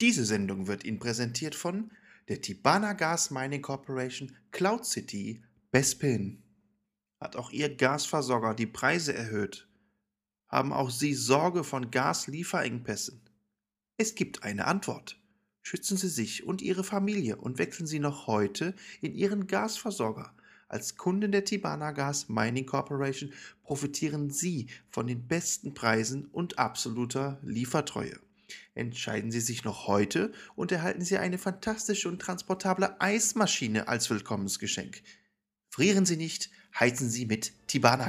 Diese Sendung wird Ihnen präsentiert von der Tibana Gas Mining Corporation, Cloud City, Bespin. Hat auch Ihr Gasversorger die Preise erhöht? Haben auch Sie Sorge von Gaslieferengpässen? Es gibt eine Antwort. Schützen Sie sich und Ihre Familie und wechseln Sie noch heute in Ihren Gasversorger. Als Kunden der Tibana Gas Mining Corporation profitieren Sie von den besten Preisen und absoluter Liefertreue. Entscheiden Sie sich noch heute und erhalten Sie eine fantastische und transportable Eismaschine als Willkommensgeschenk. Frieren Sie nicht, heizen Sie mit Tibana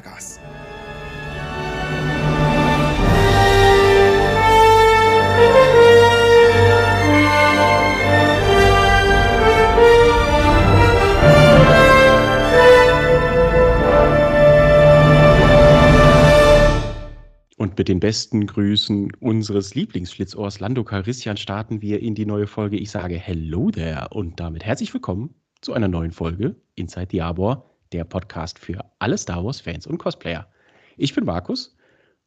Und mit den besten Grüßen unseres Lieblingsschlitzohrs Lando Carissian starten wir in die neue Folge. Ich sage Hello there und damit herzlich willkommen zu einer neuen Folge Inside the Arbor, der Podcast für alle Star Wars Fans und Cosplayer. Ich bin Markus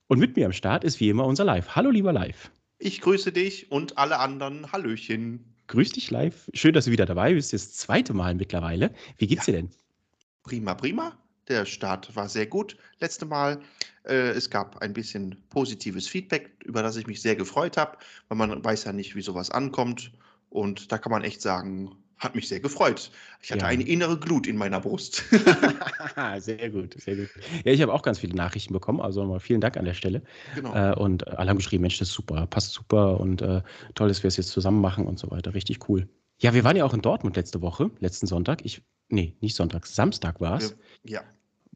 und mit mir am Start ist wie immer unser Live. Hallo lieber Live. Ich grüße dich und alle anderen. Hallöchen. Grüß dich live. Schön, dass du wieder dabei bist. Das zweite Mal mittlerweile. Wie geht's Ja. dir denn? Prima, prima. Der Start war sehr gut. Letzte Mal. Äh, es gab ein bisschen positives Feedback, über das ich mich sehr gefreut habe, weil man weiß ja nicht, wie sowas ankommt. Und da kann man echt sagen, hat mich sehr gefreut. Ich hatte Ja. eine innere Glut in meiner Brust. sehr gut, sehr gut. Ja, ich habe auch ganz viele Nachrichten bekommen, also nochmal vielen Dank an der Stelle. genau. Äh, und alle haben geschrieben, Mensch, das ist super, passt super und äh, toll, dass wir es jetzt zusammen machen und so weiter. Richtig cool. Ja, wir waren ja auch in Dortmund letzte Woche, letzten Sonntag. Ich, nee, nicht Sonntag, Samstag war es. ja.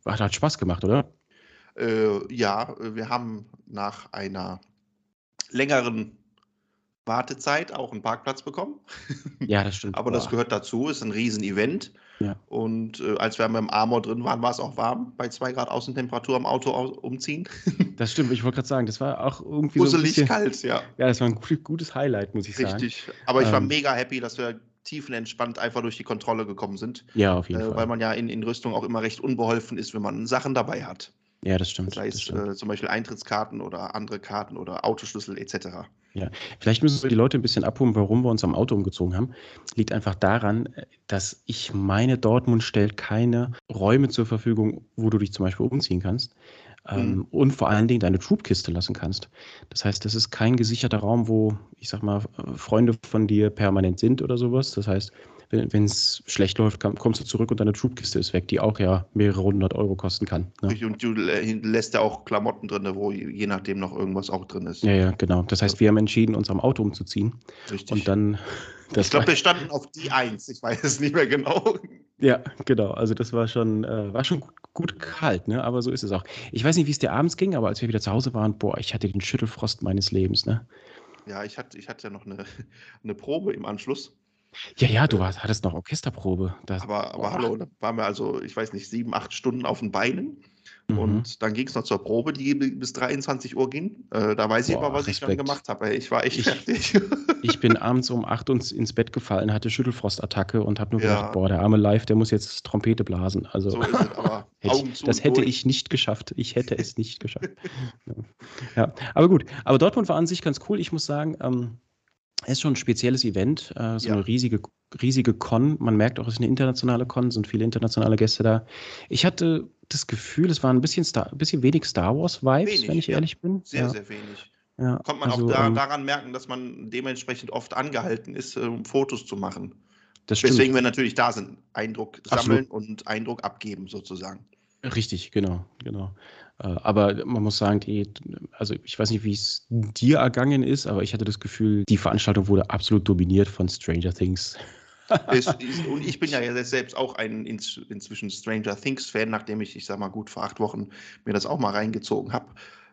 Hat, hat Spaß gemacht, oder? Äh, ja, wir haben nach einer längeren Wartezeit auch einen Parkplatz bekommen. Ja, das stimmt. Aber das gehört dazu, ist ein Riesen-Event. Ja. Und äh, als wir im Armor drin waren, war es auch warm, bei zwei Grad Außentemperatur am Auto au umziehen. Das stimmt, ich wollte gerade sagen, das war auch irgendwie so ein Fusselig bisschen, kalt, ja. Ja, das war ein gut, gutes Highlight, muss ich sagen. Richtig. Aber ich war Ähm, mega happy, dass wir tiefenentspannt einfach durch die Kontrolle gekommen sind. Ja, auf jeden Äh, weil Fall. man ja in, in Rüstung auch immer recht unbeholfen ist, wenn man Sachen dabei hat. Ja, das stimmt. Sei Das es stimmt. äh, zum Beispiel Eintrittskarten oder andere Karten oder Autoschlüssel etc. Vielleicht müssen wir die Leute ein bisschen abholen, warum wir uns am Auto umgezogen haben. Liegt einfach daran, dass ich meine, Dortmund stellt keine Räume zur Verfügung, wo du dich zum Beispiel umziehen kannst. Ähm, Mhm. Und vor allen Dingen deine Troopkiste lassen kannst. Das heißt, das ist kein gesicherter Raum, wo, ich sag mal, Freunde von dir permanent sind oder sowas. Das heißt, wenn es schlecht läuft, komm- kommst du zurück und deine Troopkiste ist weg, die auch ja mehrere hundert Euro kosten kann. Ne? Und du lä- lässt ja auch Klamotten drin, wo je nachdem noch irgendwas auch drin ist. Ja, ja, genau. Das heißt, wir haben entschieden, uns am Auto umzuziehen. Richtig. Und dann. Ich glaube, wir standen auf die Eins. Ich weiß es nicht mehr genau. Ja, genau. Also das war schon, äh, war schon gut, gut kalt, ne? Aber so ist es auch. Ich weiß nicht, wie es dir abends ging, aber als wir wieder zu Hause waren, boah, ich hatte den Schüttelfrost meines Lebens, ne? Ja, ich hatte, ich hatte ja noch eine, eine Probe im Anschluss. Ja, ja, du warst, hattest noch Orchesterprobe. Das, Aber, aber boah. hallo, da waren wir also, ich weiß nicht, sieben, acht Stunden auf den Beinen. Mhm. Und dann ging es noch zur Probe, die bis 23 Uhr ging. Äh, da weiß ich Boah, mal, was ich dann Respekt. gemacht habe. Ich war echt Ich- fertig. Ich bin abends um 8 uns ins Bett gefallen, hatte Schüttelfrostattacke und habe nur Ja. gedacht, boah, der arme Live, der muss jetzt Trompete blasen. Also so es, ich, das hätte durch. ich nicht geschafft. Ich hätte es nicht geschafft. Ja. ja, aber gut. Aber Dortmund war an sich ganz cool. Ich muss sagen, ähm, ist schon ein spezielles Event, äh, so Ja. eine riesige, riesige Con. Man merkt auch, es ist eine internationale Con, sind viele internationale Gäste da. Ich hatte das Gefühl, es war ein bisschen, Star, ein bisschen wenig Star Wars-Vibes, wenn ich ja. ehrlich bin. Sehr, ja, sehr wenig. ja. Kommt man also, auch da, ähm, daran merken, dass man dementsprechend oft angehalten ist, äh, um Fotos zu machen. Weswegen wir natürlich da sind. Eindruck Absolut. sammeln und Eindruck abgeben, sozusagen. Richtig, genau, genau. Äh, Aber man muss sagen, die, also ich weiß nicht, wie es dir ergangen ist, aber ich hatte das Gefühl, die Veranstaltung wurde absolut dominiert von Stranger Things. Es ist, und ich bin ja selbst auch ein inzwischen Stranger Things-Fan, nachdem ich, ich sag mal, gut vor acht Wochen mir das auch mal reingezogen habe.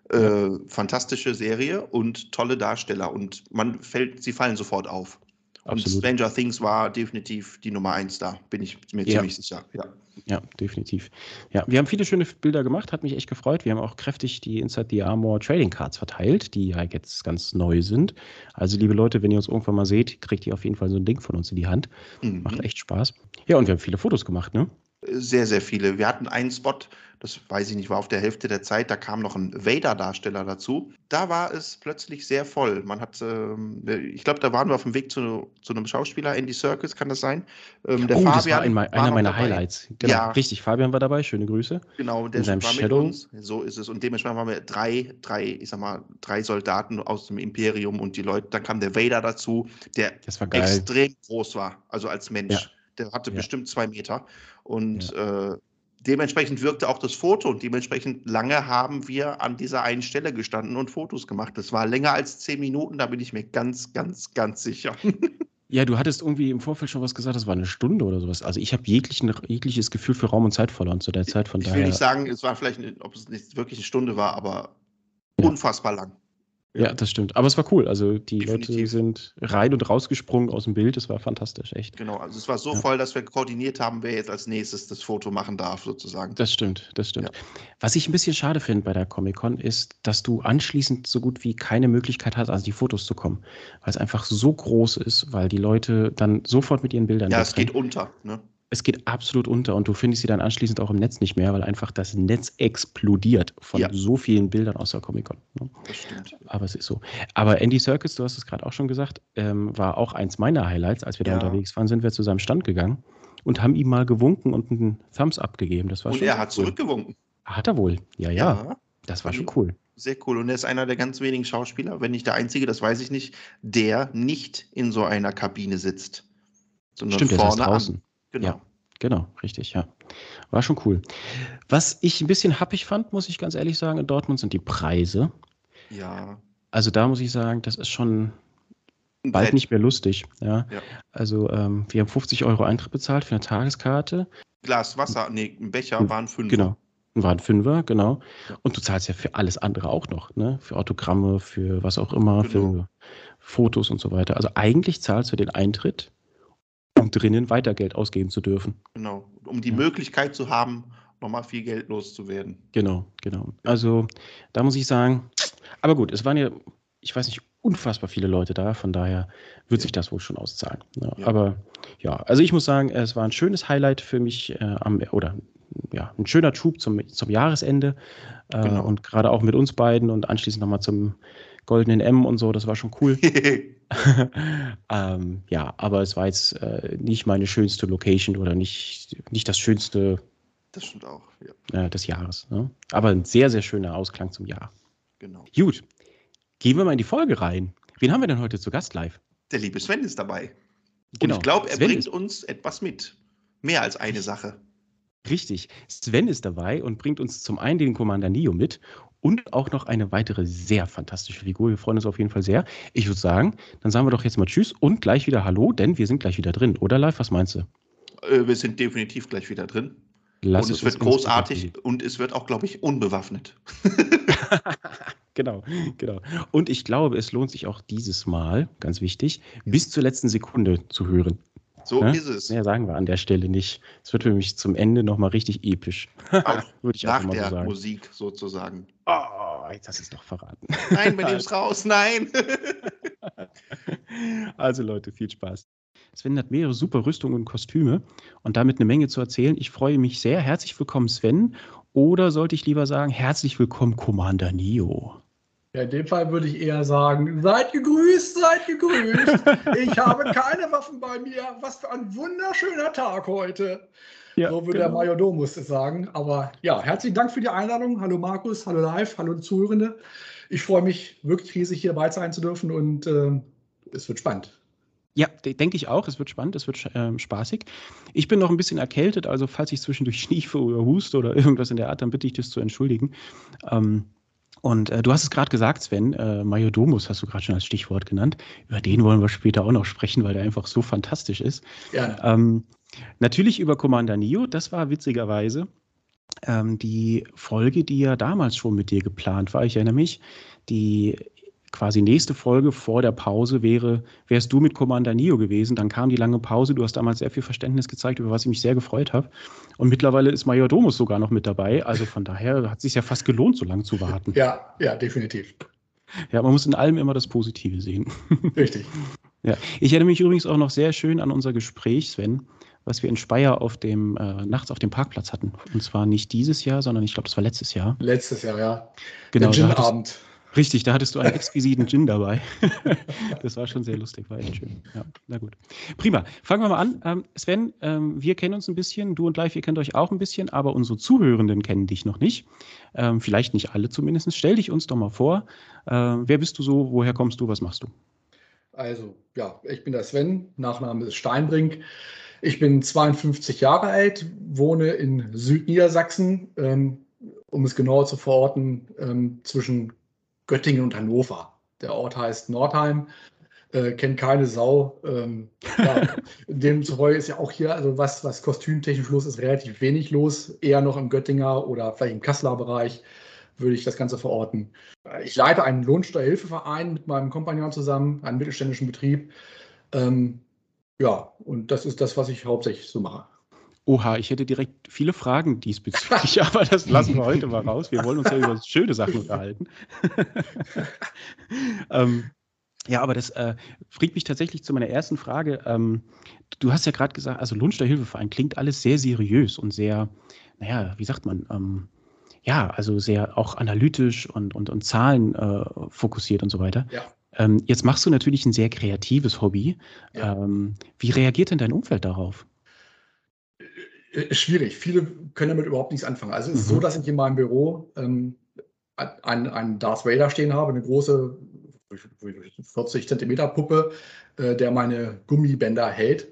Äh, fantastische Serie und tolle Darsteller und man fällt, sie fallen sofort auf. Und Absolut. Stranger Things war definitiv die Nummer eins da, bin ich mir Ja. ziemlich sicher. Ja. Ja, definitiv. Ja, wir haben viele schöne Bilder gemacht, hat mich echt gefreut. Wir haben auch kräftig die Inside the Armor Trading Cards verteilt, die ja jetzt ganz neu sind. Also, liebe Leute, wenn ihr uns irgendwann mal seht, kriegt ihr auf jeden Fall so ein Ding von uns in die Hand. Mhm. Macht echt Spaß. Ja, und wir haben viele Fotos gemacht, ne? Sehr, sehr viele. Wir hatten einen Spot, das weiß ich nicht, war auf der Hälfte der Zeit, da kam noch ein Vader-Darsteller dazu. Da war es plötzlich sehr voll. Man hat, ähm, ich glaube, da waren wir auf dem Weg zu, zu einem Schauspieler, Andy Circus, kann das sein? Ähm, der oh, Fabian das war ein, einer meiner dabei. Highlights. Genau, ja. richtig. Fabian war dabei, schöne Grüße. Genau, der war Shadow. mit uns. So ist es. Und dementsprechend waren wir drei, drei, ich sag mal, drei Soldaten aus dem Imperium und die Leute, dann kam der Vader dazu, der extrem groß war, also als Mensch. Ja. Der hatte ja. bestimmt zwei Meter. Und ja. äh, dementsprechend wirkte auch das Foto und dementsprechend lange haben wir an dieser einen Stelle gestanden und Fotos gemacht. Das war länger als zehn Minuten, da bin ich mir ganz, ganz, ganz sicher. Ja, du hattest irgendwie im Vorfeld schon was gesagt, das war eine Stunde oder sowas. Also ich habe jegliches Gefühl für Raum und Zeit verloren zu der Zeit. Von ich daher. will nicht sagen, es war vielleicht, ob es nicht wirklich eine Stunde war, aber ja. unfassbar lang. Ja, das stimmt. Aber es war cool. Also die Definitiv. Leute sind rein und rausgesprungen aus dem Bild. Das war fantastisch, echt. Genau, also es war so ja. voll, dass wir koordiniert haben, wer jetzt als nächstes das Foto machen darf, sozusagen. Das stimmt, das stimmt. Ja. Was ich ein bisschen schade finde bei der Comic-Con ist, dass du anschließend so gut wie keine Möglichkeit hast, an die Fotos zu kommen. Weil es einfach so groß ist, weil die Leute dann sofort mit ihren Bildern. Ja, es geht unter, ne? Es geht absolut unter und du findest sie dann anschließend auch im Netz nicht mehr, weil einfach das Netz explodiert von ja. so vielen Bildern aus der Comic-Con. Ne? Das stimmt. Aber es ist so. Aber Andy Serkis, du hast es gerade auch schon gesagt, ähm, war auch eins meiner Highlights. Als wir ja. da unterwegs waren, sind wir zu seinem Stand gegangen und haben ihm mal gewunken und einen Thumbs up gegeben. Das war und schon er hat cool. zurückgewunken. Hat er wohl, ja, ja. ja. Das war schon cool. Sehr cool. Und er ist einer der ganz wenigen Schauspieler, wenn nicht der einzige, das weiß ich nicht, der nicht in so einer Kabine sitzt. Sondern Stimmt, vorne draußen. An. Genau. Ja. Genau, richtig, ja. War schon cool. Was ich ein bisschen happig fand, muss ich ganz ehrlich sagen, in Dortmund sind die Preise. Ja. Also da muss ich sagen, das ist schon bald nicht mehr lustig. Ja. ja. Also ähm, wir haben 50 Euro Eintritt bezahlt für eine Tageskarte. Glas Wasser, nee, ein Becher waren fünf. Genau. Waren Fünfer, genau. Und du zahlst ja für alles andere auch noch, ne? Für Autogramme, für was auch immer, genau. für Fotos und so weiter. Also eigentlich zahlst du den Eintritt drinnen weiter Geld ausgeben zu dürfen. Genau, um die ja. Möglichkeit zu haben, nochmal viel Geld loszuwerden. Genau, genau. Also da muss ich sagen, aber gut, es waren ja, ich weiß nicht, unfassbar viele Leute da, von daher wird sich das wohl schon auszahlen. Ja, ja. Aber ja, also ich muss sagen, es war ein schönes Highlight für mich äh, am, oder ja, ein schöner Schub zum, zum Jahresende äh, genau. und gerade auch mit uns beiden und anschließend nochmal zum goldenen M und so, das war schon cool. ähm, ja, aber es war jetzt äh, nicht meine schönste Location oder nicht, nicht das schönste das stimmt auch, ja. äh, des Jahres. Ne? Aber ein sehr, sehr schöner Ausklang zum Jahr. Genau. Gut, gehen wir mal in die Folge rein. Wen haben wir denn heute zu Gast live? Der liebe Sven ist dabei. Genau. Und ich glaube, er Sven bringt uns etwas mit. Mehr als eine Sache. Richtig. Sven ist dabei und bringt uns zum einen den Commander Nio mit und auch noch eine weitere sehr fantastische Figur. Wir freuen uns auf jeden Fall sehr. Ich würde sagen, dann sagen wir doch jetzt mal Tschüss und gleich wieder Hallo, denn wir sind gleich wieder drin. Oder live? Was meinst du? Äh, wir sind definitiv gleich wieder drin. Lass und es wird großartig und es wird auch, glaube ich, unbewaffnet. genau, genau. Und ich glaube, es lohnt sich auch dieses Mal, ganz wichtig, bis zur letzten Sekunde zu hören. So ne? ist es. Mehr sagen wir an der Stelle nicht. Es wird für mich zum Ende nochmal richtig episch. Würde ich nach auch mal der so sagen. Musik sozusagen. Oh, jetzt hast du es doch verraten. Nein, wir nehmen es raus. Nein. also Leute, viel Spaß. Sven hat mehrere super Rüstungen und Kostüme und damit eine Menge zu erzählen. Ich freue mich sehr. Herzlich willkommen, Sven. Oder sollte ich lieber sagen, herzlich willkommen, Commander Nio. Ja, in dem Fall würde ich eher sagen, seid gegrüßt, seid gegrüßt. Ich habe keine Waffen bei mir. Was für ein wunderschöner Tag heute. Ja, so würde genau. der Majordomus es sagen. Aber ja, herzlichen Dank für die Einladung. Hallo Markus, hallo Live, hallo Zuhörende. Ich freue mich wirklich riesig hier bei sein zu dürfen und äh, es wird spannend. Ja, denke ich auch. Es wird spannend, es wird äh, spaßig. Ich bin noch ein bisschen erkältet, also falls ich zwischendurch schniefe oder huste oder irgendwas in der Art, dann bitte ich das zu entschuldigen. Ähm, und äh, du hast es gerade gesagt, Sven, äh, Majordomus hast du gerade schon als Stichwort genannt. Über den wollen wir später auch noch sprechen, weil der einfach so fantastisch ist. Ja. Ähm, natürlich über Commander Neo, das war witzigerweise ähm, die Folge, die ja damals schon mit dir geplant war. Ich erinnere mich, die quasi nächste Folge vor der Pause wäre, wärst du mit Commander Neo gewesen. Dann kam die lange Pause. Du hast damals sehr viel Verständnis gezeigt, über was ich mich sehr gefreut habe. Und mittlerweile ist Major Domus sogar noch mit dabei. Also von daher hat es sich ja fast gelohnt, so lange zu warten. Ja, ja, definitiv. Ja, man muss in allem immer das Positive sehen. Richtig. Ja, ich erinnere mich übrigens auch noch sehr schön an unser Gespräch, Sven, was wir in Speyer auf dem, äh, nachts auf dem Parkplatz hatten. Und zwar nicht dieses Jahr, sondern ich glaube, das war letztes Jahr. Letztes Jahr, ja. Genau. Der Gin-Abend. Richtig, da hattest du einen exquisiten Gin dabei. das war schon sehr lustig, war echt schön. Ja, na gut. Prima. Fangen wir mal an. Ähm, Sven, ähm, wir kennen uns ein bisschen, du und Live, ihr kennt euch auch ein bisschen, aber unsere Zuhörenden kennen dich noch nicht. Ähm, vielleicht nicht alle zumindest. Stell dich uns doch mal vor. Ähm, wer bist du so? Woher kommst du? Was machst du? Also, ja, ich bin der Sven, Nachname ist Steinbrink. Ich bin 52 Jahre alt, wohne in Südniedersachsen, ähm, um es genauer zu verorten, ähm, zwischen Göttingen und Hannover. Der Ort heißt Nordheim, äh, kennt keine Sau. Ähm, ja, demzufolge ist ja auch hier, also was, was kostümtechnisch los ist, relativ wenig los. Eher noch im Göttinger oder vielleicht im Kasseler Bereich würde ich das Ganze verorten. Ich leite einen Lohnsteuerhilfeverein mit meinem Kompagnon zusammen, einen mittelständischen Betrieb. Ähm, ja, und das ist das, was ich hauptsächlich so mache. Oha, ich hätte direkt viele Fragen diesbezüglich, aber das lassen wir heute mal raus. Wir wollen uns ja über schöne Sachen unterhalten. ähm, ja, aber das äh, bringt mich tatsächlich zu meiner ersten Frage. Ähm, du hast ja gerade gesagt, also Lohnsteuerhilfeverein klingt alles sehr seriös und sehr, naja, wie sagt man, ähm, ja, also sehr auch analytisch und, und, und Zahlen äh, fokussiert und so weiter. Ja. Ähm, jetzt machst du natürlich ein sehr kreatives Hobby. Ja. Ähm, wie reagiert denn dein Umfeld darauf? Äh, schwierig. Viele können damit überhaupt nichts anfangen. Also es ist mhm. so, dass ich in meinem Büro ähm, einen, einen Darth Vader stehen habe, eine große 40 Zentimeter Puppe, äh, der meine Gummibänder hält.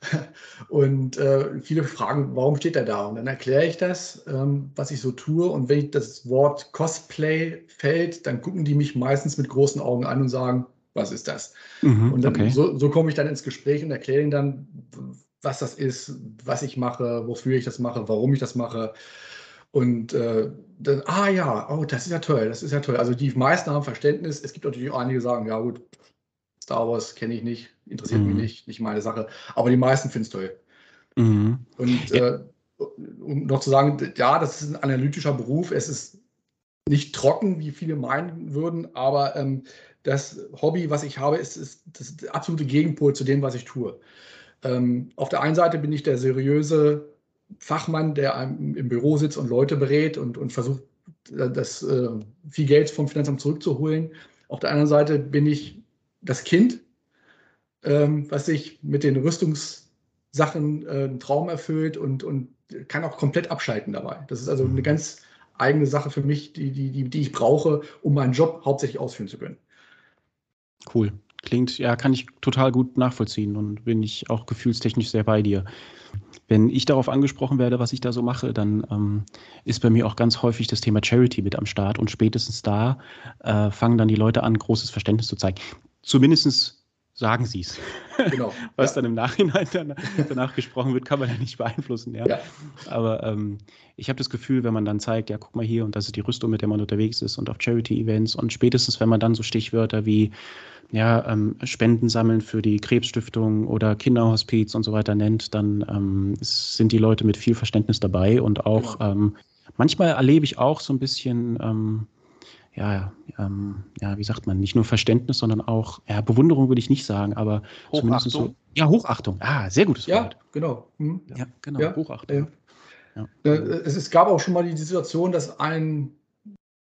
Und äh, viele fragen, warum steht er da? Und dann erkläre ich das, ähm, was ich so tue. Und wenn das Wort Cosplay fällt, dann gucken die mich meistens mit großen Augen an und sagen, was ist das? Mhm, und dann, okay. so, so komme ich dann ins Gespräch und erkläre ihnen dann, was das ist, was ich mache, wofür ich das mache, warum ich das mache. Und äh, dann, ah ja, oh, das ist ja toll, das ist ja toll. Also die meisten haben Verständnis. Es gibt natürlich auch einige, die sagen, ja gut, Star Wars kenne ich nicht, interessiert mhm. mich nicht, nicht meine Sache. Aber die meisten finden es toll. Mhm. Und äh, um noch zu sagen, ja, das ist ein analytischer Beruf. Es ist nicht trocken, wie viele meinen würden, aber ähm, das Hobby, was ich habe, ist, ist das absolute Gegenpol zu dem, was ich tue. Ähm, auf der einen Seite bin ich der seriöse Fachmann, der im Büro sitzt und Leute berät und, und versucht, äh, das äh, viel Geld vom Finanzamt zurückzuholen. Auf der anderen Seite bin ich das Kind, ähm, was sich mit den Rüstungssachen äh, einen Traum erfüllt und, und kann auch komplett abschalten dabei. Das ist also eine ganz eigene Sache für mich, die, die, die, die ich brauche, um meinen Job hauptsächlich ausführen zu können. Cool. Klingt, ja, kann ich total gut nachvollziehen und bin ich auch gefühlstechnisch sehr bei dir. Wenn ich darauf angesprochen werde, was ich da so mache, dann ähm, ist bei mir auch ganz häufig das Thema Charity mit am Start und spätestens da äh, fangen dann die Leute an, großes Verständnis zu zeigen. Zumindest sagen sie es. Genau. Was ja. dann im Nachhinein dann, danach gesprochen wird, kann man ja nicht beeinflussen. Ja. ja. Aber ähm, ich habe das Gefühl, wenn man dann zeigt, ja, guck mal hier, und das ist die Rüstung, mit der man unterwegs ist und auf Charity-Events und spätestens, wenn man dann so Stichwörter wie ja, ähm, Spenden sammeln für die Krebsstiftung oder Kinderhospiz und so weiter nennt, dann ähm, sind die Leute mit viel Verständnis dabei und auch genau. Ähm, manchmal erlebe ich auch so ein bisschen ähm, ja, ähm, ja, wie sagt man, nicht nur Verständnis, sondern auch, ja, Bewunderung würde ich nicht sagen, aber zumindest so, ja, Hochachtung. Ah, sehr gutes ja, Wort. Genau. Hm. Ja, genau, ja, Hochachtung. Ja. Äh, es, es, gab auch schon mal die Situation, dass ein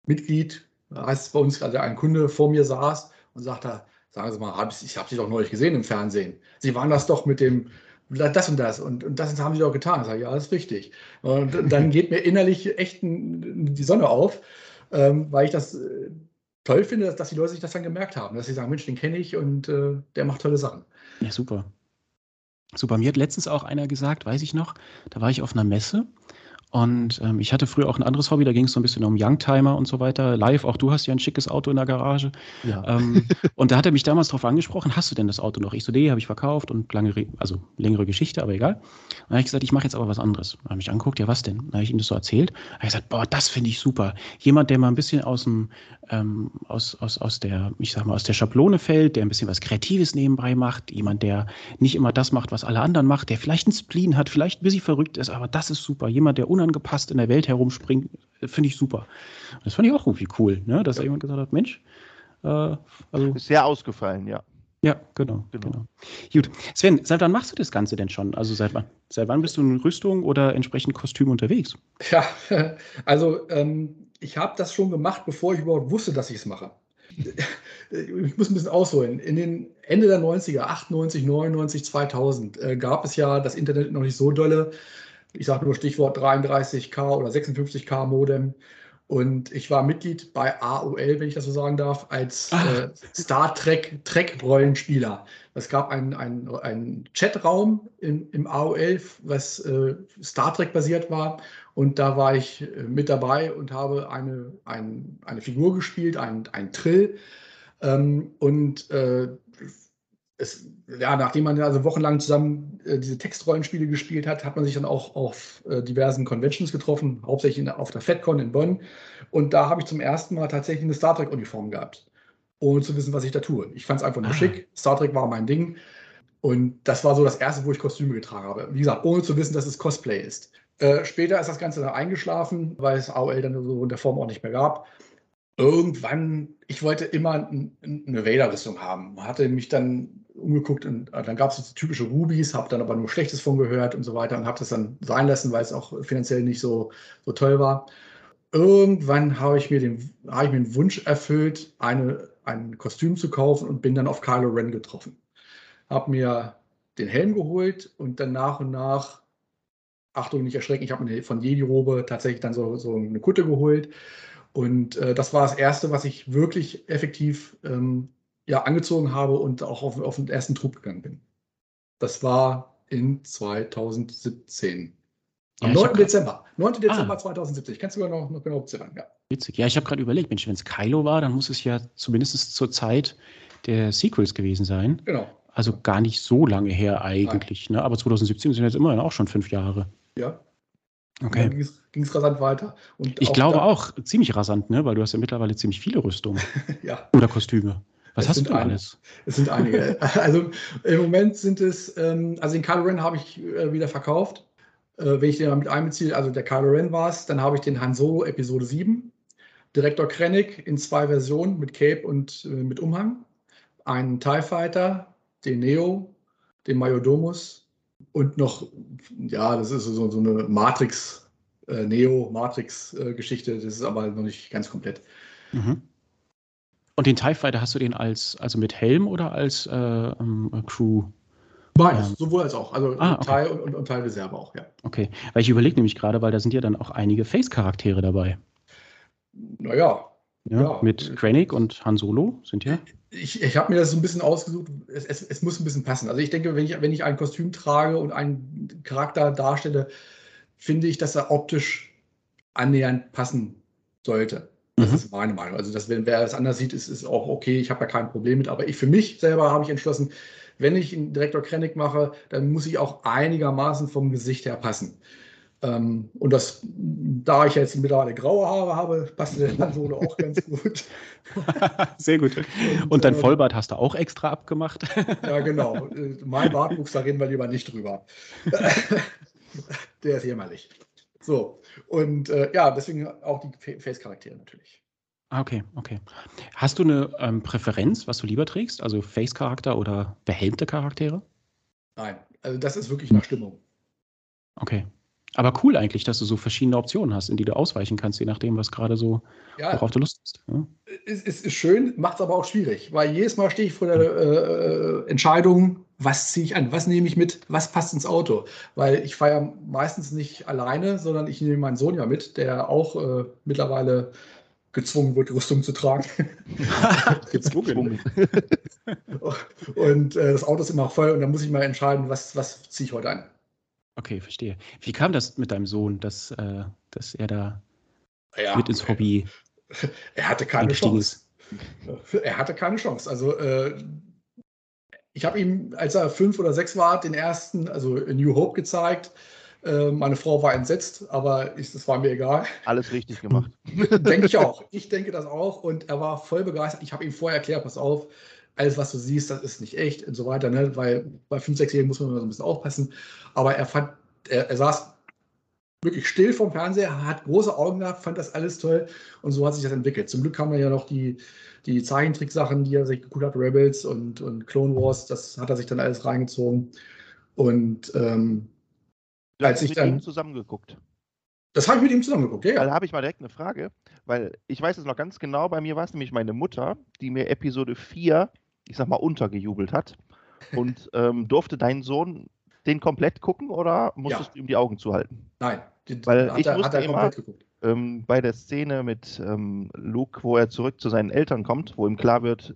Mitglied, heißt bei uns, also ein Kunde vor mir saß und sagte, sagen Sie mal, ich habe Sie doch neulich gesehen im Fernsehen. Sie waren das doch mit dem, das und das und, und das haben Sie doch getan. Ich sage, ja, das ist richtig. Und dann geht mir innerlich echt die Sonne auf ähm, weil ich das äh, toll finde, dass, dass, die Leute sich das dann gemerkt haben, dass sie sagen, Mensch, den kenne ich und äh, der macht tolle Sachen. Ja, super. Super. Mir hat letztens auch einer gesagt, weiß ich noch, da war ich auf einer Messe und ähm, ich hatte früher auch ein anderes Hobby, da ging es so ein bisschen um Youngtimer und so weiter. Live, auch du hast ja ein schickes Auto in der Garage. Ja. Ähm, und da hat er mich damals darauf angesprochen, hast du denn das Auto noch? Ich so, nee, habe ich verkauft und lange, also längere Geschichte, aber egal. Dann habe ich gesagt, ich mache jetzt aber was anderes. Dann habe ich angeguckt, ja, was denn? Dann habe ich ihm das so erzählt. Dann habe ich gesagt, boah, das finde ich super. Jemand, der mal ein bisschen aus dem, ähm, aus, aus, aus der, ich sag mal, aus der Schablone fällt, der ein bisschen was Kreatives nebenbei macht, jemand, der nicht immer das macht, was alle anderen macht, der vielleicht einen Spleen hat, vielleicht ein bisschen verrückt ist, aber das ist super. Jemand, der unangepasst in der Welt herumspringt, finde ich super. Das fand ich auch irgendwie cool, ne? dass ja. da jemand gesagt hat, Mensch, äh, also. Ist sehr ausgefallen, ja. Ja, genau, genau, genau. Gut. Sven, seit wann machst du das Ganze denn schon? Also seit wann? Seit wann bist du in Rüstung oder entsprechend Kostüm unterwegs? Ja, also ähm, ich habe das schon gemacht, bevor ich überhaupt wusste, dass ich es mache. Ich muss ein bisschen ausholen. In den Ende der 90er, 98, 99, 2000, äh, gab es ja das Internet noch nicht so dolle. Ich sage nur Stichwort 33K oder 56K Modem. Und ich war Mitglied bei AOL, wenn ich das so sagen darf, als ah. äh, Star Trek Trek-Rollenspieler. Es gab einen, einen, einen Chatraum im, im AOL, was äh, Star Trek basiert war. Und da war ich äh, mit dabei und habe eine, ein, eine Figur gespielt, ein, ein Trill. Ähm, und äh, es, ja, nachdem man also wochenlang zusammen äh, diese Textrollenspiele gespielt hat, hat man sich dann auch auf äh, diversen Conventions getroffen, hauptsächlich in, auf der FedCon in Bonn. Und da habe ich zum ersten Mal tatsächlich eine Star Trek-Uniform gehabt, ohne zu wissen, was ich da tue. Ich fand es einfach nur ah. schick. Star Trek war mein Ding. Und das war so das erste, wo ich Kostüme getragen habe. Wie gesagt, ohne zu wissen, dass es Cosplay ist. Äh, später ist das Ganze dann eingeschlafen, weil es AOL dann so in der Form auch nicht mehr gab irgendwann, ich wollte immer eine Vader-Rüstung haben. Hatte mich dann umgeguckt und äh, dann gab es so typische Rubies, habe dann aber nur Schlechtes von gehört und so weiter und habe das dann sein lassen, weil es auch finanziell nicht so, so toll war. Irgendwann habe ich, mir den, habe ich mir den Wunsch erfüllt, eine, ein Kostüm zu kaufen und bin dann auf Kylo Ren getroffen. Habe mir den Helm geholt und dann nach und nach, Achtung, nicht erschrecken, ich habe mir von Jedi-Robe tatsächlich dann so, so eine Kutte geholt und äh, das war das Erste, was ich wirklich effektiv ähm, ja, angezogen habe und auch auf, auf den ersten Trupp gegangen bin. Das war in 2017. Am ja, 9. Dezember. 9. Dezember ah. 2017. Ich kann es sogar noch, noch genau sagen, ja. Witzig. Ja, ich habe gerade überlegt, Mensch, wenn es Kylo war, dann muss es ja zumindest zur Zeit der Sequels gewesen sein. Genau. Also gar nicht so lange her eigentlich. Ne? Aber 2017 sind jetzt immerhin auch schon fünf Jahre. Ja. Okay. Dann ging es rasant weiter. Und ich auch glaube auch ziemlich rasant, ne? weil du hast ja mittlerweile ziemlich viele Rüstungen. ja. Oder Kostüme. Was es hast du alles? Es sind einige. also im Moment sind es, ähm, also den Kylo Ren habe ich äh, wieder verkauft. Äh, wenn ich den mal mit einbeziehe, also der Kylo Ren war es, dann habe ich den Han Solo Episode 7. Direktor Krennic in zwei Versionen mit Cape und äh, mit Umhang. Einen TIE Fighter, den Neo, den Majodomus und noch, ja, das ist so, so eine Matrix, äh, Neo-Matrix-Geschichte, das ist aber noch nicht ganz komplett. Mhm. Und den TIE Fighter hast du den als, also mit Helm oder als äh, ähm, Crew? Beides, ähm, sowohl als auch. Also ah, okay. Teil und, und, und Teil Reserve auch, ja. Okay, weil ich überlege nämlich gerade, weil da sind ja dann auch einige Face-Charaktere dabei. Naja. Ja, ja. Mit Krennic und Han Solo sind ja. Ich, ich habe mir das so ein bisschen ausgesucht. Es, es, es, muss ein bisschen passen. Also ich denke, wenn ich, wenn ich ein Kostüm trage und einen Charakter darstelle, finde ich, dass er optisch annähernd passen sollte. Das mhm. ist meine Meinung. Also, dass, wenn wer es anders sieht, ist, ist auch okay. Ich habe ja kein Problem mit. Aber ich für mich selber habe ich entschlossen, wenn ich einen Direktor Krennic mache, dann muss ich auch einigermaßen vom Gesicht her passen. Ähm, und das, da ich jetzt mittlerweile graue Haare habe, passt der so auch ganz gut. Sehr gut. Und, und dein äh, Vollbart hast du auch extra abgemacht? ja, genau. Mein Bartwuchs, da reden wir lieber nicht drüber. der ist jämmerlich. So, und äh, ja, deswegen auch die Face-Charaktere natürlich. Ah, okay, okay. Hast du eine ähm, Präferenz, was du lieber trägst? Also Face-Charakter oder behelmte Charaktere? Nein, also das ist wirklich nach Stimmung. Okay. Aber cool eigentlich, dass du so verschiedene Optionen hast, in die du ausweichen kannst, je nachdem, was gerade so, ja, worauf du Lust hast. Ja? Es ist, ist schön, macht es aber auch schwierig, weil jedes Mal stehe ich vor der äh, Entscheidung, was ziehe ich an, was nehme ich mit, was passt ins Auto. Weil ich fahre meistens nicht alleine, sondern ich nehme meinen Sohn ja mit, der auch äh, mittlerweile gezwungen wird, Rüstung zu tragen. gezwungen. und äh, das Auto ist immer voll und dann muss ich mal entscheiden, was, was ziehe ich heute an. Okay, verstehe. Wie kam das mit deinem Sohn, dass, äh, dass er da ja, mit ins Hobby er hatte keine Chance. Ist? Er hatte keine Chance. Also äh, ich habe ihm, als er fünf oder sechs war, den ersten, also New Hope gezeigt. Äh, meine Frau war entsetzt, aber ich, das war mir egal. Alles richtig gemacht. denke ich auch. Ich denke das auch. Und er war voll begeistert. Ich habe ihm vorher erklärt, pass auf, alles, was du siehst, das ist nicht echt und so weiter. Ne? Weil bei fünf, sechsjährigen muss man immer so ein bisschen aufpassen. Aber er fand, er, er saß wirklich still vom Fernseher, hat große Augen gehabt, fand das alles toll und so hat sich das entwickelt. Zum Glück haben wir ja noch die, die Zeichentricksachen, die er sich geguckt hat, Rebels und, und Clone Wars, das hat er sich dann alles reingezogen. Und ähm, als ich dann. zusammengeguckt. Das habe ich mit ihm zusammengeguckt, ja. ja. Da habe ich mal direkt eine Frage, weil ich weiß es noch ganz genau, bei mir war es nämlich meine Mutter, die mir Episode 4, ich sag mal, untergejubelt hat. Und ähm, durfte dein Sohn den komplett gucken oder musstest ja. du ihm die Augen zuhalten? Nein, den, weil ich er, musste immer ähm, bei der Szene mit ähm, Luke, wo er zurück zu seinen Eltern kommt, wo ihm klar wird,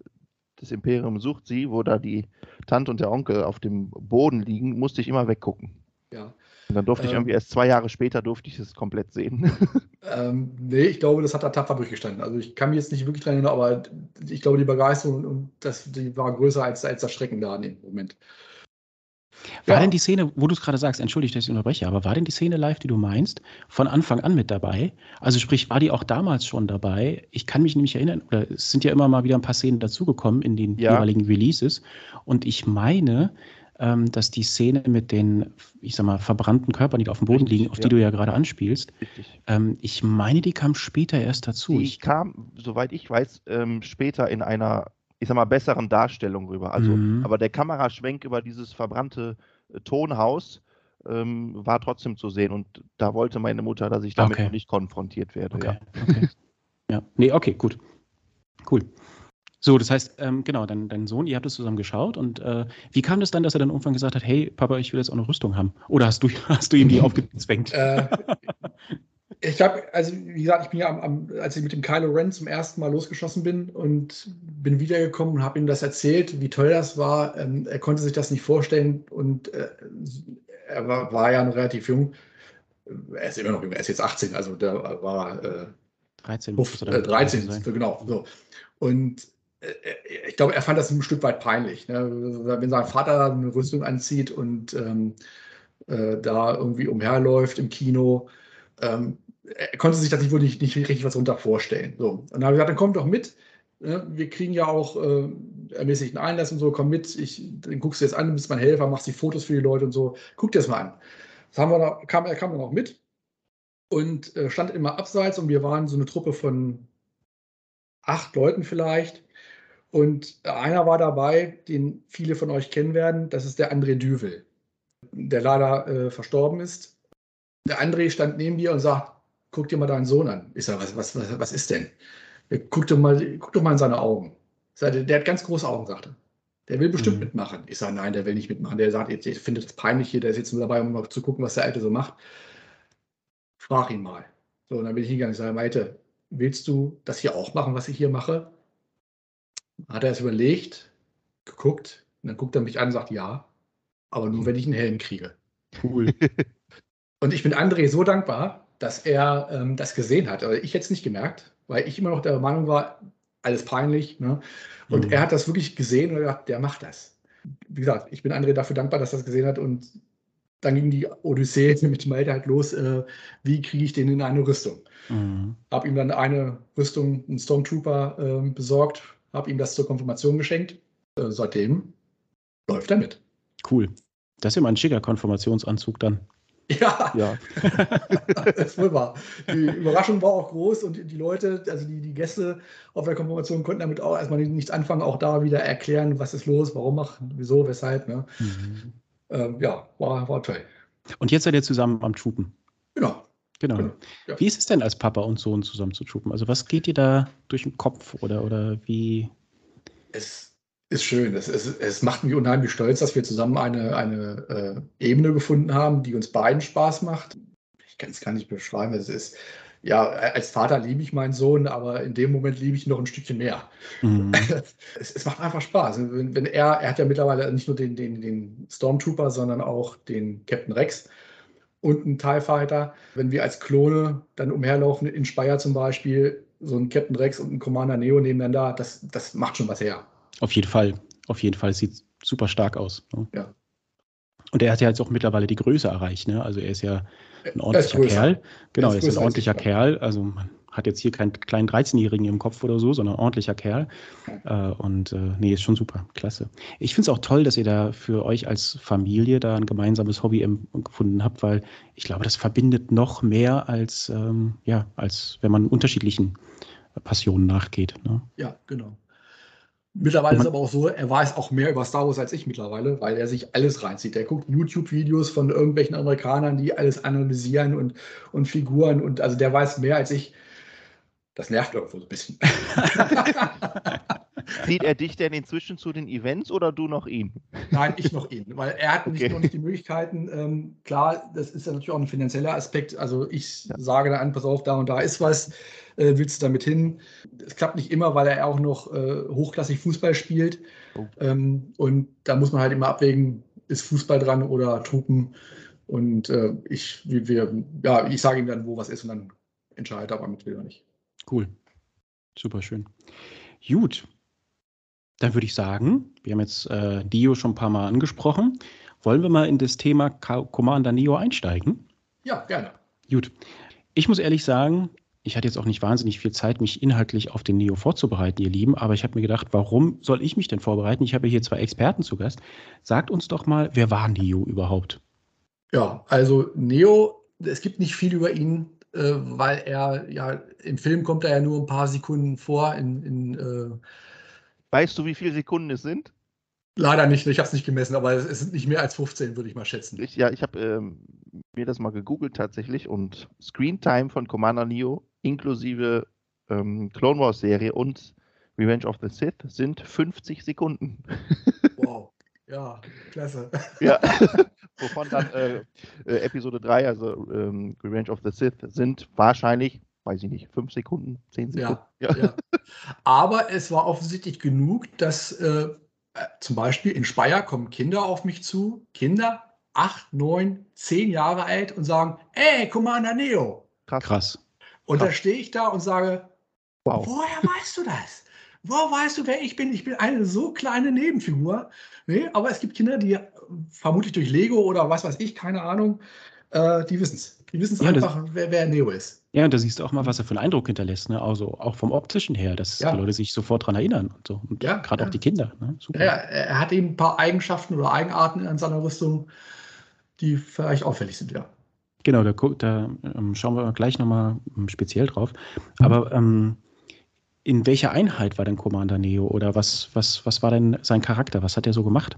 das Imperium sucht sie, wo da die Tante und der Onkel auf dem Boden liegen, musste ich immer weggucken. Ja. Und dann durfte ähm, ich irgendwie erst zwei Jahre später durfte ich es komplett sehen. Ähm, nee, ich glaube, das hat er tapfer durchgestanden. Also ich kann mich jetzt nicht wirklich dran erinnern, aber ich glaube, die Begeisterung und das, die war größer als, als das Schrecken da in dem Moment. War ja. denn die Szene, wo du es gerade sagst, entschuldige, dass ich unterbreche, aber war denn die Szene live, die du meinst, von Anfang an mit dabei? Also sprich, war die auch damals schon dabei? Ich kann mich nämlich erinnern, oder es sind ja immer mal wieder ein paar Szenen dazugekommen in den ja. jeweiligen Releases. Und ich meine, ähm, dass die Szene mit den, ich sag mal, verbrannten Körpern, die auf dem Boden Richtig, liegen, auf ja. die du ja gerade anspielst, ähm, ich meine, die kam später erst dazu. Die ich, kam, soweit ich weiß, ähm, später in einer, ich sag mal, besseren Darstellung rüber. Also, mhm. aber der Kameraschwenk über dieses verbrannte äh, Tonhaus ähm, war trotzdem zu sehen und da wollte meine Mutter, dass ich damit okay. noch nicht konfrontiert werde. Okay. Ja. Okay. ja. Nee, okay, gut. Cool. So, das heißt, ähm, genau, dein, dein Sohn, ihr habt es zusammen geschaut und äh, wie kam das dann, dass er dann irgendwann gesagt hat, hey, Papa, ich will jetzt auch eine Rüstung haben? Oder hast du, hast du ihm die aufgezwängt? Äh, ich habe, also wie gesagt, ich bin ja am, am, als ich mit dem Kylo Ren zum ersten Mal losgeschossen bin und bin wiedergekommen und habe ihm das erzählt, wie toll das war. Ähm, er konnte sich das nicht vorstellen und äh, er war, war, ja noch relativ jung. Er ist immer noch jung, er ist jetzt 18, also da war äh, 13, 15, äh, 13 genau. So. Und äh, ich glaube, er fand das ein Stück weit peinlich. Ne? Wenn sein Vater eine Rüstung anzieht und ähm, äh, da irgendwie umherläuft im Kino, ähm, er konnte sich das nicht, nicht, nicht richtig was runter vorstellen. So. Und dann habe ich gesagt, dann komm doch mit. Ne? Wir kriegen ja auch äh, ermäßigten Einlass und so, komm mit, ich, dann guckst du jetzt an, du bist mein Helfer, machst die Fotos für die Leute und so. Guck dir das mal an. Das haben wir noch, kam, er kam dann auch mit und äh, stand immer abseits und wir waren so eine Truppe von acht Leuten vielleicht. Und einer war dabei, den viele von euch kennen werden, das ist der André Düvel, der leider äh, verstorben ist. Der André stand neben mir und sagt, guck dir mal deinen Sohn an. Ich sage, was, was, was, was ist denn? Guck doch, mal, guck doch mal in seine Augen. Sage, der hat ganz große Augen, sagte er. Der will bestimmt mhm. mitmachen. Ich sage, nein, der will nicht mitmachen. Der sagt, ich finde es peinlich hier, der ist jetzt nur dabei, um mal zu gucken, was der Alte so macht. Frag ihn mal. So, und dann bin ich hingegangen. Ich sage, Maite, willst du das hier auch machen, was ich hier mache? Hat er es überlegt, geguckt, und dann guckt er mich an und sagt, ja, aber nur, wenn ich einen Helm kriege. Cool. und ich bin André so dankbar, dass er ähm, das gesehen hat. Aber ich hätte es nicht gemerkt, weil ich immer noch der Meinung war, alles peinlich. Ne? Und mhm. er hat das wirklich gesehen und gesagt, der macht das. Wie gesagt, ich bin André dafür dankbar, dass er das gesehen hat und dann ging die Odyssee mit Malte halt los, äh, wie kriege ich den in eine Rüstung. Mhm. Habe ihm dann eine Rüstung, einen Stormtrooper äh, besorgt, habe ihm das zur Konfirmation geschenkt. Äh, seitdem läuft er mit. Cool. Das ist ja mal ein schicker Konfirmationsanzug dann. Ja, ja. das ist wohl wahr. Die Überraschung war auch groß und die Leute, also die, die Gäste auf der Konfirmation konnten damit auch erstmal nichts anfangen, auch da wieder erklären, was ist los, warum machen, wieso, weshalb. Ne? Mhm. Ähm, ja, war, war toll. Und jetzt seid ihr zusammen am Troopen. Genau. Genau. genau ja. Wie ist es denn als Papa und Sohn zusammen zu troopen? Also was geht dir da durch den Kopf oder, oder wie? Es ist schön. Es, es, es macht mich unheimlich stolz, dass wir zusammen eine, eine äh, Ebene gefunden haben, die uns beiden Spaß macht. Ich kann es gar nicht beschreiben. Es ist, ja, als Vater liebe ich meinen Sohn, aber in dem Moment liebe ich ihn noch ein Stückchen mehr. Mhm. Es, es, macht einfach Spaß. Wenn, wenn, er, er hat ja mittlerweile nicht nur den, den, den Stormtrooper, sondern auch den Captain Rex und einen TIE Fighter. Wenn wir als Klone dann umherlaufen, in Speyer zum Beispiel, so ein Captain Rex und ein Commander Neo nebeneinander, das, das macht schon was her. Auf jeden Fall. Auf jeden Fall. Sieht super stark aus. Ne? Ja. Und er hat ja jetzt auch mittlerweile die Größe erreicht. Ne? Also er ist ja ein ordentlicher Kerl. Genau, er ist, er ist ein ordentlicher Kerl. Also man hat jetzt hier keinen kleinen 13-Jährigen im Kopf oder so, sondern ordentlicher Kerl. Äh, und äh, nee, ist schon super. Klasse. Ich finde es auch toll, dass ihr da für euch als Familie da ein gemeinsames Hobby gefunden habt, weil ich glaube, das verbindet noch mehr als, ähm, ja, als wenn man unterschiedlichen Passionen nachgeht. Ne? Ja, genau. Mittlerweile ist es aber auch so, er weiß auch mehr über Star Wars als ich mittlerweile, weil er sich alles reinzieht. Er guckt YouTube-Videos von irgendwelchen Amerikanern, die alles analysieren und, und Figuren und also der weiß mehr als ich. Das nervt irgendwo so ein bisschen. Zieht er dich denn inzwischen zu den Events oder du noch ihn? Nein, ich noch ihn, weil er hat okay. nicht, noch nicht die Möglichkeiten. Ähm, klar, das ist ja natürlich auch ein finanzieller Aspekt. Also ich ja. sage dann, pass auf, da und da ist was äh, willst du damit hin? Es klappt nicht immer, weil er auch noch äh, hochklassig Fußball spielt. Oh. Ähm, und da muss man halt immer abwägen, ist Fußball dran oder Truppen. Und äh, ich, wir, ja, ich sage ihm dann, wo was ist und dann entscheidet er, ob er mit will oder nicht. Cool. Super schön. Gut. Dann würde ich sagen, wir haben jetzt äh, Dio schon ein paar Mal angesprochen. Wollen wir mal in das Thema Commander Neo einsteigen? Ja, gerne. Gut. Ich muss ehrlich sagen, ich hatte jetzt auch nicht wahnsinnig viel Zeit, mich inhaltlich auf den Neo vorzubereiten, ihr Lieben, aber ich habe mir gedacht, warum soll ich mich denn vorbereiten? Ich habe hier zwei Experten zu Gast. Sagt uns doch mal, wer war Neo überhaupt? Ja, also Neo, es gibt nicht viel über ihn, weil er ja im Film kommt er ja nur ein paar Sekunden vor. In, in, äh weißt du, wie viele Sekunden es sind? Leider nicht, ich habe es nicht gemessen, aber es sind nicht mehr als 15, würde ich mal schätzen. Ich, ja, ich habe ähm, mir das mal gegoogelt tatsächlich und Screen Time von Commander Neo inklusive ähm, Clone Wars Serie und Revenge of the Sith sind 50 Sekunden. Wow, ja, klasse. Ja, wovon dann äh, äh, Episode 3, also ähm, Revenge of the Sith, sind wahrscheinlich, weiß ich nicht, 5 Sekunden, 10 Sekunden. Ja, ja. ja. Aber es war offensichtlich genug, dass äh, zum Beispiel in Speyer kommen Kinder auf mich zu, Kinder, 8, 9, 10 Jahre alt und sagen, ey, Commander Neo. Krass. Krass. Und da stehe ich da und sage, wow. woher weißt du das? Woher weißt du, wer ich bin? Ich bin eine so kleine Nebenfigur. Nee, aber es gibt Kinder, die vermutlich durch Lego oder was weiß ich, keine Ahnung, äh, die wissen es. Die wissen es ja, einfach, das, wer, wer, Neo ist. Ja, und da siehst du auch mal, was er für einen Eindruck hinterlässt. Ne? Also auch vom optischen her, dass ja. die Leute sich sofort daran erinnern. Und so. Und ja, gerade auch die Kinder. Ne? Super. Ja, er hat eben ein paar Eigenschaften oder Eigenarten in seiner Rüstung, die vielleicht auffällig sind, ja. Genau, da, da ähm, schauen wir gleich nochmal ähm, speziell drauf. Aber ähm, in welcher Einheit war denn Commander Neo oder was, was, was war denn sein Charakter? Was hat er so gemacht?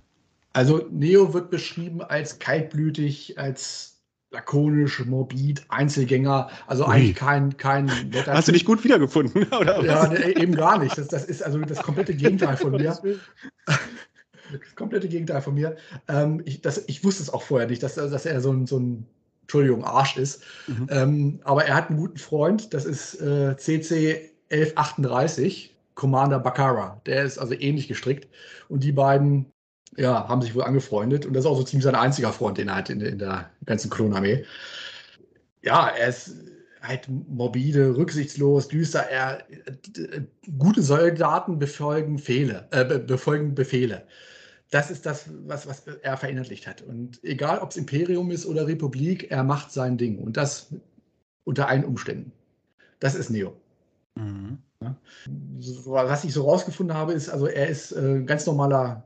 Also Neo wird beschrieben als kaltblütig, als lakonisch, morbid, Einzelgänger, also Ui. eigentlich kein, kein netter Hast du dich gut wiedergefunden? Oder ja, nee, eben gar nicht. Das, das ist also das komplette Gegenteil von mir. Das komplette Gegenteil von mir. Ähm, ich, das, ich wusste es auch vorher nicht, dass, dass er so ein, so ein Entschuldigung, Arsch ist. Mhm. Ähm, aber er hat einen guten Freund, das ist äh, CC 1138, Commander Bakara. Der ist also ähnlich gestrickt. Und die beiden ja, haben sich wohl angefreundet. Und das ist auch so ziemlich sein einziger Freund, den er hat in, in der ganzen Klonarmee. Ja, er ist halt morbide, rücksichtslos, düster. Er, gute Soldaten befolgen, Fehle, äh, befolgen Befehle das ist das, was, was er verinnerlicht hat. Und egal, ob es Imperium ist oder Republik, er macht sein Ding. Und das unter allen Umständen. Das ist Neo. Mhm. Was ich so rausgefunden habe, ist, also er ist ein äh, ganz normaler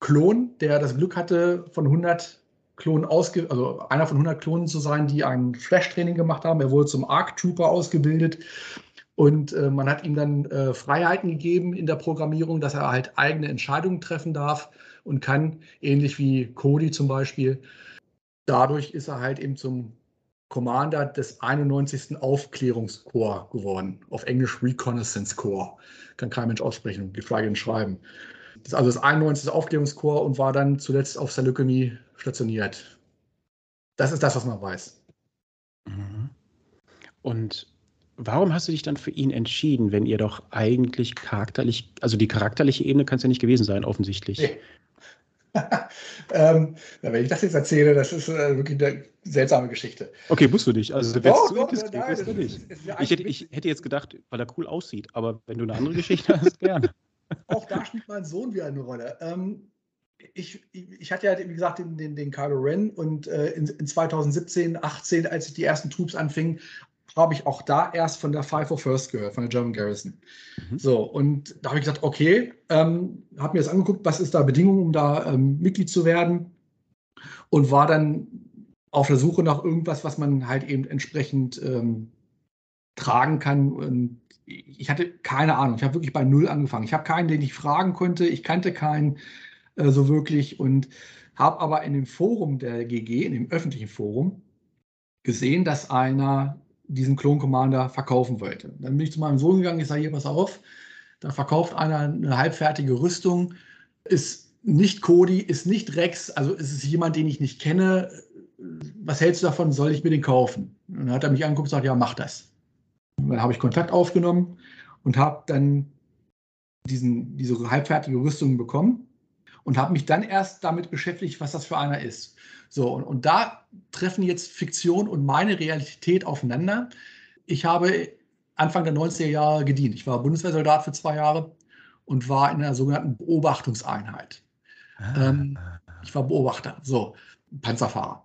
Klon, der das Glück hatte, von 100 Klonen ausge also einer von 100 Klonen zu sein, die ein Flash-Training gemacht haben. Er wurde zum Arc Trooper ausgebildet und äh, man hat ihm dann äh, Freiheiten gegeben in der Programmierung, dass er halt eigene Entscheidungen treffen darf und kann, ähnlich wie Cody zum Beispiel. Dadurch ist er halt eben zum Commander des 91. Aufklärungskorps geworden. Auf Englisch Reconnaissance Corps. Kann kein Mensch aussprechen, die Frage schreiben. Das ist also das 91. Aufklärungskorps und war dann zuletzt auf Salukami stationiert. Das ist das, was man weiß. Mhm. Und Warum hast du dich dann für ihn entschieden, wenn ihr doch eigentlich charakterlich, also die charakterliche Ebene kann es ja nicht gewesen sein, offensichtlich. Nee. ähm, wenn ich das jetzt erzähle, das ist äh, wirklich eine seltsame Geschichte. Okay, musst du nicht. Also, wenn oh, du bist, nein, du nicht. Ich hätte, ich hätte jetzt gedacht, weil er cool aussieht, aber wenn du eine andere Geschichte hast, gerne. Auch da spielt mein Sohn wieder eine Rolle. Ähm, ich, ich, hatte ja, wie gesagt, den, den, den Kylo Ren und äh, in, in 2017, 18, als die ersten Troops anfingen, habe ich auch da erst von der Five of First gehört, von der German Garrison. Mhm. So, und da habe ich gesagt, okay, ähm, habe mir das angeguckt, was ist da Bedingung, um da ähm, Mitglied zu werden und war dann auf der Suche nach irgendwas, was man halt eben entsprechend ähm, tragen kann. Und ich hatte keine Ahnung. Ich habe wirklich bei Null angefangen. Ich habe keinen, den ich fragen konnte. Ich kannte keinen äh, so wirklich und habe aber in dem Forum der GG, in dem öffentlichen Forum, gesehen, dass einer diesen Clone Commander verkaufen wollte. Dann bin ich zu meinem Sohn gegangen, ich sage, hier, pass auf, da verkauft einer eine halbfertige Rüstung, ist nicht Cody, ist nicht Rex, also ist es jemand, den ich nicht kenne. Was hältst du davon? Soll ich mir den kaufen? Und dann hat er mich angeguckt und gesagt, ja, mach das. Und dann habe ich Kontakt aufgenommen und habe dann diesen, diese halbfertige Rüstung bekommen und habe mich dann erst damit beschäftigt, was das für einer ist. So, und, und da treffen jetzt Fiktion und meine Realität aufeinander. Ich habe Anfang der 90er Jahre gedient. Ich war Bundeswehrsoldat für zwei Jahre und war in einer sogenannten Beobachtungseinheit. Ah. Ähm, ich war Beobachter, so, Panzerfahrer.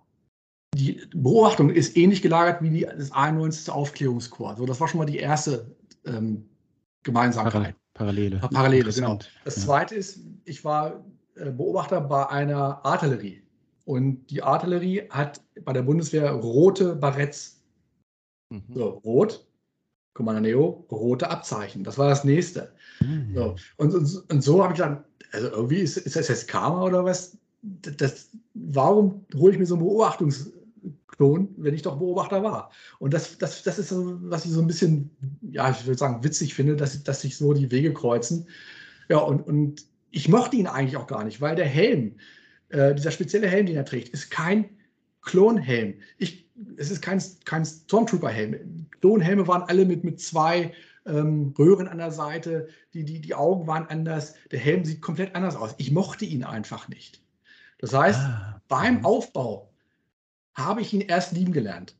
Die Beobachtung ist ähnlich gelagert wie die, das 91. Aufklärungskorps. So, das war schon mal die erste ähm, Gemeinsamkeit. Parallele. Parallele, genau. Das ja. zweite ist, ich war äh, Beobachter bei einer Artillerie. Und die Artillerie hat bei der Bundeswehr rote Baretts. Mhm. So, rot, Commander Neo, rote Abzeichen. Das war das nächste. Mhm. So. Und, und, und, so habe ich gedacht, also irgendwie ist, ist das jetzt Karma oder was? Das, das warum hole ich mir so einen Beobachtungsklon, wenn ich doch Beobachter war? Und das, das, das ist so, was ich so ein bisschen, ja, ich würde sagen, witzig finde, dass, dass sich so die Wege kreuzen. Ja, und, und ich mochte ihn eigentlich auch gar nicht, weil der Helm, äh, dieser spezielle Helm, den er trägt, ist kein Klonhelm. Ich, es ist kein, kein Stormtrooper-Helm. Klonhelme waren alle mit, mit zwei ähm, Röhren an der Seite, die, die, die Augen waren anders, der Helm sieht komplett anders aus. Ich mochte ihn einfach nicht. Das heißt, ah. beim. Aufbau habe ich ihn erst lieben gelernt.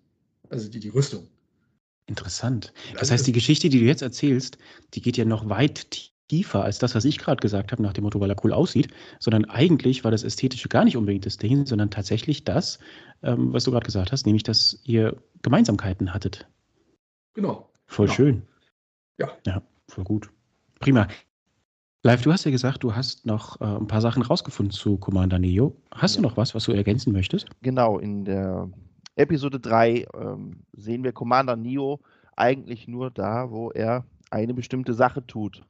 Also die, die Rüstung. Interessant. Das also heißt, die Geschichte, die du jetzt erzählst, die geht ja noch weit tiefer als das, was ich gerade gesagt habe, nach dem Motto, weil er cool aussieht, sondern eigentlich war das Ästhetische gar nicht unbedingt das Ding, sondern tatsächlich das, ähm, was du gerade gesagt hast, nämlich, dass ihr Gemeinsamkeiten hattet. Genau. Voll genau. schön. Ja. Ja, voll gut. Prima. Live, du hast ja gesagt, du hast noch äh, ein paar Sachen rausgefunden zu Commander Neo. Hast ja. du noch was, was du ergänzen möchtest? Genau, in der Episode 3 ähm, sehen wir Commander Neo eigentlich nur da, wo er eine bestimmte Sache tut.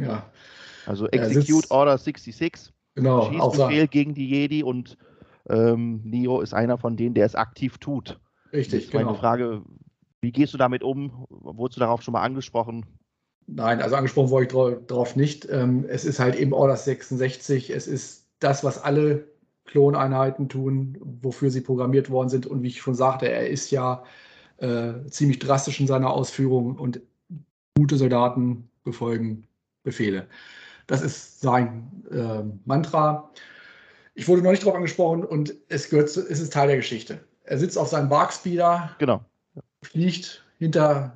Ja. Also Execute Order 66. Genau. Schießbefehl gegen die Jedi und ähm, Neo ist einer von denen, der es aktiv tut. Richtig, genau. Meine Frage, wie gehst du damit um? Wurdest du darauf schon mal angesprochen? Nein, also angesprochen wurde ich darauf nicht. Ähm, es ist halt eben Order 66. Es ist das, was alle Kloneinheiten tun, wofür sie programmiert worden sind. Und wie ich schon sagte, er ist ja äh, ziemlich drastisch in seiner Ausführung und gute Soldaten befolgen Befehle. Das ist sein äh, Mantra. Ich wurde noch nicht darauf angesprochen und es, gehört zu, es ist Teil der Geschichte. Er sitzt auf seinem Barkspeeder, genau. fliegt hinter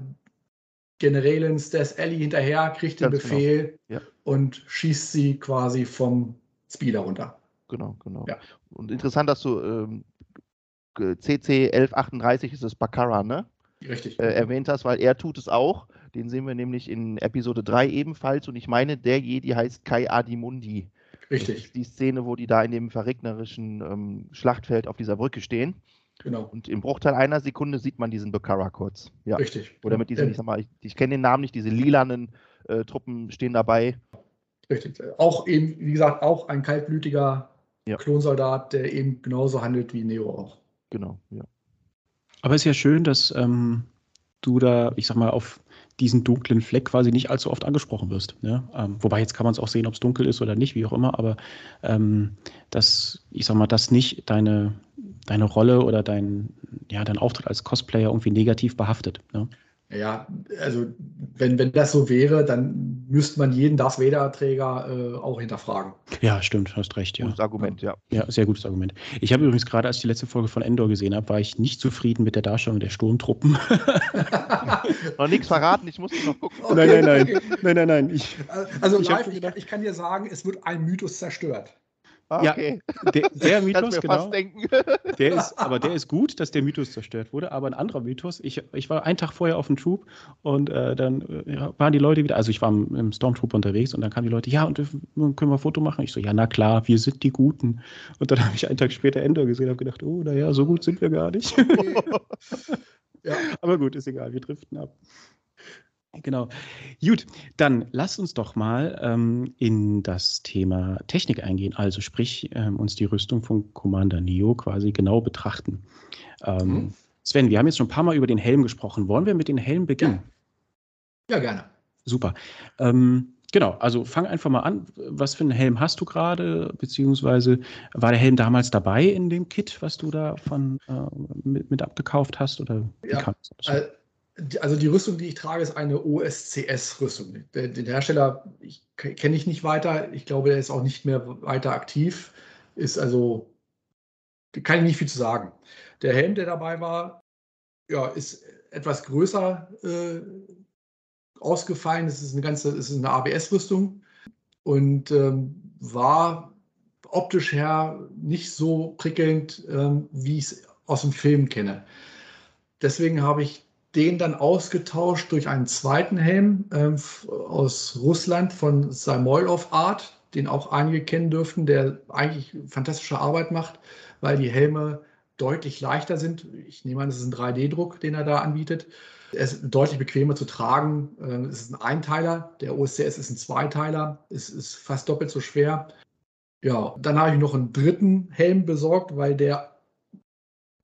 Generälin Stas Ellie hinterher, kriegt den Ganz genau. Befehl genau. ja. und schießt sie quasi vom Speeder runter. Genau, genau. Ja. Und interessant, dass du ähm, CC 1138 ist das Baccarat, ne? Richtig. Äh, erwähnt hast, weil er tut es auch. Den sehen wir nämlich in Episode 3 ebenfalls. Und ich meine, der Jedi heißt Kai Adimundi. Richtig. die Szene, wo die da in dem verregnerischen ähm, Schlachtfeld auf dieser Brücke stehen. Genau. Und im Bruchteil einer Sekunde sieht man diesen Bekara kurz. Ja. Richtig. Oder mit diesen, ich sag mal, ich, ich kenne den Namen nicht, diese lilanen äh, Truppen stehen dabei. Richtig. Auch eben, wie gesagt, auch ein kaltblütiger ja. Klonsoldat, der eben genauso handelt wie Neo auch. Genau, ja. Aber es ist ja schön, dass ähm, du da, ich sag mal, auf diesen dunklen Fleck quasi nicht allzu oft angesprochen wirst. Ne? Ähm, wobei jetzt kann man es auch sehen, ob es dunkel ist oder nicht, wie auch immer, aber ähm, dass, ich sag mal, das nicht deine, deine Rolle oder dein, ja, dein Auftritt als Cosplayer irgendwie negativ behaftet. Ne? Ja, also wenn, wenn das so wäre, dann müsste man jeden Darth Vader-Träger äh, auch hinterfragen. Ja, stimmt, hast recht. Ja. Gutes Argument, ja. Ja, sehr gutes Argument. Ich habe übrigens gerade, als ich die letzte Folge von Endor gesehen habe, war ich nicht zufrieden mit der Darstellung der Sturmtruppen. noch nichts verraten, ich musste noch gucken. Okay, nein, nein, nein. Nein, nein, nein. Ich, also, ich, live, ich, ich kann dir sagen, es wird ein Mythos zerstört. Okay. Ja, der, der Mythos, genau. Der ist, aber der ist gut, dass der Mythos zerstört wurde. Aber ein anderer Mythos, ich, ich war einen Tag vorher auf dem Troop und äh, dann ja, waren die Leute wieder, also ich war im, im Stormtroop unterwegs und dann kamen die Leute, ja, und können wir ein Foto machen? Ich so, ja, na klar, wir sind die Guten. Und dann habe ich einen Tag später Ender gesehen und habe gedacht, oh, naja, so gut sind wir gar nicht. Ja. Aber gut, ist egal, wir driften ab. Genau. Gut, dann lasst uns doch mal ähm, in das Thema Technik eingehen, also sprich ähm, uns die Rüstung von Commander Neo quasi genau betrachten. Ähm, mhm. Sven, wir haben jetzt schon ein paar Mal über den Helm gesprochen. Wollen wir mit dem Helm beginnen? Ja, ja gerne. Super. Ähm, genau, also fang einfach mal an. Was für einen Helm hast du gerade? Beziehungsweise war der Helm damals dabei in dem Kit, was du da von, äh, mit, mit, abgekauft hast? Oder wie ja, kam das? Äh, also die Rüstung, die ich trage, ist eine OSCS-Rüstung. Den Hersteller kenne ich nicht weiter. Ich glaube, der ist auch nicht mehr weiter aktiv. Ist also, kann ich nicht viel zu sagen. Der Helm, der dabei war, ja, ist etwas größer äh, ausgefallen. Es ist eine ganze, es ist eine ABS-Rüstung und ähm, war optisch her nicht so prickelnd, ähm, wie ich es aus dem Film kenne. Deswegen habe ich den dann ausgetauscht durch einen zweiten Helm äh, aus Russland von Samoilov Art, den auch einige kennen dürften, der eigentlich fantastische Arbeit macht, weil die Helme deutlich leichter sind. Ich nehme an, es ist ein 3D-Druck, den er da anbietet. Er ist deutlich bequemer zu tragen. Ähm, es ist ein Einteiler. Der OSCS ist ein Zweiteiler. Es ist fast doppelt so schwer. Ja, dann habe ich noch einen dritten Helm besorgt, weil der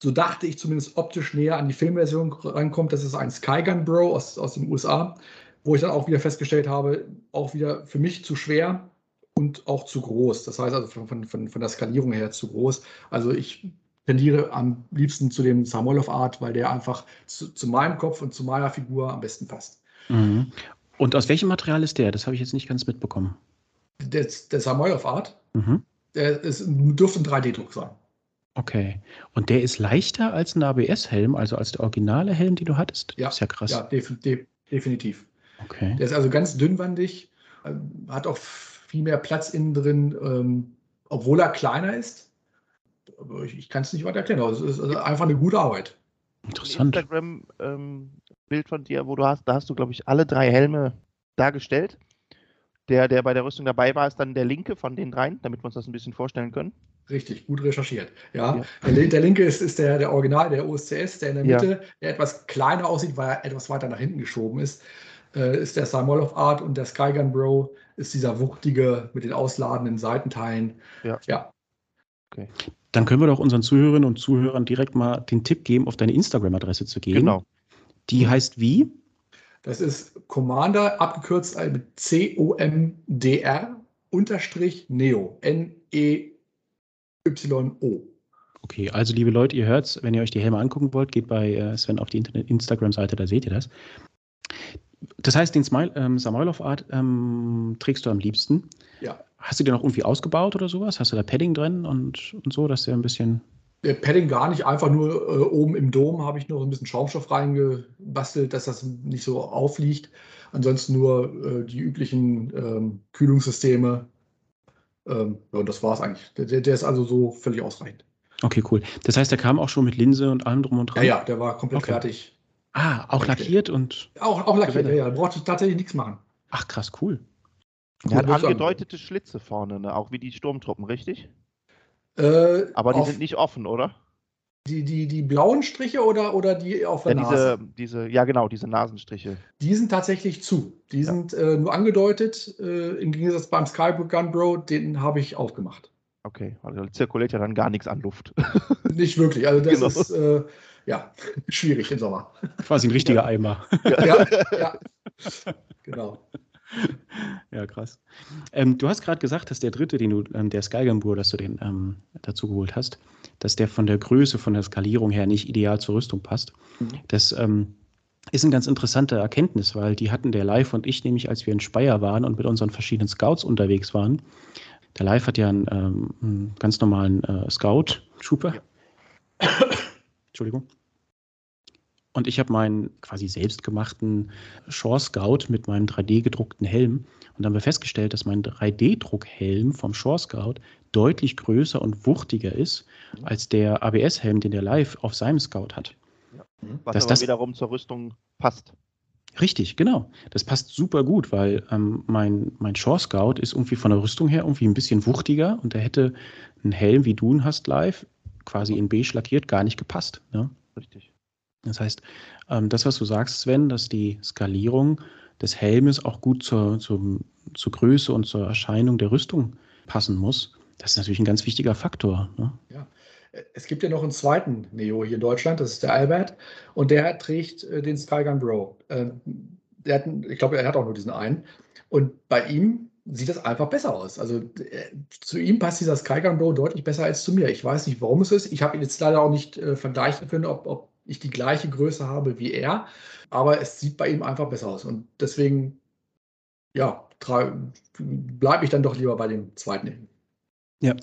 so dachte ich zumindest optisch näher an die Filmversion rankommt. Das ist ein Skygun Bro aus, aus den USA, wo ich dann auch wieder festgestellt habe, auch wieder für mich zu schwer und auch zu groß. Das heißt also von, von, von der Skalierung her zu groß. Also ich tendiere am liebsten zu dem Samoilov Art, weil der einfach zu, zu, meinem Kopf und zu meiner Figur am besten passt. Mhm. Und aus welchem Material ist der? Das habe ich jetzt nicht ganz mitbekommen. Der, der Samoilov Art, mhm. der ist, dürfte ein 3D-Druck sein. Okay. Und der ist leichter als ein ABS-Helm, also als der originale Helm, den du hattest? Ja, ist ja krass. Ja, def def definitiv. Okay. Der ist also ganz dünnwandig, ähm, hat auch viel mehr Platz innen drin, ähm, obwohl er kleiner ist. Aber ich, ich kann es nicht weiter erklären. Also es ist also einfach eine gute Arbeit. Interessant. Instagram-Bild ähm, von dir, wo du hast, da hast du, glaube ich, alle drei Helme dargestellt. Der, der bei der Rüstung dabei war, ist dann der linke von den dreien, damit wir uns das ein bisschen vorstellen können. Richtig, gut recherchiert. Ja, ja. Der, der, linke ist, ist der, der Original, der OSCS, der in der Mitte, ja. der etwas kleiner aussieht, weil er etwas weiter nach hinten geschoben ist, äh, ist der Simolov Art und der Skygun Bro ist dieser wuchtige mit den ausladenden Seitenteilen. Ja. ja. Okay. Dann können wir doch unseren Zuhörerinnen und Zuhörern direkt mal den Tipp geben, auf deine Instagram-Adresse zu gehen. Genau. Die heißt wie? Das ist Commander, abgekürzt mit C-O-M-D-R unterstrich Neo. N-E Y-O. Okay, also liebe Leute, ihr hört es, wenn ihr euch die Helme angucken wollt, geht bei äh, Sven auf die Instagram-Seite, da seht ihr das. Das heißt, den Smile, ähm, Samoilov-Art ähm, trägst du am liebsten. Ja. Hast du den auch irgendwie ausgebaut oder sowas? Hast du da Padding drin und, und so, dass der ein bisschen. Der Padding gar nicht, einfach nur äh, oben im Dom habe ich noch ein bisschen Schaumstoff reingebastelt, dass das nicht so aufliegt. Ansonsten nur äh, die üblichen ähm, Kühlungssysteme, ähm, ja, und das war es eigentlich. Der, der, ist also so völlig ausreichend. Okay, cool. Das heißt, der kam auch schon mit Linse und allem drum und dran? Ja, ja, der war komplett okay. fertig. Ah, auch lackiert und. Auch, auch lackiert, ja, ja. Brauchte tatsächlich nichts machen. Ach, krass, cool. Er hat angedeutete Schlitze vorne, ne? auch wie die Sturmtruppen, richtig? Äh, Aber die sind nicht offen, oder? Die, die, die blauen Striche oder, oder die auf der ja, Nase? Diese, ja, genau, diese Nasenstriche. Die sind tatsächlich zu. Die ja. sind äh, nur angedeutet. Äh, Im Gegensatz beim Skybook Gun Bro, den habe ich aufgemacht. Okay, also zirkuliert ja dann gar nichts an Luft. Nicht wirklich. Also das genau. ist äh, ja schwierig im Sommer. Quasi ein richtiger Eimer. ja, ja. genau. Ja, krass. Ähm, du hast gerade gesagt, dass der dritte, den du, ähm, der Skygambur, dass du den ähm, dazu geholt hast, dass der von der Größe, von der Skalierung her nicht ideal zur Rüstung passt. Mhm. Das ähm, ist eine ganz interessante Erkenntnis, weil die hatten der Live und ich nämlich, als wir in Speyer waren und mit unseren verschiedenen Scouts unterwegs waren. Der Live hat ja einen, ähm, einen ganz normalen äh, Scout-Trooper. Ja. Entschuldigung. Und ich habe meinen quasi selbstgemachten Shore Scout mit meinem 3D gedruckten Helm. Und dann haben wir festgestellt, dass mein 3D-Druckhelm vom Shore Scout deutlich größer und wuchtiger ist als der ABS-Helm, den der Live auf seinem Scout hat. Ja. Was dass aber das wiederum zur Rüstung passt. Richtig, genau. Das passt super gut, weil ähm, mein, mein Shore Scout ist irgendwie von der Rüstung her irgendwie ein bisschen wuchtiger und der hätte einen Helm, wie du ihn hast live, quasi in beige lackiert, gar nicht gepasst. Ne? Richtig. Das heißt, ähm, das, was du sagst, Sven, dass die Skalierung des Helmes auch gut zur, zur, zur Größe und zur Erscheinung der Rüstung passen muss, das ist natürlich ein ganz wichtiger Faktor. Ne? Ja. Es gibt ja noch einen zweiten Neo hier in Deutschland, das ist der Albert, und der trägt äh, den Skygun Bro. Äh, der hat, ich glaube, er hat auch nur diesen einen. Und bei ihm sieht das einfach besser aus. Also äh, zu ihm passt dieser Skygun Bro deutlich besser als zu mir. Ich weiß nicht, warum es ist. Ich habe ihn jetzt leider auch nicht äh, vergleichen können, ob, ob ich die gleiche Größe habe wie er, aber es sieht bei ihm einfach besser aus. Und deswegen, ja, bleibe ich dann doch lieber bei dem zweiten. Ja,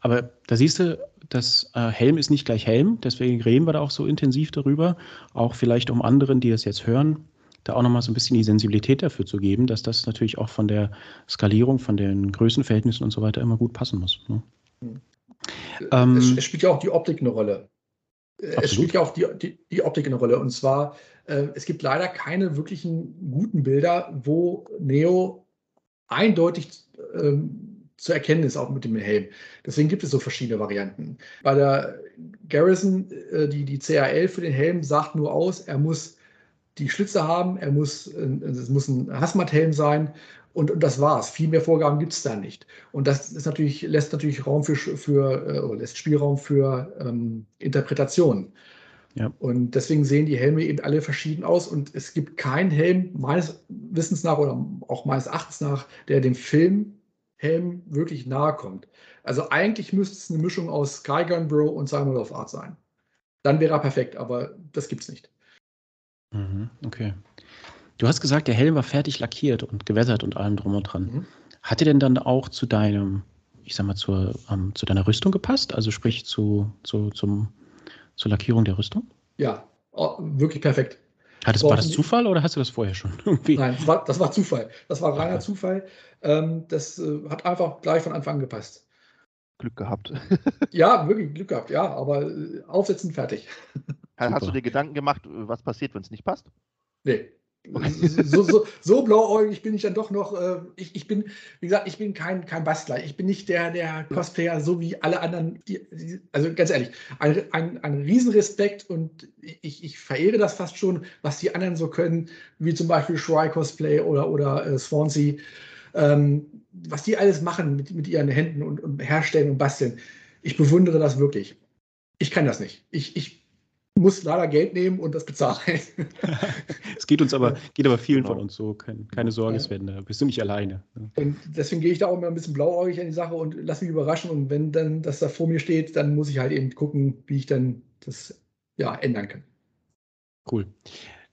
aber da siehst du, das äh, Helm ist nicht gleich Helm, deswegen reden wir da auch so intensiv darüber. Auch vielleicht um anderen, die das jetzt hören, da auch nochmal so ein bisschen die Sensibilität dafür zu geben, dass das natürlich auch von der Skalierung, von den Größenverhältnissen und so weiter immer gut passen muss. Ne? Mhm. Ähm, es spielt ja auch die Optik eine Rolle. Absolut. Es spielt ja auch die, die, die, Optik eine Rolle. Und zwar, äh, es gibt leider keine wirklichen guten Bilder, wo Neo eindeutig ähm, zu erkennen ist, auch mit dem Helm. Deswegen gibt es so verschiedene Varianten. Bei der Garrison, äh, die, die CAL für den Helm sagt nur aus, er muss die Schlitze haben, er muss, äh, es muss ein Hazmat-Helm sein und, und, das war's. Viel mehr Vorgaben gibt es da nicht. Und das ist natürlich, lässt natürlich Raum für, für äh, lässt Spielraum für ähm, Interpretationen. Ja. Und deswegen sehen die Helme eben alle verschieden aus. Und es gibt keinen Helm, meines Wissens nach oder auch meines Erachtens nach, der dem Filmhelm wirklich nahe kommt. Also eigentlich müsste es eine Mischung aus Skygun Bro und Simon of Art sein. Dann wäre er perfekt, aber das gibt es nicht. Mhm, okay. Du hast gesagt, der Helm war fertig lackiert und gewettert und allem drum und dran. Mhm. Hat er denn dann auch zu deinem, ich sag mal, zur, ähm, zu deiner Rüstung gepasst? Also sprich zu, zu, zum, zur Lackierung der Rüstung? Ja, oh, wirklich perfekt. Das, war das Zufall oder hast du das vorher schon? Irgendwie? Nein, das war, das war Zufall. Das war reiner. Zufall. Ähm, das äh, hat einfach gleich von Anfang an gepasst. Glück gehabt. ja, wirklich Glück gehabt, ja, aber äh, aufsetzen fertig. Hast Super. du dir Gedanken gemacht, was passiert, wenn es nicht passt? Nee, so, so, so, blauäugig bin ich dann doch noch. Äh, ich, ich, bin, wie gesagt, ich bin kein, kein Bastler. Ich bin nicht der, der Cosplayer, so wie alle anderen. Die, die, also ganz ehrlich, ein, ein, ein Riesenrespekt und ich, ich verehre das fast schon, was die anderen so können, wie zum Beispiel Shry Cosplay oder, oder äh, Swansea. Ähm, was die alles machen mit, mit ihren Händen und, und herstellen und basteln. Ich bewundere das wirklich. Ich kann das nicht. Ich, ich muss leider Geld nehmen und das bezahlen. Es geht uns aber, geht aber vielen genau. von uns so. Keine, keine Sorge, ja. Sven, da bist du nicht alleine. Und deswegen gehe ich da auch immer ein bisschen blauäugig an die Sache und lasse mich überraschen. Und wenn dann das da vor mir steht, dann muss ich halt eben gucken, wie ich dann das ja, ändern kann. Cool.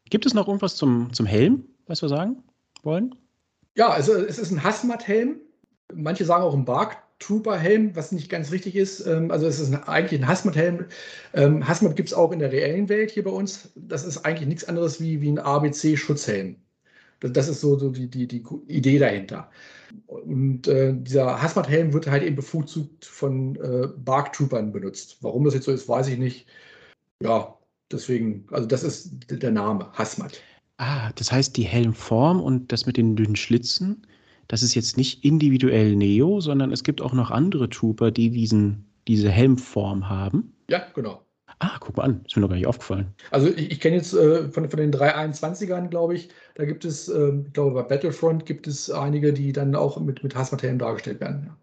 Gibt es noch irgendwas zum, zum Helm, was wir sagen wollen? Ja, also es ist ein Hazmat-Helm. Manche sagen auch ein Bark Trooper-Helm, was nicht ganz richtig ist. Ähm, also es ist ein, eigentlich ein Hazmat-Helm. Ähm, Hazmat gibt es auch in der reellen Welt hier bei uns. Das ist eigentlich nichts anderes wie, wie ein ABC-Schutzhelm. Das ist so, so die, die, die Idee dahinter. Und äh, dieser Hazmat-Helm wird halt eben bevorzugt von äh, Bark-Troopern benutzt. Warum das jetzt so ist, weiß ich nicht. Ja, deswegen, also das ist der Name, Hazmat. Ah, das heißt, die Helmform und das mit den dünnen Schlitzen, das ist jetzt nicht individuell Neo, sondern es gibt auch noch andere Trooper, die diesen, diese Helmform haben. Ja, genau. Ah, guck mal an, ist mir noch gar nicht aufgefallen. Also ich, ich kenne jetzt äh, von, von den 321ern, glaube ich, da gibt es, äh, ich glaube bei Battlefront gibt es einige, die dann auch mit, mit Hazmat-Helm dargestellt werden. Ja.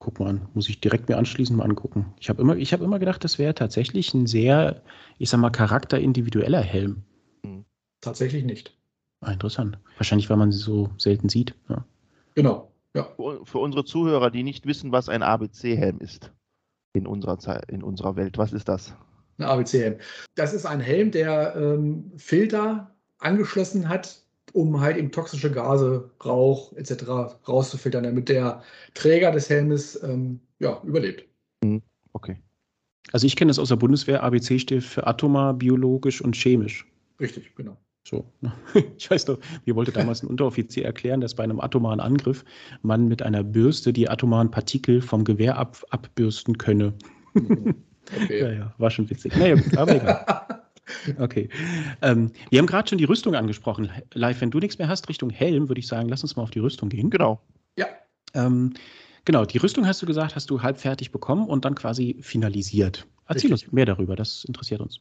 Guck mal an, muss ich direkt mir anschließend mal angucken. Ich habe immer, hab immer gedacht, das wäre tatsächlich ein sehr, ich sag mal, charakterindividueller Helm. Tatsächlich nicht. Ah, interessant. Wahrscheinlich, weil man sie so selten sieht. Ja. Genau. Ja. Für unsere Zuhörer, die nicht wissen, was ein ABC-Helm ist in unserer, Zeit, in unserer Welt, was ist das? Ein ABC-Helm. Das ist ein Helm, der ähm, Filter angeschlossen hat, um halt eben toxische Gase, Rauch etc. rauszufiltern, damit der Träger des Helmes ähm, ja, überlebt. Mhm. Okay. Also ich kenne das aus der Bundeswehr. ABC steht für atomar, biologisch und chemisch. Richtig, genau. So. Ich weiß doch, mir wollte damals ein Unteroffizier erklären, dass bei einem atomaren Angriff man mit einer Bürste die atomaren Partikel vom Gewehr ab, abbürsten könne. Okay. ja, ja, war schon witzig. Naja, aber egal. Okay. Ähm, wir haben gerade schon die Rüstung angesprochen. Live, wenn du nichts mehr hast Richtung Helm, würde ich sagen, lass uns mal auf die Rüstung gehen. Genau. Ja. Ähm, genau, die Rüstung hast du gesagt, hast du halb fertig bekommen und dann quasi finalisiert. Erzähl Richtig. uns mehr darüber, das interessiert uns.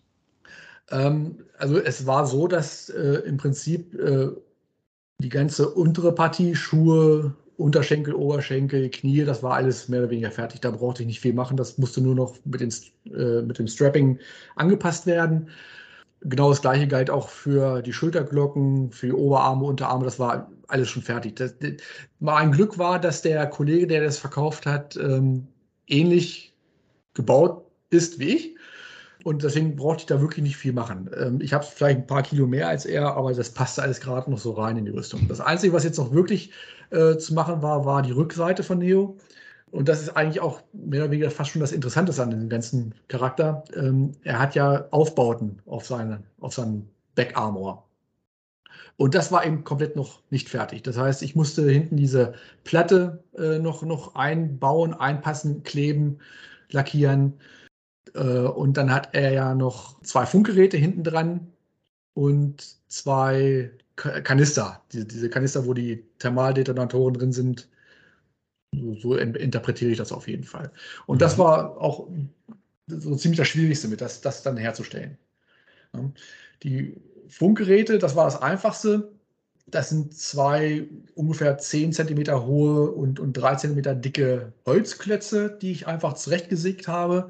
Ähm, also es war so, dass äh, im Prinzip äh, die ganze untere Partie, Schuhe, Unterschenkel, Oberschenkel, Knie, das war alles mehr oder weniger fertig. Da brauchte ich nicht viel machen. Das musste nur noch mit, den, äh, mit dem Strapping angepasst werden. Genau das gleiche galt auch für die Schulterglocken, für die Oberarme, Unterarme. Das war alles schon fertig. Das, das, mein Glück war, dass der Kollege, der das verkauft hat, ähm, ähnlich gebaut ist wie ich. Und deswegen brauchte ich da wirklich nicht viel machen. Ähm, ich habe vielleicht ein paar Kilo mehr als er, aber das passte alles gerade noch so rein in die Rüstung. Das Einzige, was jetzt noch wirklich äh, zu machen war, war die Rückseite von Neo. Und das ist eigentlich auch mehr oder weniger fast schon das Interessante an dem ganzen Charakter. Ähm, er hat ja Aufbauten auf, seine, auf seinen Back-Armor. Und das war eben komplett noch nicht fertig. Das heißt, ich musste hinten diese Platte äh, noch, noch einbauen, einpassen, kleben, lackieren. Äh, und dann hat er ja noch zwei Funkgeräte hinten dran und zwei Kanister. Diese, Kanister, wo die Thermaldetonatoren drin sind. So, interpretiere ich das auf jeden Fall. Und mhm. das war auch so ziemlich das Schwierigste mit, das, das dann herzustellen. Die Funkgeräte, das war das Einfachste. Das sind zwei ungefähr 10 cm hohe und, und 3 cm dicke Holzklötze, die ich einfach zurechtgesägt habe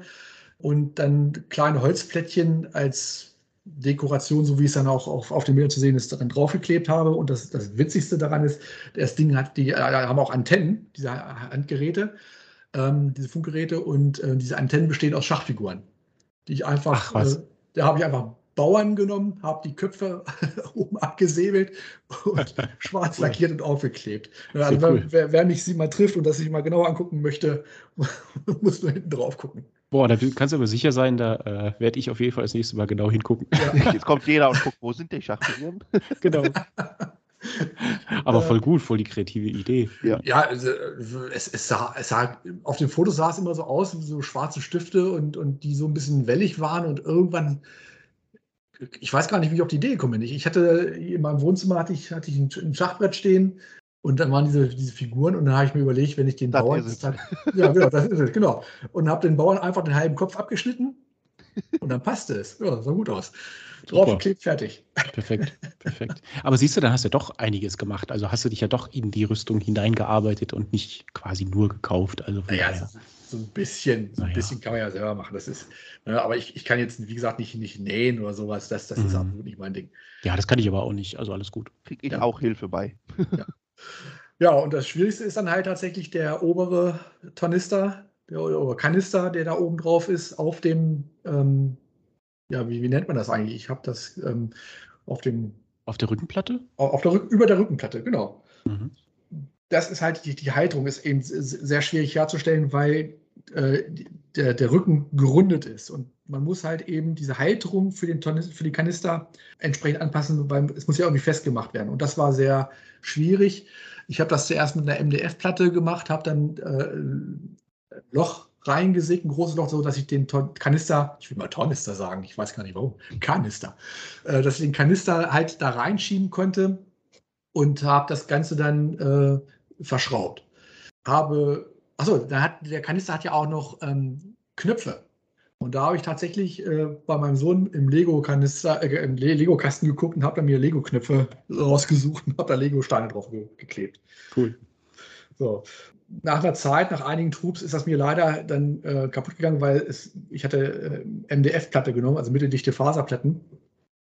und dann kleine Holzplättchen als Dekoration, so wie es dann auch auf, auf dem Bild zu sehen ist, daran draufgeklebt habe. Und das, das Witzigste daran ist, das Ding hat die, äh, haben auch Antennen, diese Handgeräte, ähm, diese Funkgeräte und äh, diese Antennen bestehen aus Schachfiguren, die ich einfach, Ach, äh, da habe ich einfach Bauern genommen, habe die Köpfe oben abgesäbelt und schwarz lackiert und aufgeklebt. Also, cool. wer, wer, mich sie mal trifft und das sich mal genauer angucken möchte, muss nur hinten drauf gucken. Boah, da kannst du aber sicher sein, da äh, werde ich auf jeden Fall das nächste Mal genau hingucken. Ja. Jetzt kommt jeder und guckt, wo sind die Schachfiguren? genau. Aber voll gut, voll die kreative Idee. Ja, ja also, es, es, sah, es sah, auf den Fotos sah es immer so aus, wie so schwarze Stifte und, und die so ein bisschen wellig waren und irgendwann, ich weiß gar nicht, wie ich auf die Idee komme. Ich hatte in meinem Wohnzimmer hatte ich, hatte ich ein Schachbrett stehen und dann waren diese, diese Figuren und dann habe ich mir überlegt, wenn ich den das Bauern. Dann, ja, genau, das ist es, genau. Und habe den Bauern einfach den halben Kopf abgeschnitten und dann passte es. Ja, sah gut aus. Draufgeklebt, fertig. Perfekt, perfekt. Aber siehst du, dann hast du ja doch einiges gemacht. Also hast du dich ja doch in die Rüstung hineingearbeitet und nicht quasi nur gekauft. Also naja, so ein bisschen, so ein naja. bisschen kann man ja selber machen. Das ist, ne, aber ich, ich kann jetzt, wie gesagt, nicht, nicht nähen oder sowas. Das, das mhm. ist absolut nicht mein Ding. Ja, das kann ich aber auch nicht. Also alles gut. Kriege ich ja. auch Hilfe bei. Ja. Ja, und das Schwierigste ist dann halt tatsächlich der obere Tornister, der, oder Kanister, der da oben drauf ist, auf dem, ähm, ja, wie, wie, nennt man das eigentlich? Ich habe das ähm, auf dem. Auf der Rückenplatte? Auf der über der Rückenplatte, genau. Mhm. Das ist halt, die, die Halterung ist eben sehr schwierig herzustellen, weil äh, der, der Rücken gerundet ist. Und man muss halt eben diese Halterung für den, für den Kanister entsprechend anpassen, weil es muss ja irgendwie festgemacht werden. Und das war sehr schwierig. Ich habe das zuerst mit einer MDF-Platte gemacht, habe dann äh, Loch reingesägt, ein großes Loch, so dass ich den Ton Kanister, ich will mal Tornister sagen, ich weiß gar nicht warum, Kanister, äh, dass ich den Kanister halt da reinschieben konnte und habe das Ganze dann äh, verschraubt. Habe, achso, der Kanister hat ja auch noch ähm, Knöpfe. Und da habe ich tatsächlich äh, bei meinem Sohn im Lego-Kanister, äh, im Lego-Kasten geguckt und habe dann mir Lego-Knöpfe rausgesucht und habe da Lego-Steine drauf ge geklebt. Cool. So. Nach einer Zeit, nach einigen Trubs, ist das mir leider dann äh, kaputt gegangen, weil es, ich hatte äh, MDF-Platte genommen, also mitteldichte Faserplatten.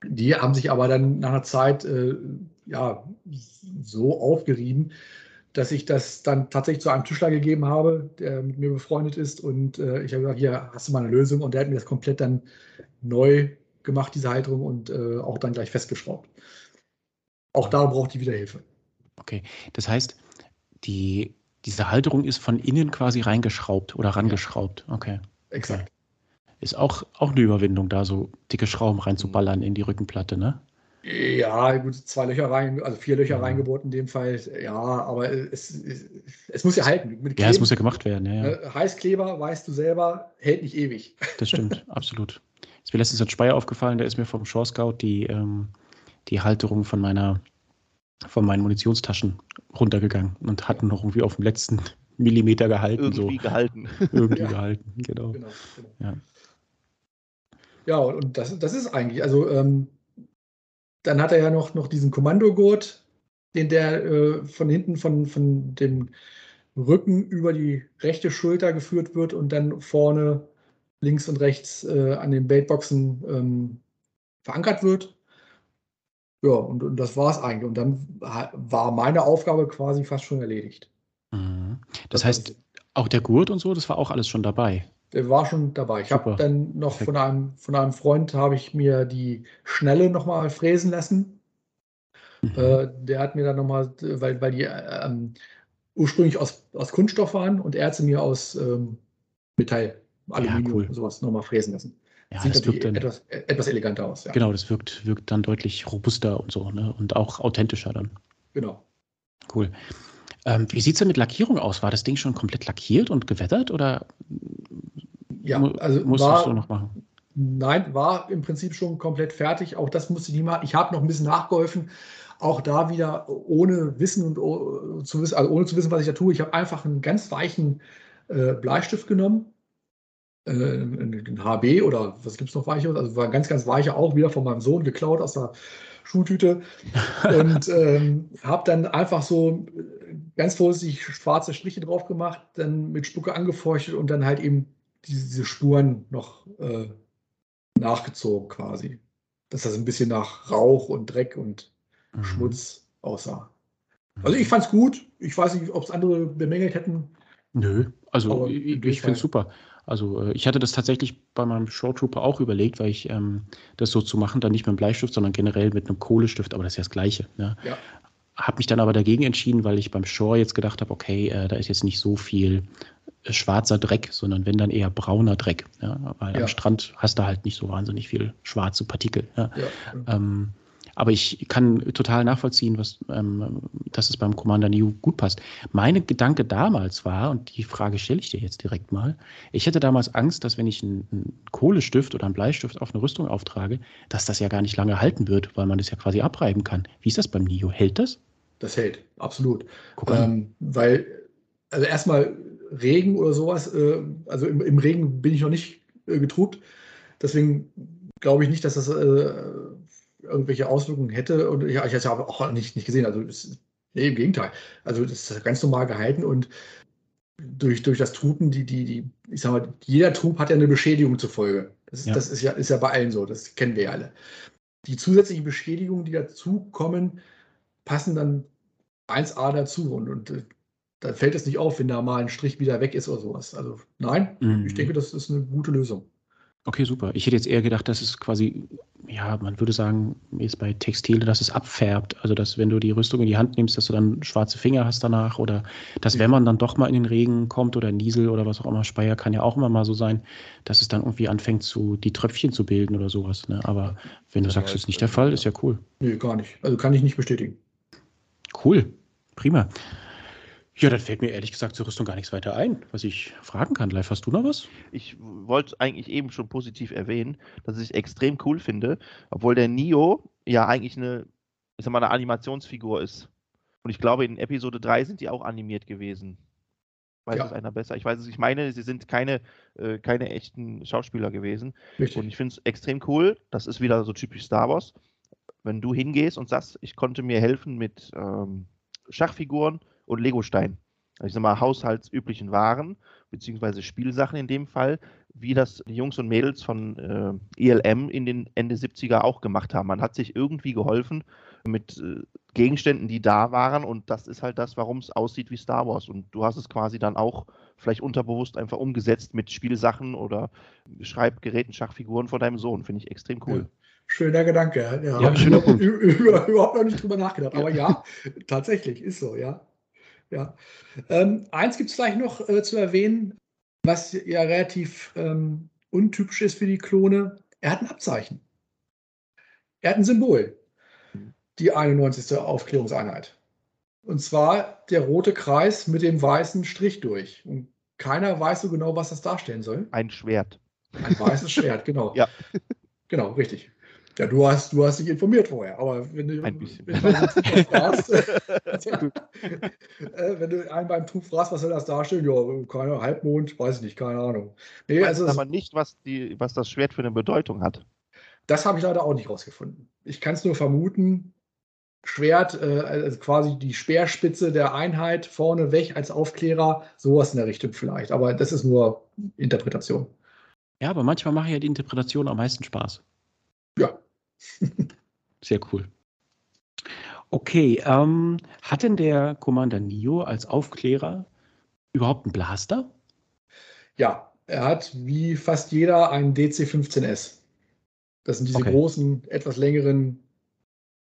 Die haben sich aber dann nach einer Zeit äh, ja, so aufgerieben, dass ich das dann tatsächlich zu einem Tischler gegeben habe, der mit mir befreundet ist. Und äh, ich habe gesagt, hier hast du mal eine Lösung. Und der hat mir das komplett dann neu gemacht, diese Halterung, und äh, auch dann gleich festgeschraubt. Auch da braucht die wieder Hilfe. Okay, das heißt, die, diese Halterung ist von innen quasi reingeschraubt oder rangeschraubt. Okay. Exakt. Ist auch, auch eine Überwindung, da so dicke Schrauben reinzuballern in die Rückenplatte, ne? Ja, gut, zwei Löcher rein, also vier Löcher mhm. reingebohrt in dem Fall. Ja, aber es, es, es muss ja halten. Kleben, ja, es muss ja gemacht werden. Ja, ja. Ne, Heißkleber, weißt du selber, hält nicht ewig. Das stimmt, absolut. Ist mir letztens ein Speyer aufgefallen, der ist mir vom Shore Scout die, ähm, die Halterung von meiner von meinen Munitionstaschen runtergegangen und hatten noch irgendwie auf dem letzten Millimeter gehalten. Irgendwie so. gehalten. Irgendwie ja. gehalten, genau. genau, genau. Ja, ja und das, das ist eigentlich, also ähm, dann hat er ja noch, noch diesen Kommandogurt, den der äh, von hinten von, von dem Rücken über die rechte Schulter geführt wird und dann vorne links und rechts äh, an den Baitboxen ähm, verankert wird. Ja, und, und das war es eigentlich. Und dann war meine Aufgabe quasi fast schon erledigt. Mhm. Das, das heißt, auch der Gurt und so, das war auch alles schon dabei. Der war schon dabei. Ich habe dann noch von einem, von einem Freund habe ich mir die Schnelle nochmal fräsen lassen. Mhm. Äh, der hat mir dann nochmal, weil, weil die ähm, ursprünglich aus, aus Kunststoff waren und er hat sie mir aus ähm, Metall, Aluminium ja, cool. sowas nochmal fräsen lassen. Ja, Sieht das wirkt dann, etwas, etwas eleganter aus. Ja. Genau, das wirkt, wirkt dann deutlich robuster und so, ne? Und auch authentischer dann. Genau. Cool. Ähm, wie sieht es denn mit Lackierung aus? War das Ding schon komplett lackiert und gewettert oder ja, also musst war, du noch machen? Nein, war im Prinzip schon komplett fertig. Auch das musste ich nicht machen. Ich habe noch ein bisschen nachgeholfen. Auch da wieder ohne Wissen und oh, zu wissen, also ohne zu wissen, was ich da tue. Ich habe einfach einen ganz weichen äh, Bleistift genommen, äh, einen HB oder was gibt es noch weiches? Also war ganz, ganz weicher auch wieder von meinem Sohn geklaut aus der Schultüte und ähm, habe dann einfach so ganz vorsichtig schwarze Striche drauf gemacht, dann mit Spucke angefeuchtet und dann halt eben diese, Spuren noch äh, nachgezogen quasi. Dass das ein bisschen nach Rauch und Dreck und mhm. Schmutz aussah. Also ich fand es gut. Ich weiß nicht, ob es andere bemängelt hätten. Nö, also ich, ich finde es super. Also äh, ich hatte das tatsächlich bei meinem Short Trooper auch überlegt, weil ich ähm, das so zu machen, dann nicht mit einem Bleistift, sondern generell mit einem Kohlestift, aber das ist ja das Gleiche. Ne? Ja. Habe mich dann aber dagegen entschieden, weil ich beim Shore jetzt gedacht habe, okay, äh, da ist jetzt nicht so viel schwarzer Dreck, sondern wenn dann eher brauner Dreck. Ja? Weil ja. am Strand hast du halt nicht so wahnsinnig viel schwarze Partikel. Ja? Ähm, aber ich kann total nachvollziehen, was, ähm, dass es beim Commander New gut passt. Meine Gedanke damals war, und die Frage stelle ich dir jetzt direkt mal, ich hätte damals Angst, dass wenn ich einen, einen Kohlestift oder einen Bleistift auf eine Rüstung auftrage, dass das ja gar nicht lange halten wird, weil man das ja quasi abreiben kann. Wie ist das beim Nio? Hält das? Das hält, absolut. Ähm, weil, also erstmal Regen oder sowas, äh, also im, im, Regen bin ich noch nicht äh, getrubt. Deswegen glaube ich nicht, dass das äh, irgendwelche Auswirkungen hätte. Und ja, ich habe es auch nicht, nicht gesehen. Also ist, nee, im Gegenteil. Also das ist ganz normal gehalten und durch, durch das Truppen, die, die, die, ich sag mal, jeder Trupp hat ja eine Beschädigung zur Folge. Das, ja. das ist, ja, ist ja bei allen so, das kennen wir ja alle. Die zusätzlichen Beschädigungen, die dazukommen, passen dann 1A dazu und, und da fällt es nicht auf, wenn da mal ein Strich wieder weg ist oder sowas. Also nein, mhm. ich denke, das ist eine gute Lösung. Okay, super. Ich hätte jetzt eher gedacht, dass es quasi, ja, man würde sagen, jetzt bei Textile, dass es abfärbt. Also, dass wenn du die Rüstung in die Hand nimmst, dass du dann schwarze Finger hast danach oder dass, wenn man dann doch mal in den Regen kommt oder Niesel oder was auch immer, Speier kann ja auch immer mal so sein, dass es dann irgendwie anfängt, zu, die Tröpfchen zu bilden oder sowas. Ne? Aber wenn du sagst, das ist nicht der Fall, ist ja cool. Nee, gar nicht. Also kann ich nicht bestätigen. Cool. Prima. Ja, dann fällt mir ehrlich gesagt zur Rüstung gar nichts weiter ein, was ich fragen kann. Live, hast du noch was? Ich wollte eigentlich eben schon positiv erwähnen, dass ich es extrem cool finde, obwohl der Nio ja eigentlich eine, ich sag mal, eine Animationsfigur ist. Und ich glaube, in Episode 3 sind die auch animiert gewesen. Weiß ja. es einer besser? Ich weiß es, ich meine, sie sind keine, äh, keine echten Schauspieler gewesen. Richtig. Und ich finde es extrem cool. Das ist wieder so typisch Star Wars. Wenn du hingehst und sagst, ich konnte mir helfen mit ähm, Schachfiguren und Legostein. Also ich sag mal, haushaltsüblichen Waren, beziehungsweise Spielsachen in dem Fall, wie das die Jungs und Mädels von äh, ELM in den Ende 70er auch gemacht haben. Man hat sich irgendwie geholfen mit äh, Gegenständen, die da waren und das ist halt das, warum es aussieht wie Star Wars. Und du hast es quasi dann auch vielleicht unterbewusst einfach umgesetzt mit Spielsachen oder Schreibgeräten, Schachfiguren von deinem Sohn. Finde ich extrem cool. Ja. Schöner Gedanke. Ja, ja schöner Punkt. Überhaupt noch nicht drüber nachgedacht. Aber ja, tatsächlich ist so, ja. Ja. Ähm, eins gibt es vielleicht noch äh, zu erwähnen, was ja relativ ähm, untypisch ist für die Klone, er hat ein Abzeichen. Er hat ein Symbol. Die 91. Aufklärungseinheit. Und zwar der rote Kreis mit dem weißen Strich durch. Und keiner weiß so genau, was das darstellen soll. Ein Schwert. Ein weißes Schwert, genau. ja. Genau, richtig. Ja, du hast, du hast dich informiert vorher, aber wenn du, Ein bisschen. Wenn, du fragst, äh, wenn du einen beim Tuch fragst, was soll das darstellen? Ja, keine Halbmond, weiß ich nicht, keine Ahnung. Nee, also aber nicht, was, die, was das Schwert für eine Bedeutung hat. Das habe ich leider auch nicht rausgefunden. Ich kann es nur vermuten. Schwert, äh, also quasi die Speerspitze der Einheit vorne weg als Aufklärer, sowas in der Richtung vielleicht. Aber das ist nur Interpretation. Ja, aber manchmal mache ja die Interpretation am meisten Spaß. Ja. Sehr cool. Okay, ähm, hat denn der Commander Nio als Aufklärer überhaupt einen Blaster? Ja, er hat wie fast jeder einen DC-15S. Das sind diese okay. großen, etwas längeren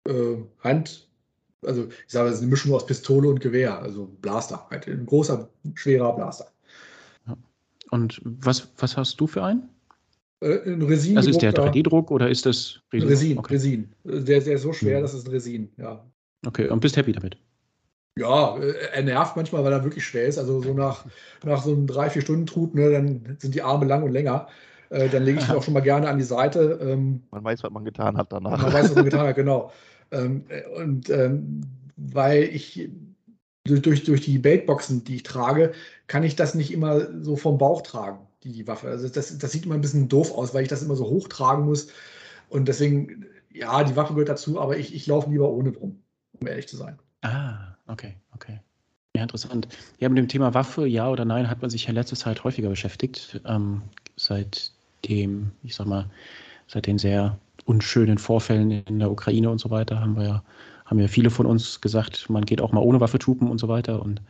äh, Hand, also ich sage, das ist eine Mischung aus Pistole und Gewehr, also Blaster, halt ein großer, schwerer Blaster. Und was, was hast du für einen? Äh, ein Resin. Also ist der 3D-Druck oder ist das Resin? Resin, okay. Resin. Der, der ist so schwer, mhm. das ist ein Resin, ja. Okay, und bist happy damit? Ja, äh, er nervt manchmal, weil er wirklich schwer ist. Also so nach, nach so einem drei, vier Stunden Trut, ne, dann sind die Arme lang und länger. Äh, dann lege ich ihn auch schon mal gerne an die Seite. Ähm, man weiß, was man getan hat danach. Man weiß, was man getan hat, genau. Ähm, äh, und ähm, weil ich durch, durch, durch die Baitboxen, die ich trage, kann ich das nicht immer so vom Bauch tragen, die Waffe. Also das, das sieht immer ein bisschen doof aus, weil ich das immer so hoch tragen muss. Und deswegen, ja, die Waffe gehört dazu, aber ich, ich laufe lieber ohne drum, um ehrlich zu sein. Ah, okay, okay. Ja, interessant. Ja, mit dem Thema Waffe, ja oder nein, hat man sich ja letzte Zeit häufiger beschäftigt. Ähm, seit dem, ich sag mal, seit den sehr unschönen Vorfällen in der Ukraine und so weiter haben wir ja, haben ja viele von uns gesagt, man geht auch mal ohne Waffe tupen und so weiter. Und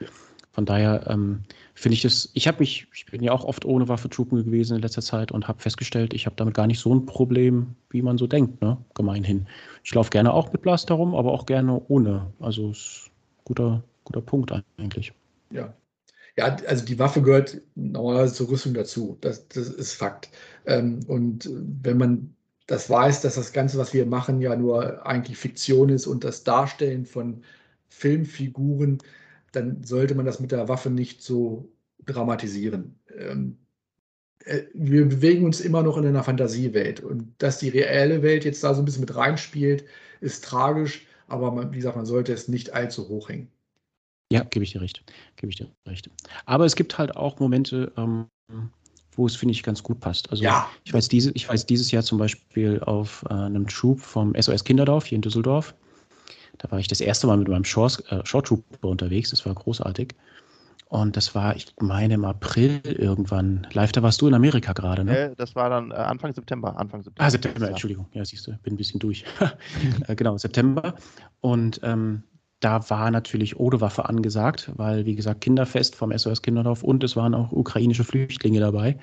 von daher ähm, finde ich das, ich habe mich, ich bin ja auch oft ohne Waffe tupen gewesen in letzter Zeit und habe festgestellt, ich habe damit gar nicht so ein Problem, wie man so denkt, ne? Gemeinhin. Ich laufe gerne auch mit Blaster rum, aber auch gerne ohne. Also ist ein guter, guter Punkt eigentlich. Ja, ja, also die Waffe gehört normalerweise zur Rüstung dazu. Das, das ist Fakt. Ähm, und wenn man das weiß, dass das Ganze, was wir machen, ja nur eigentlich Fiktion ist und das Darstellen von Filmfiguren, dann sollte man das mit der Waffe nicht so dramatisieren. Ähm, äh, wir bewegen uns immer noch in einer Fantasiewelt und dass die reelle Welt jetzt da so ein bisschen mit reinspielt, ist tragisch, aber man, wie gesagt, man sollte es nicht allzu hoch hängen. Ja, gebe ich dir recht. Gebe ich dir recht. Aber es gibt halt auch Momente, ähm, wo es, finde ich, ganz gut passt. Also ja. ich, weiß diese, ich weiß dieses Jahr zum Beispiel auf äh, einem Troop vom SOS Kinderdorf hier in Düsseldorf. Da war ich das erste Mal mit meinem Short, äh, Short Trooper unterwegs. Das war großartig. Und das war, ich meine, im April irgendwann. Live, da warst du in Amerika gerade, ne? Äh, das war dann äh, Anfang September. Anfang September. Ah, September, Entschuldigung. Ja, siehst du, bin ein bisschen durch. äh, genau, September. Und ähm, da war natürlich ohne Waffe angesagt, weil, wie gesagt, Kinderfest vom SOS Kinderdorf und es waren auch ukrainische Flüchtlinge dabei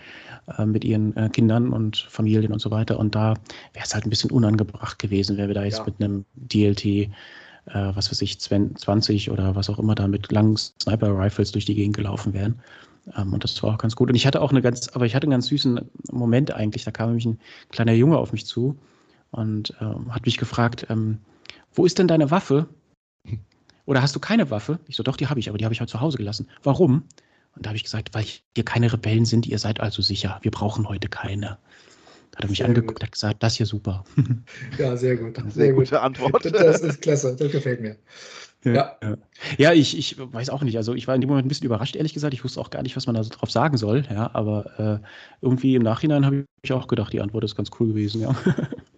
äh, mit ihren äh, Kindern und Familien und so weiter. Und da wäre es halt ein bisschen unangebracht gewesen, wäre wir da jetzt ja. mit einem DLT, äh, was weiß ich, 20 oder was auch immer da mit langen Sniper-Rifles durch die Gegend gelaufen wären. Ähm, und das war auch ganz gut. Und ich hatte auch eine ganz, aber ich hatte einen ganz süßen Moment eigentlich. Da kam nämlich ein kleiner Junge auf mich zu und ähm, hat mich gefragt, ähm, wo ist denn deine Waffe? Oder hast du keine Waffe? Ich so, doch, die habe ich, aber die habe ich halt zu Hause gelassen. Warum? Und da habe ich gesagt, weil hier keine Rebellen sind, ihr seid also sicher. Wir brauchen heute keine. Hat er mich sehr angeguckt und gesagt, das hier super. Ja, sehr gut. Sehr, sehr gute Antwort. Das ist klasse, das gefällt mir. Ja, ja. ja ich, ich weiß auch nicht. Also ich war in dem Moment ein bisschen überrascht, ehrlich gesagt. Ich wusste auch gar nicht, was man da so drauf sagen soll. Ja, aber äh, irgendwie im Nachhinein habe ich auch gedacht, die Antwort ist ganz cool gewesen. Ja.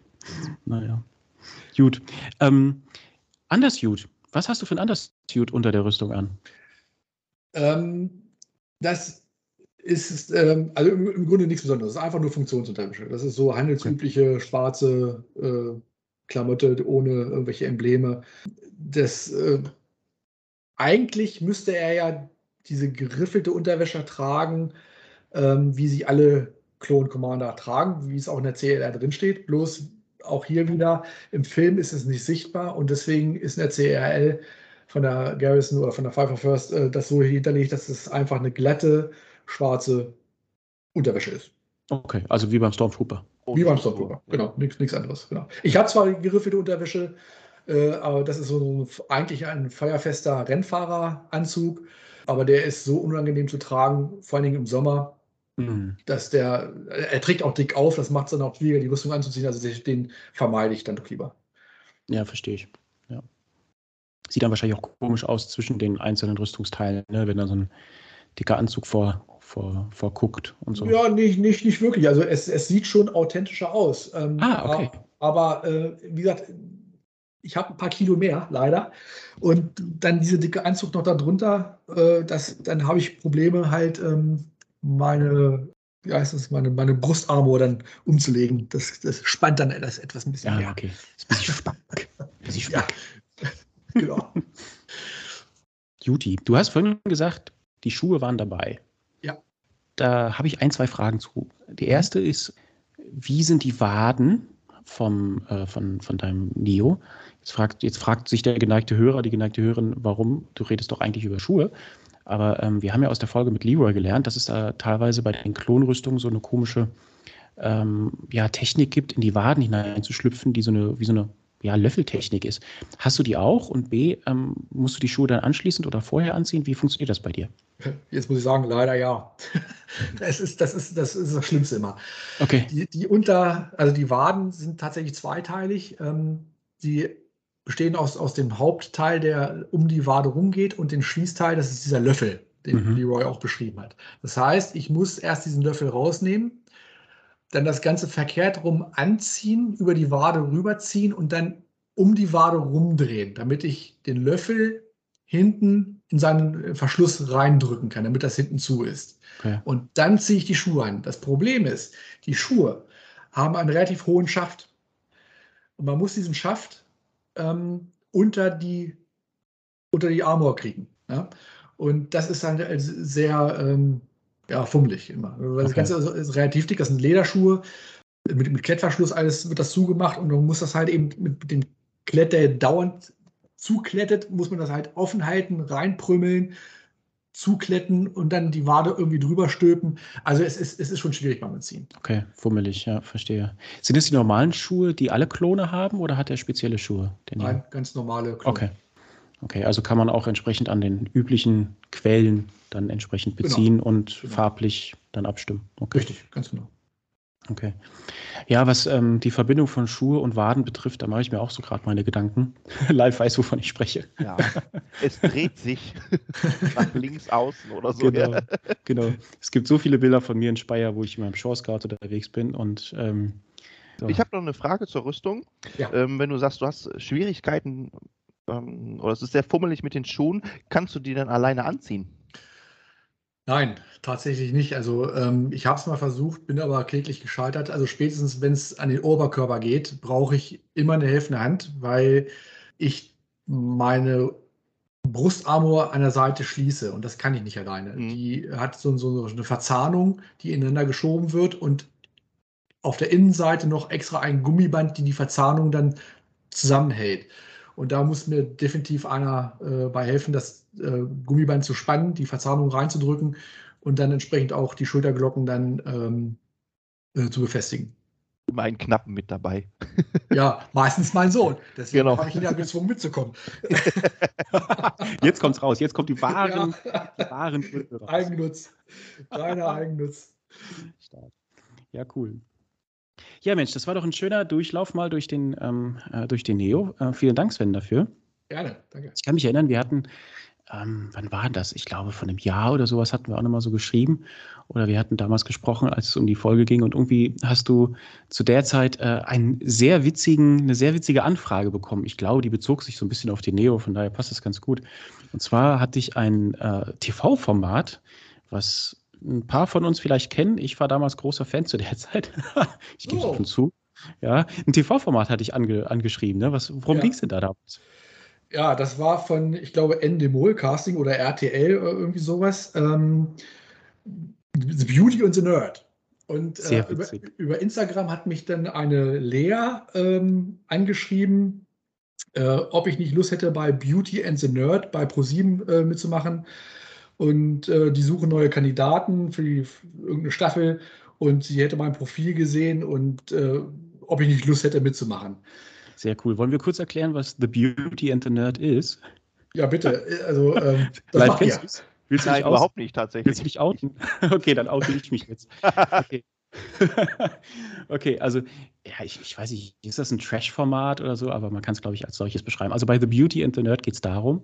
naja. Gut. Ähm, anders gut. Was hast du für ein Undersuit unter der Rüstung an? Ähm, das ist ähm, also im, im, Grunde nichts Besonderes. Das ist einfach nur Funktionsunterwäsche. Das ist so handelsübliche okay. schwarze äh, Klamotte ohne irgendwelche Embleme. Das, äh, eigentlich müsste er ja diese geriffelte Unterwäsche tragen, ähm, wie sie alle Clone Commander tragen, wie es auch in der CLR drinsteht. Bloß auch hier wieder, im Film ist es nicht sichtbar und deswegen ist in der CRL von der Garrison oder von der Pfeiffer First äh, das so hinterlegt, dass es einfach eine glatte, schwarze Unterwäsche ist. Okay, also wie beim Stormtrooper. Wie beim Stormtrooper, genau, nichts anderes. Genau. Ich habe zwar geriffelte Unterwäsche, äh, aber das ist so eigentlich ein feuerfester Rennfahreranzug, aber der ist so unangenehm zu tragen, vor allen Dingen im Sommer, mhm. dass der, er trägt auch dick auf, das macht es dann auch schwieriger, die Rüstung anzuziehen, also den vermeide ich dann doch lieber. Ja, verstehe ich. Ja. Sieht dann wahrscheinlich auch komisch aus zwischen den einzelnen Rüstungsteilen, ne? wenn da so ein dicker Anzug vor, vor, vorguckt und so. Ja, nicht, nicht, nicht wirklich. Also es, es sieht schon authentischer aus. Ähm, ah, okay. Aber, aber äh, wie gesagt, ich habe ein paar Kilo mehr, leider. Und dann diese dicke Anzug noch darunter, äh, das, dann habe ich Probleme halt ähm, meine, wie heißt das, meine, meine Brustarmor dann umzulegen. Das, das spannt dann das etwas ein bisschen ja, mehr. okay. Das ist ein bisschen spack. Ja. genau. Juti, du hast vorhin gesagt, die Schuhe waren dabei. Da habe ich ein, zwei Fragen zu. Die erste ist, wie sind die Waden vom, äh, von, von deinem Neo? Jetzt fragt, jetzt fragt sich der geneigte Hörer, die geneigte Hörerin, warum? Du redest doch eigentlich über Schuhe. Aber ähm, wir haben ja aus der Folge mit Leroy gelernt, dass es da teilweise bei den Klonrüstungen so eine komische ähm, ja, Technik gibt, in die Waden hineinzuschlüpfen, die so eine, wie so eine ja, Löffeltechnik ist. Hast du die auch? Und B, ähm, musst du die Schuhe dann anschließend oder vorher anziehen? Wie funktioniert das bei dir? Jetzt muss ich sagen, leider ja. das, ist, das, ist, das ist das Schlimmste immer. Okay. Die, die Unter, also die Waden sind tatsächlich zweiteilig. Ähm, die bestehen aus, aus dem Hauptteil, der um die Wade rumgeht, und den Schließteil, das ist dieser Löffel, den mhm. Leroy auch beschrieben hat. Das heißt, ich muss erst diesen Löffel rausnehmen, dann das Ganze verkehrt rum anziehen, über die Wade rüberziehen und dann um die Wade rumdrehen, damit ich den Löffel hinten in seinen Verschluss reindrücken kann, damit das hinten zu ist. Okay. Und dann ziehe ich die Schuhe an. Das Problem ist, die Schuhe haben einen relativ hohen Schaft. Und man muss diesen Schaft ähm, unter, die, unter die Armor kriegen. Ja? Und das ist dann sehr ähm, ja, fummelig immer. Weil okay. Das Ganze ist relativ dick, das sind Lederschuhe. Mit, mit Klettverschluss alles wird das zugemacht und man muss das halt eben mit dem Klett, der dauernd zuklettet, muss man das halt offen halten, reinprümmeln, zukletten und dann die Wade irgendwie drüber stülpen. Also es ist, es ist schon schwierig beim Ziehen. Okay, fummelig, ja, verstehe. Sind das die normalen Schuhe, die alle Klone haben oder hat er spezielle Schuhe? Nein, ganz normale Klone. Okay. Okay, also kann man auch entsprechend an den üblichen Quellen dann entsprechend genau. beziehen genau. und genau. farblich dann abstimmen. Okay. Richtig, ganz genau. Okay. Ja, was ähm, die Verbindung von Schuhe und Waden betrifft, da mache ich mir auch so gerade meine Gedanken. Live weiß, wovon ich spreche. Ja, es dreht sich nach links außen oder so. Genau, ja. genau. Es gibt so viele Bilder von mir in Speyer, wo ich in meinem Shortscard unterwegs bin und ähm, so. Ich habe noch eine Frage zur Rüstung. Ja. Ähm, wenn du sagst, du hast Schwierigkeiten ähm, oder es ist sehr fummelig mit den Schuhen, kannst du die dann alleine anziehen? Nein, tatsächlich nicht. Also ähm, ich habe es mal versucht, bin aber kläglich gescheitert. Also spätestens, wenn es an den Oberkörper geht, brauche ich immer eine helfende Hand, weil ich meine Brustarmor an der Seite schließe und das kann ich nicht alleine. Mhm. Die hat so, so, eine Verzahnung, die ineinander geschoben wird und auf der Innenseite noch extra ein Gummiband, die die Verzahnung dann zusammenhält. Und da muss mir definitiv einer äh, bei helfen, das äh, Gummiband zu spannen, die Verzahnung reinzudrücken und dann entsprechend auch die Schulterglocken dann ähm, äh, zu befestigen. Mein Knappen mit dabei. Ja, meistens mein Sohn. Deswegen genau. habe ich ihn ja gezwungen mitzukommen. Jetzt kommt's raus. Jetzt kommt die wahren, ja. die wahren Eigennutz. Reiner Eigennutz. Ja, cool. Ja, Mensch, das war doch ein schöner Durchlauf mal durch den, ähm, äh, durch den Neo. Äh, vielen Dank, Sven, dafür. Gerne, danke. Ich kann mich erinnern, wir hatten, ähm, wann war das? Ich glaube, von einem Jahr oder sowas hatten wir auch nochmal so geschrieben. Oder wir hatten damals gesprochen, als es um die Folge ging. Und irgendwie hast du zu der Zeit äh, einen sehr witzigen, eine sehr witzige Anfrage bekommen. Ich glaube, die bezog sich so ein bisschen auf den Neo, von daher passt das ganz gut. Und zwar hatte ich ein äh, TV-Format, was ein paar von uns vielleicht kennen. Ich war damals großer Fan zu der Zeit. ich gebe es oh. offen zu. Ja, ein TV-Format hatte ich ange, angeschrieben. Ne? Was, worum ja. ging es denn da damals? Ja, das war von, ich glaube, Endemol Casting oder RTL oder irgendwie sowas. Ähm, the Beauty and the Nerd. Und äh, über, über, Instagram hat mich dann eine Lea ähm, angeschrieben, äh, ob ich nicht Lust hätte, bei Beauty and the Nerd bei ProSieben äh, mitzumachen und äh, die suchen neue Kandidaten für, die, für irgendeine Staffel. und sie hätte mein Profil gesehen und äh, ob ich nicht Lust hätte mitzumachen. Sehr cool. Wollen wir kurz erklären, was The Beauty and the Nerd ist? Ja, bitte. Also, ähm, das macht ihr. Willst du Nein, überhaupt nicht tatsächlich. Willst du dich outen? Okay, dann oute ich mich jetzt. Okay. okay, also, ja, ich, ich, weiß nicht, ist das ein Trash-Format oder so, aber man kann es, glaube ich, als solches beschreiben. Also bei The Beauty and the Nerd geht es darum,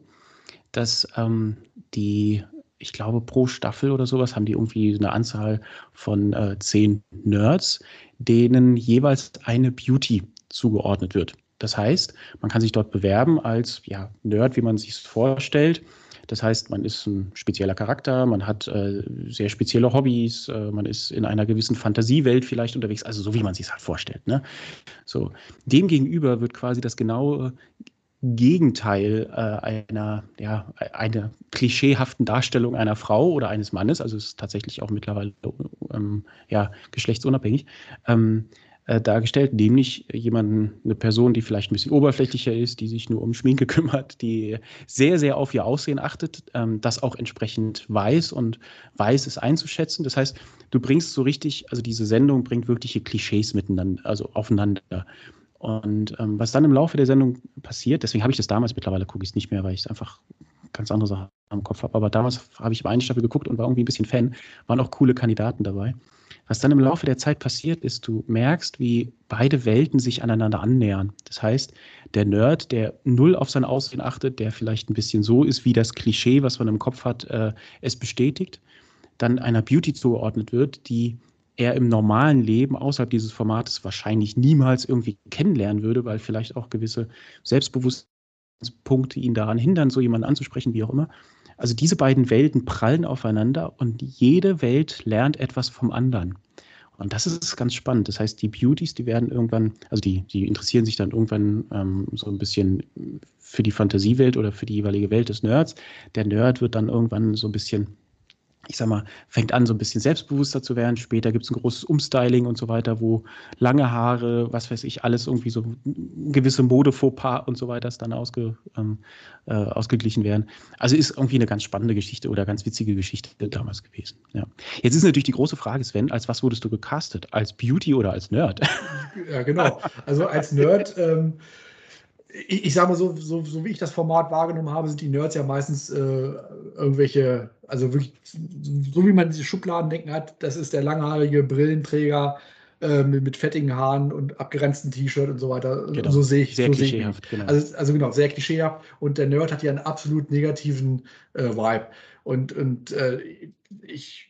dass ähm, die, ich glaube, pro Staffel oder sowas haben die irgendwie eine Anzahl von äh, zehn Nerds, denen jeweils eine Beauty zugeordnet wird. Das heißt, man kann sich dort bewerben als ja, Nerd, wie man sich es vorstellt. Das heißt, man ist ein spezieller Charakter, man hat äh, sehr spezielle Hobbys, äh, man ist in einer gewissen Fantasiewelt vielleicht unterwegs, also so wie man sich es halt vorstellt. Ne? So, demgegenüber wird quasi das genaue Gegenteil äh, einer, ja, einer klischeehaften Darstellung einer Frau oder eines Mannes, also es ist tatsächlich auch mittlerweile ähm, ja, geschlechtsunabhängig, ähm, äh, dargestellt, nämlich jemanden, eine Person, die vielleicht ein bisschen oberflächlicher ist, die sich nur um Schminke kümmert, die sehr, sehr auf ihr Aussehen achtet, ähm, das auch entsprechend weiß und weiß es einzuschätzen. Das heißt, du bringst so richtig, also diese Sendung bringt wirkliche Klischees miteinander, also aufeinander. Und ähm, was dann im Laufe der Sendung passiert, deswegen habe ich das damals, mittlerweile gucke nicht mehr, weil ich es einfach ganz andere Sachen am Kopf habe. Aber damals habe ich eine Staffel geguckt und war irgendwie ein bisschen Fan. Waren auch coole Kandidaten dabei. Was dann im Laufe der Zeit passiert ist, du merkst, wie beide Welten sich aneinander annähern. Das heißt, der Nerd, der null auf sein Aussehen achtet, der vielleicht ein bisschen so ist, wie das Klischee, was man im Kopf hat, äh, es bestätigt, dann einer Beauty zugeordnet wird, die er im normalen Leben außerhalb dieses Formates wahrscheinlich niemals irgendwie kennenlernen würde, weil vielleicht auch gewisse Selbstbewusstseinspunkte ihn daran hindern, so jemanden anzusprechen, wie auch immer. Also diese beiden Welten prallen aufeinander und jede Welt lernt etwas vom anderen. Und das ist ganz spannend. Das heißt, die Beauties, die werden irgendwann, also die, die interessieren sich dann irgendwann ähm, so ein bisschen für die Fantasiewelt oder für die jeweilige Welt des Nerds. Der Nerd wird dann irgendwann so ein bisschen ich sag mal, fängt an, so ein bisschen selbstbewusster zu werden. Später gibt es ein großes Umstyling und so weiter, wo lange Haare, was weiß ich, alles irgendwie so gewisse Mode-Fauxpas und so weiter dann ausge, ähm, äh, ausgeglichen werden. Also ist irgendwie eine ganz spannende Geschichte oder ganz witzige Geschichte damals gewesen. Ja. Jetzt ist natürlich die große Frage, Sven, als was wurdest du gecastet? Als Beauty oder als Nerd? Ja, genau. Also als Nerd. Ähm ich, ich sage mal so, so, so, wie ich das Format wahrgenommen habe, sind die Nerds ja meistens äh, irgendwelche, also wirklich, so wie man diese Schubladendenken hat, das ist der langhaarige Brillenträger äh, mit, mit, fettigen Haaren und abgeranzten T-Shirt und so weiter. Genau. So sehe ich Sehr so klischeehaft, genau. Also, also genau, sehr klischeehaft. Und der Nerd hat ja einen absolut negativen äh, Vibe. Und, und äh, ich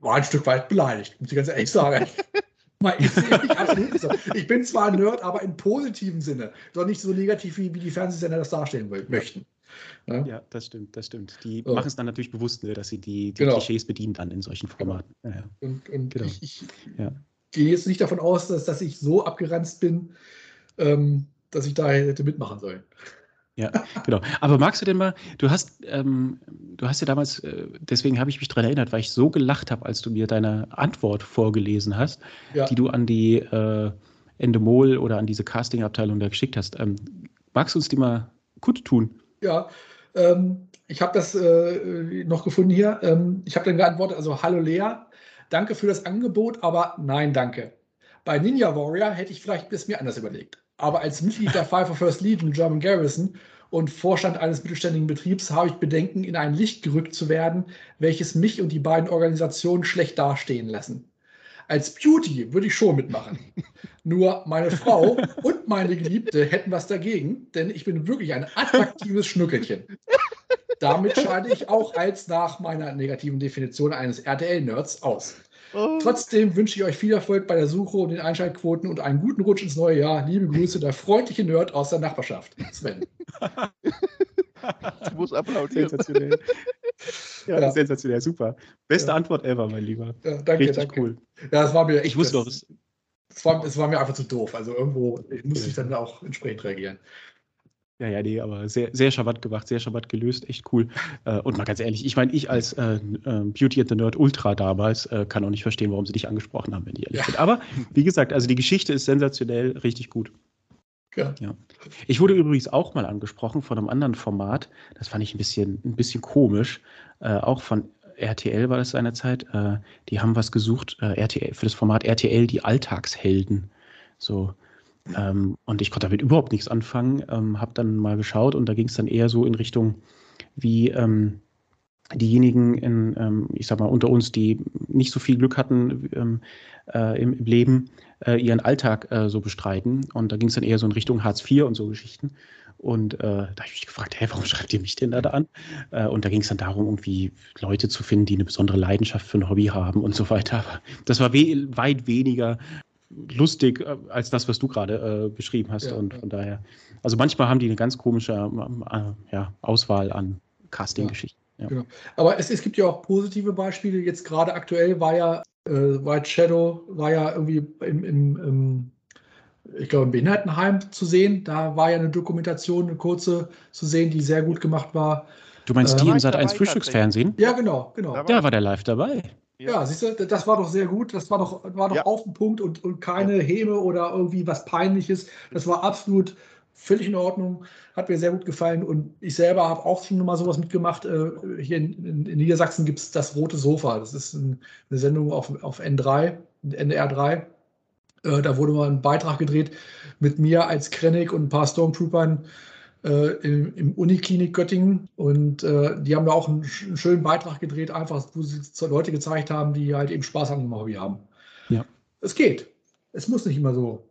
war ein Stück weit beleidigt, muss ich ganz ehrlich sagen. Ich, so. ich bin zwar ein Nerd, aber im positiven Sinne, doch nicht so negativ, wie, wie die Fernsehsender das darstellen möchten. Ja? ja, das stimmt, das stimmt. Die so. machen es dann natürlich bewusst, ne, dass sie die, die genau. Klischees bedienen dann in solchen Formaten. Genau. Ja, Und, und genau. ich, ich ja. gehe jetzt nicht davon aus, dass, dass ich so abgeranzt bin, ähm, dass ich da hätte mitmachen sollen. Ja, genau. Aber magst du denn mal, du hast, ähm, du hast ja damals, äh, deswegen habe ich mich daran erinnert, weil ich so gelacht habe, als du mir deine Antwort vorgelesen hast, ja. die du an die äh, Endemol oder an diese Casting-Abteilung da geschickt hast. Ähm, magst du uns die mal gut tun? Ja, ähm, ich habe das äh, noch gefunden hier. Ähm, ich habe dann geantwortet, also hallo Lea, danke für das Angebot, aber nein, danke. Bei Ninja Warrior hätte ich vielleicht das mir anders überlegt. Aber als Mitglied der Five First Legion German Garrison und Vorstand eines mittelständigen Betriebs habe ich Bedenken, in ein Licht gerückt zu werden, welches mich und die beiden Organisationen schlecht dastehen lassen. Als Beauty würde ich schon mitmachen. Nur meine Frau und meine Geliebte hätten was dagegen, denn ich bin wirklich ein attraktives Schnuckelchen. Damit scheide ich auch als nach meiner negativen Definition eines RTL-Nerds aus. Oh. Trotzdem wünsche ich euch viel Erfolg bei der Suche und den Einschaltquoten und einen guten Rutsch ins neue Jahr. Liebe Grüße, der freundliche Nerd aus der Nachbarschaft, Sven. ich muss applaudieren. Sensationell. Ja, ja. sensationell, super. Beste ja. Antwort ever, mein Lieber. Ja, danke, Richtig danke. cool. Ja, es war mir echt. Ich wusste doch, es war, es war mir einfach zu doof. Also irgendwo musste ich dann auch entsprechend reagieren. Ja, ja, nee, aber sehr, sehr charmant gemacht, sehr charmant gelöst, echt cool. Äh, und mal ganz ehrlich, ich meine, ich als äh, äh, Beauty and the Nerd Ultra damals äh, kann auch nicht verstehen, warum sie dich angesprochen haben, wenn ich ehrlich ja. bin. Aber wie gesagt, also die Geschichte ist sensationell, richtig gut. Ja. ja. Ich wurde übrigens auch mal angesprochen von einem anderen Format. Das fand ich ein bisschen, ein bisschen komisch. Äh, auch von RTL war das seinerzeit, äh, die haben was gesucht, äh, RTL, für das Format RTL, die Alltagshelden. So. Ähm, und ich konnte damit überhaupt nichts anfangen, ähm, habe dann mal geschaut und da ging es dann eher so in Richtung, wie ähm, diejenigen in, ähm, ich sag mal, unter uns, die nicht so viel Glück hatten ähm, äh, im, im, Leben, äh, ihren Alltag äh, so bestreiten. Und da ging es dann eher so in Richtung Hartz IV und so Geschichten. Und äh, da habe ich mich gefragt, hey, warum schreibt ihr mich denn da, da an? Äh, und da ging es dann darum, irgendwie Leute zu finden, die eine besondere Leidenschaft für ein Hobby haben und so weiter. Aber das war we weit weniger lustig äh, als das, was du gerade beschrieben hast. Ja, und von daher, also manchmal haben die eine ganz komische ja, Auswahl an Casting-Geschichten. Ja. Genau. Aber es, es gibt ja auch positive Beispiele. Jetzt gerade aktuell war ja äh, White Shadow, war ja irgendwie im, im, im ich glaube, im Behindertenheim zu sehen. Da war ja eine Dokumentation, eine kurze zu sehen, die sehr gut gemacht war. Du meinst äh, die im Sat 1 Frühstücksfernsehen? Ja, genau, genau. Da war der live dabei. Ja, ja siehst du, das war doch sehr gut. Das war doch, war doch ja. auf den Punkt und, und keine ja. Häme oder irgendwie was Peinliches. Das war absolut völlig in Ordnung, hat mir sehr gut gefallen und ich selber habe auch schon mal sowas mitgemacht. Äh, hier in, in Niedersachsen gibt es das Rote Sofa. Das ist eine Sendung auf, auf N3, NDR 3. Äh, da wurde mal ein Beitrag gedreht mit mir als Krennic und ein paar Stormtroopern äh, im, im Uniklinik Göttingen. Und die haben da auch einen, einen, schönen Beitrag gedreht, einfach, wo sie Leute gezeigt haben, die halt eben Spaß an dem Hobby haben. Ja. Es geht. Es muss nicht immer so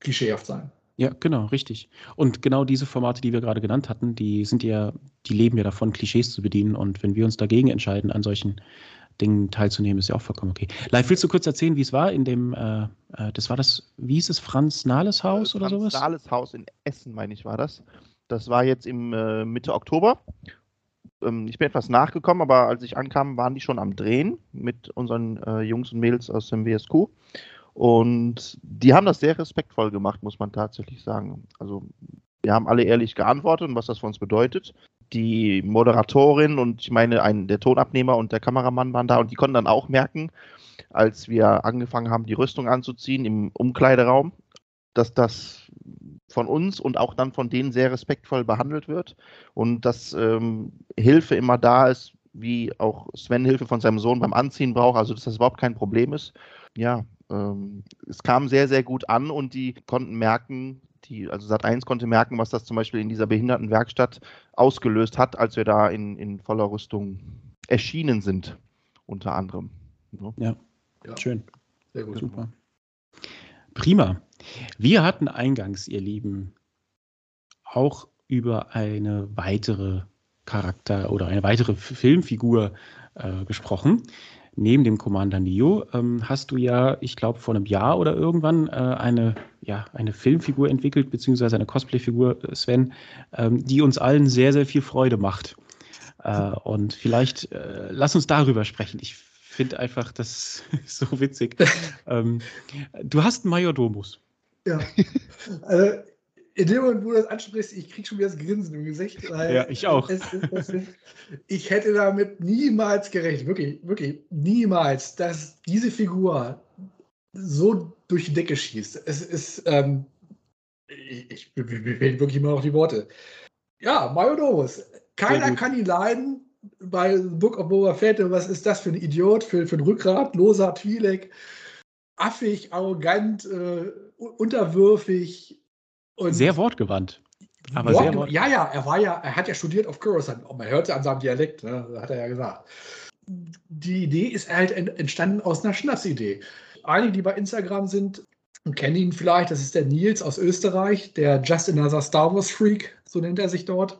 klischeehaft sein. Ja, genau, richtig. Und genau diese Formate, die wir gerade genannt hatten, die sind ja, die leben ja davon, Klischees zu bedienen. Und wenn wir uns dagegen entscheiden, an solchen Dingen teilzunehmen, ist ja auch vollkommen okay. Live, willst du kurz erzählen, wie es war in dem, äh, äh das war das, wie hieß es, Franz Nahles Haus äh, oder sowas? Franz Nahles Haus in Essen, meine ich, war das. Das war jetzt im äh, Mitte Oktober. Ähm, ich bin etwas nachgekommen, aber als ich ankam, waren die schon am Drehen mit unseren äh, Jungs und Mädels aus dem WSQ. Und die haben das sehr respektvoll gemacht, muss man tatsächlich sagen. Also wir haben alle ehrlich geantwortet und was das für uns bedeutet. Die Moderatorin und ich meine, ein, der Tonabnehmer und der Kameramann waren da und die konnten dann auch merken, als wir angefangen haben, die Rüstung anzuziehen im Umkleideraum, dass das von uns und auch dann von denen sehr respektvoll behandelt wird und dass ähm, Hilfe immer da ist, wie auch Sven Hilfe von seinem Sohn beim Anziehen braucht, also dass das überhaupt kein Problem ist. Ja, ähm, es kam sehr, sehr gut an und die konnten merken, die, also Sat1 konnte merken, was das zum Beispiel in dieser Behindertenwerkstatt ausgelöst hat, als wir da in, in voller Rüstung erschienen sind, unter anderem. Ne? Ja, ja. schön. Sehr gut. Super. Prima. Wir hatten eingangs, ihr Lieben, auch über eine weitere Charakter oder eine weitere Filmfigur äh, gesprochen, neben dem Commander Neo ähm, hast du ja, ich glaube, vor einem Jahr oder irgendwann äh, eine, ja, eine Filmfigur entwickelt, beziehungsweise eine Cosplay-Figur, äh, Sven, ähm, die uns allen sehr, sehr viel Freude macht. Äh, und vielleicht äh, lass uns darüber sprechen. Ich finde einfach das so witzig. ähm, du hast einen Majordomus. Ja. Also, in dem Moment, wo du das ansprichst, ich krieg schon wieder das Grinsen im Gesicht. ja, ich auch. Es, es, es, ich hätte damit niemals gerechnet, wirklich, wirklich niemals, dass diese Figur so durch die Decke schießt. Es ist, ähm, ich, fehlen wirklich immer noch die Worte. Ja, Mayodomus. Keiner kann ihn leiden. Bei Book of Boba Fett, was ist das für ein Idiot, für, für ein Rückgrat, loser Twi'lek, affig, arrogant, äh, unterwürfig, und sehr wortgewandt. Aber Wort, sehr Wort ja, ja, er war ja, er hat ja studiert auf Coruscant. Man hörte an seinem Dialekt, ne, hat er ja gesagt. Die Idee ist halt entstanden aus einer Schnapsidee. Einige, die bei Instagram sind, kennen ihn vielleicht. Das ist der Nils aus Österreich, der Just Another Star Wars Freak, so nennt er sich dort,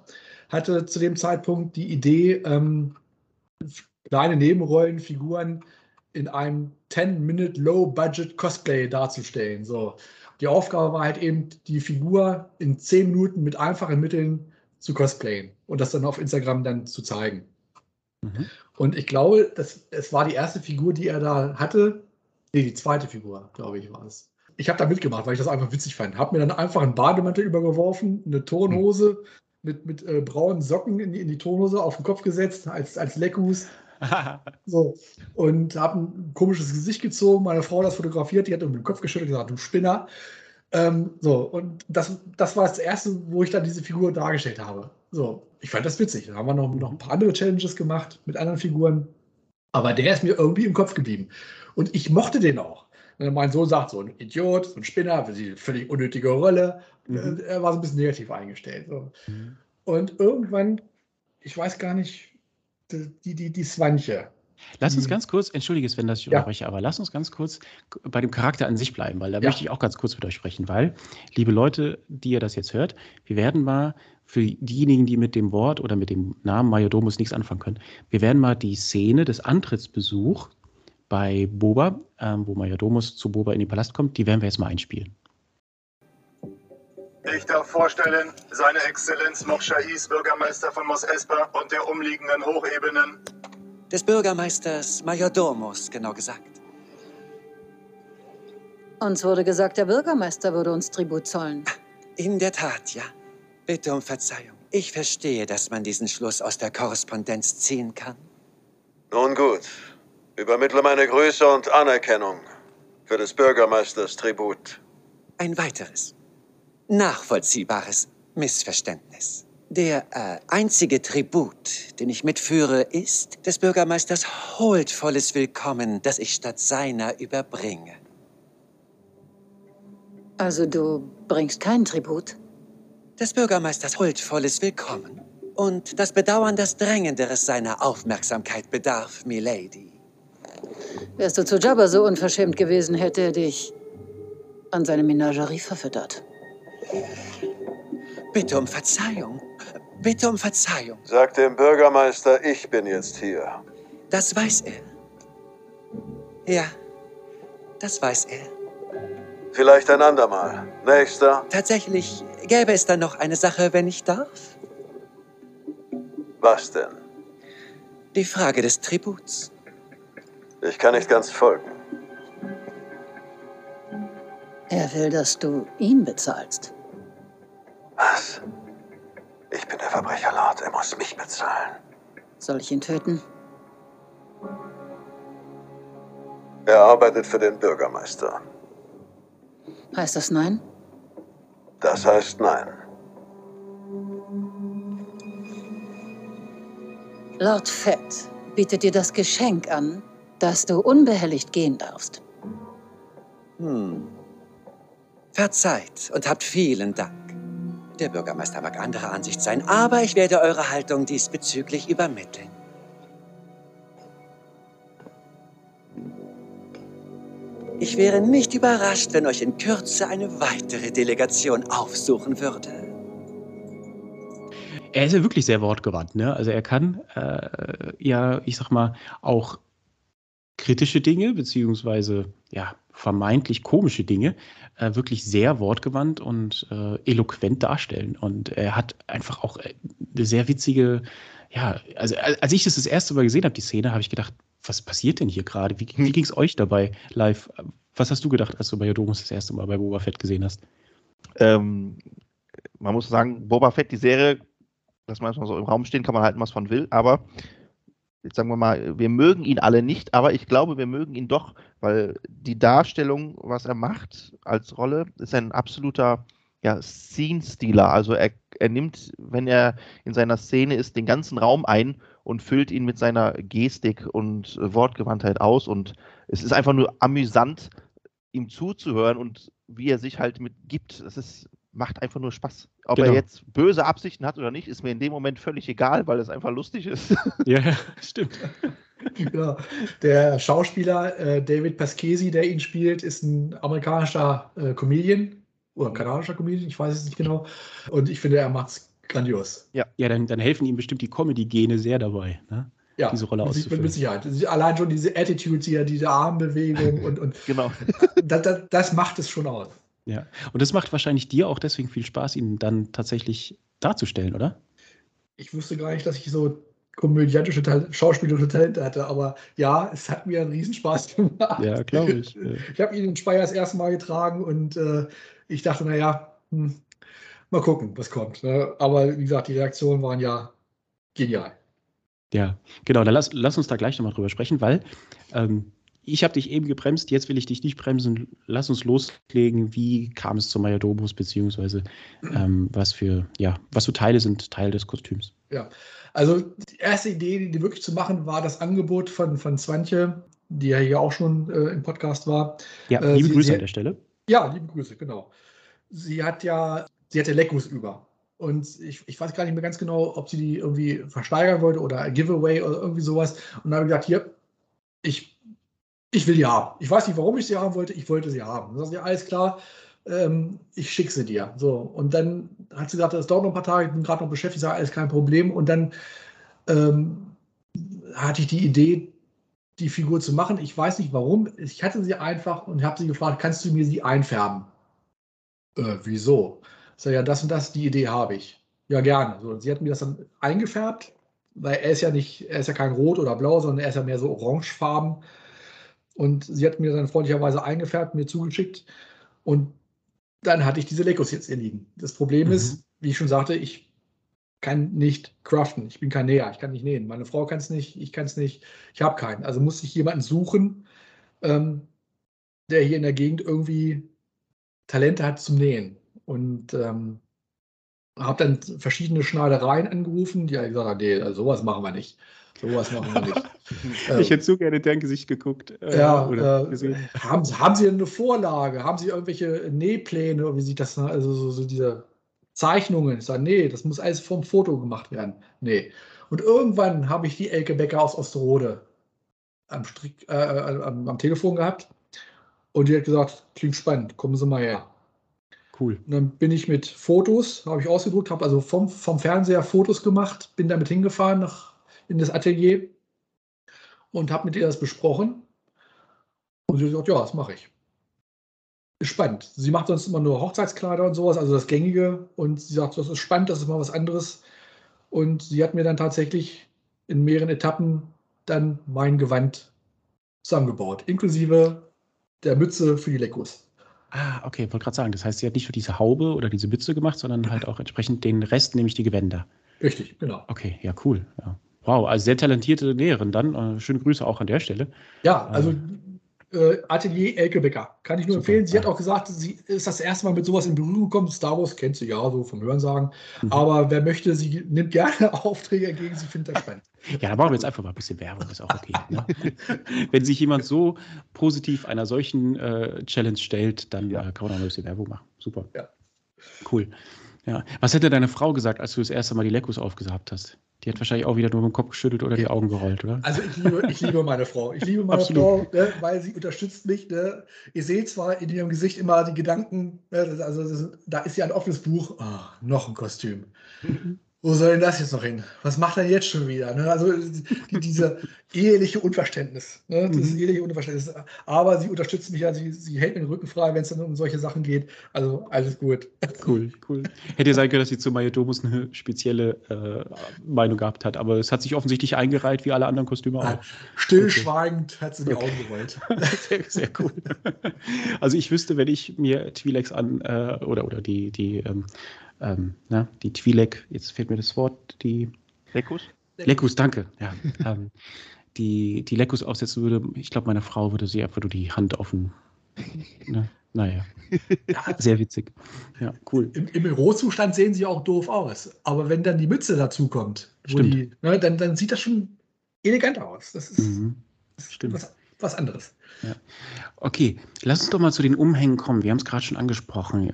hatte zu dem Zeitpunkt die Idee, ähm, kleine Nebenrollenfiguren in einem 10-Minute Low-Budget Cosplay darzustellen. So. Die Aufgabe war halt eben, die Figur in zehn Minuten mit einfachen Mitteln zu cosplayen und das dann auf Instagram dann zu zeigen. Mhm. Und ich glaube, das, es war die erste Figur, die er da hatte. Nee, die zweite Figur, glaube ich, war es. Ich habe da mitgemacht, weil ich das einfach witzig fand. Habe mir dann einfach einen Bademantel übergeworfen, eine Turnhose mhm. mit, mit äh, braunen Socken in die, in die Turnhose auf den Kopf gesetzt, als, als Leckus. so. Und habe ein komisches Gesicht gezogen. Meine Frau das fotografiert, die hat um den Kopf geschüttelt und gesagt, du Spinner. Ähm, so, und das, das war das erste, wo ich dann diese Figur dargestellt habe. So, ich fand das witzig. Da haben wir noch, noch ein paar andere Challenges gemacht mit anderen Figuren. Aber der ist mir irgendwie im Kopf geblieben. Und ich mochte den auch. Mein Sohn sagt, so ein Idiot, so ein Spinner, völlig unnötige Rolle. Mhm. Er war so ein bisschen negativ eingestellt. So. Mhm. Und irgendwann, ich weiß gar nicht, die, die, die Swanche, Lass uns ganz kurz, entschuldige Sven, dass ich ja. unterbreche, aber lass uns ganz kurz bei dem Charakter an sich bleiben, weil da ja. möchte ich auch ganz kurz mit euch sprechen, weil, liebe Leute, die ihr das jetzt hört, wir werden mal für diejenigen, die mit dem Wort oder mit dem Namen Majodomus nichts anfangen können, wir werden mal die Szene des Antrittsbesuchs bei Boba, ähm, wo Majodomus zu Boba in den Palast kommt, die werden wir jetzt mal einspielen. Ich darf vorstellen, seine Exzellenz Mochshahis, Bürgermeister von Mos Espa und der umliegenden Hochebenen, des Bürgermeisters Majordomus, genau gesagt. Uns wurde gesagt, der Bürgermeister würde uns Tribut zollen. In der Tat, ja. Bitte um Verzeihung. Ich verstehe, dass man diesen Schluss aus der Korrespondenz ziehen kann. Nun gut. Übermittle meine Grüße und Anerkennung für des Bürgermeisters Tribut. Ein weiteres, nachvollziehbares Missverständnis. Der äh, einzige Tribut, den ich mitführe, ist des Bürgermeisters huldvolles Willkommen, das ich statt seiner überbringe. Also du bringst keinen Tribut? Des Bürgermeisters huldvolles Willkommen und das Bedauern, das Drängenderes seiner Aufmerksamkeit bedarf, Milady. Wärst du zu Jabba so unverschämt gewesen, hätte er dich an seine Menagerie verfüttert. Bitte um Verzeihung. Bitte um Verzeihung. Sag dem Bürgermeister, ich bin jetzt hier. Das weiß er. Ja, das weiß er. Vielleicht ein andermal. Nächster. Tatsächlich gäbe es da noch eine Sache, wenn ich darf. Was denn? Die Frage des Tributs. Ich kann nicht ganz folgen. Er will, dass du ihn bezahlst. Was? Ich bin der Verbrecherlord. Er muss mich bezahlen. Soll ich ihn töten? Er arbeitet für den Bürgermeister. Heißt das nein? Das heißt nein. Lord Fett bietet dir das Geschenk an, dass du unbehelligt gehen darfst. Hm. Verzeiht und habt vielen Dank. Der Bürgermeister mag anderer Ansicht sein, aber ich werde eure Haltung diesbezüglich übermitteln. Ich wäre nicht überrascht, wenn euch in Kürze eine weitere Delegation aufsuchen würde. Er ist ja wirklich sehr wortgewandt, ne? Also er kann äh, ja, ich sag mal, auch kritische Dinge, beziehungsweise ja, vermeintlich komische Dinge äh, wirklich sehr wortgewandt und äh, eloquent darstellen. Und er hat einfach auch äh, eine sehr witzige, ja, also als ich das das erste Mal gesehen habe, die Szene, habe ich gedacht, was passiert denn hier gerade? Wie, wie hm. ging es euch dabei live? Was hast du gedacht, als du bei Jodomus das erste Mal bei Boba Fett gesehen hast? Ähm, man muss sagen, Boba Fett, die Serie, dass man so im Raum stehen, kann man halten, was man will, aber jetzt sagen wir mal, wir mögen ihn alle nicht, aber ich glaube, wir mögen ihn doch, weil die Darstellung, was er macht als Rolle, ist ein absoluter ja, Scene-Stealer. Also er, er nimmt, wenn er in seiner Szene ist, den ganzen Raum ein und füllt ihn mit seiner Gestik und Wortgewandtheit aus. Und es ist einfach nur amüsant, ihm zuzuhören und wie er sich halt mit gibt. Es ist macht einfach nur Spaß. Ob genau. er jetzt böse Absichten hat oder nicht, ist mir in dem Moment völlig egal, weil es einfach lustig ist. Ja, stimmt. Ja, der Schauspieler äh, David Pasquesi, der ihn spielt, ist ein amerikanischer äh, Comedian oder kanadischer Comedian, ich weiß es nicht genau. Und ich finde, er macht es grandios. Ja, ja dann, dann helfen ihm bestimmt die Comedy-Gene sehr dabei, ne? ja, diese Rolle auszufüllen. Mit Sicherheit. Allein schon diese Attitude hier, diese Armbewegung und, und genau. das, das, das macht es schon aus. Ja, und es macht wahrscheinlich dir auch deswegen viel Spaß, ihn dann tatsächlich darzustellen, oder? Ich wusste gar nicht, dass ich so komödiantische schauspielerische Talente hatte, aber ja, es hat mir einen Riesenspaß gemacht. Ja, glaube ich. Ja. Ich habe ihn in Speyer das erste Mal getragen und äh, ich dachte, naja, hm, mal gucken, was kommt. Ne? Aber wie gesagt, die Reaktionen waren ja genial. Ja, genau, dann lass, lass uns da gleich nochmal drüber sprechen, weil ähm, ich habe dich eben gebremst, jetzt will ich dich nicht bremsen. Lass uns loslegen. Wie kam es zum Majordomus, beziehungsweise ähm, was für, ja, was für Teile sind Teil des Kostüms? Ja, also die erste Idee, die wirklich zu machen, war das Angebot von, von Swantje, die ja hier auch schon äh, im Podcast war. Ja, äh, liebe sie, Grüße sie, an der Stelle. Ja, liebe Grüße, genau. Sie hat ja, sie hatte Leckus über. Und ich, ich weiß gar nicht mehr ganz genau, ob sie die irgendwie versteigern wollte oder Giveaway oder irgendwie sowas. Und dann habe ich gesagt, hier, ich ich will die haben. Ich weiß nicht, warum ich sie haben wollte, ich wollte sie haben. Dann sagt ja, alles klar, ähm, ich schicke sie dir. So, und dann hat sie gesagt, das dauert noch ein paar Tage, ich bin gerade noch beschäftigt, sage, alles kein Problem. Und dann ähm, hatte ich die Idee, die Figur zu machen. Ich weiß nicht warum. Ich hatte sie einfach und habe sie gefragt, kannst du mir sie einfärben? Äh, wieso? Ich sage, ja, das und das, die Idee habe ich. Ja, gerne. So, und sie hat mir das dann eingefärbt, weil er ist ja nicht, er ist ja kein Rot oder Blau, sondern er ist ja mehr so orangefarben. Und sie hat mir dann freundlicherweise eingefärbt, mir zugeschickt. Und dann hatte ich diese Legos jetzt hier liegen. Das Problem mhm. ist, wie ich schon sagte, ich kann nicht craften. Ich bin kein Näher, ich kann nicht nähen. Meine Frau kann es nicht, ich kann es nicht, ich habe keinen. Also muss ich jemanden suchen, ähm, der hier in der Gegend irgendwie Talente hat zum Nähen. Und ähm, habe dann verschiedene Schneidereien angerufen, die gesagt haben, nee, also sowas machen wir nicht. Sowas machen wir nicht. ich hätte so gerne deren Gesicht geguckt. Äh, ja, äh, haben, haben Sie eine Vorlage? Haben Sie irgendwelche Nähpläne? Wie sieht das, also so, so diese Zeichnungen? Ich sage, nee, das muss alles vom Foto gemacht werden. Nee. Und irgendwann habe ich die Elke Becker aus Osterode am, Strick, äh, äh, am, am Telefon gehabt. Und die hat gesagt, klingt spannend, kommen Sie mal her. Cool. Und dann bin ich mit Fotos, habe ich ausgedruckt, habe also vom, vom Fernseher Fotos gemacht, bin damit hingefahren nach in das Atelier und habe mit ihr das besprochen. Und sie sagt, ja, das mache ich. Ist spannend. Sie macht sonst immer nur Hochzeitskleider und sowas, also das Gängige. Und sie sagt, das ist spannend, das ist mal was anderes. Und sie hat mir dann tatsächlich in mehreren Etappen dann mein Gewand zusammengebaut, inklusive der Mütze für die Lekos. Ah, okay, wollte gerade sagen, das heißt, sie hat nicht nur diese Haube oder diese Mütze gemacht, sondern halt auch entsprechend den Rest, nämlich die Gewänder. Richtig, genau. Okay, ja, cool. Ja. Wow, also sehr talentierte Lehrerin dann. Äh, schöne Grüße auch an der Stelle. Ja, also äh, Atelier Elke Becker. Kann ich nur Super, empfehlen. Sie ja. hat auch gesagt, sie ist das erste Mal mit sowas in Berührung gekommen. Star Wars kennt sie ja so vom Hörensagen. Mhm. Aber wer möchte, sie nimmt gerne Aufträge entgegen. Sie findet das spannend. Ja, da machen wir jetzt einfach mal ein bisschen Werbung, ist auch okay. Ne? Wenn sich jemand so positiv einer solchen äh, Challenge stellt, dann ja. äh, kann man auch ein bisschen Werbung machen. Super. Ja. Cool. Ja. Was hätte deine Frau gesagt, als du das erste Mal die Lekos aufgesagt hast? Die hat wahrscheinlich auch wieder nur mit dem Kopf geschüttelt oder die Augen gerollt, oder? Also ich liebe, ich liebe meine Frau. Ich liebe meine Frau, ne, weil sie unterstützt mich. Ne. Ihr seht zwar in ihrem Gesicht immer die Gedanken, ne, also das, da ist ja ein offenes Buch. Oh, noch ein Kostüm. Wo soll denn das jetzt noch hin? Was macht er jetzt schon wieder? Ne? Also die, diese eheliche Unverständnis, ne? das mhm. eheliche Unverständnis. Aber sie unterstützt mich ja, sie, sie hält mir den Rücken frei, wenn es dann um solche Sachen geht. Also alles gut. Cool, cool. Hätte sein können, dass sie zu Majodomus eine spezielle äh, Meinung gehabt hat, aber es hat sich offensichtlich eingereiht, wie alle anderen Kostüme auch. Stillschweigend okay. hat sie die okay. Augen gerollt. sehr, sehr cool. Also ich wüsste, wenn ich mir Twi'lex an äh, oder, oder die, die ähm, ähm, na, die Twi'lek, jetzt fehlt mir das Wort, die Lekus? Lekus, danke. Ja, ähm, die, die Lekus aufsetzen würde, ich glaube, meine Frau würde sie einfach nur die Hand offen. Ne? Naja. Ja, sehr witzig. Ja, cool. Im, Im Rohzustand sehen sie auch doof aus. Aber wenn dann die Mütze dazu kommt, die, ne, dann, dann sieht das schon elegant aus. Das ist, mhm. das ist Stimmt. Was, was anderes. Ja. Okay, lass uns doch mal zu den Umhängen kommen. Wir haben es gerade schon angesprochen.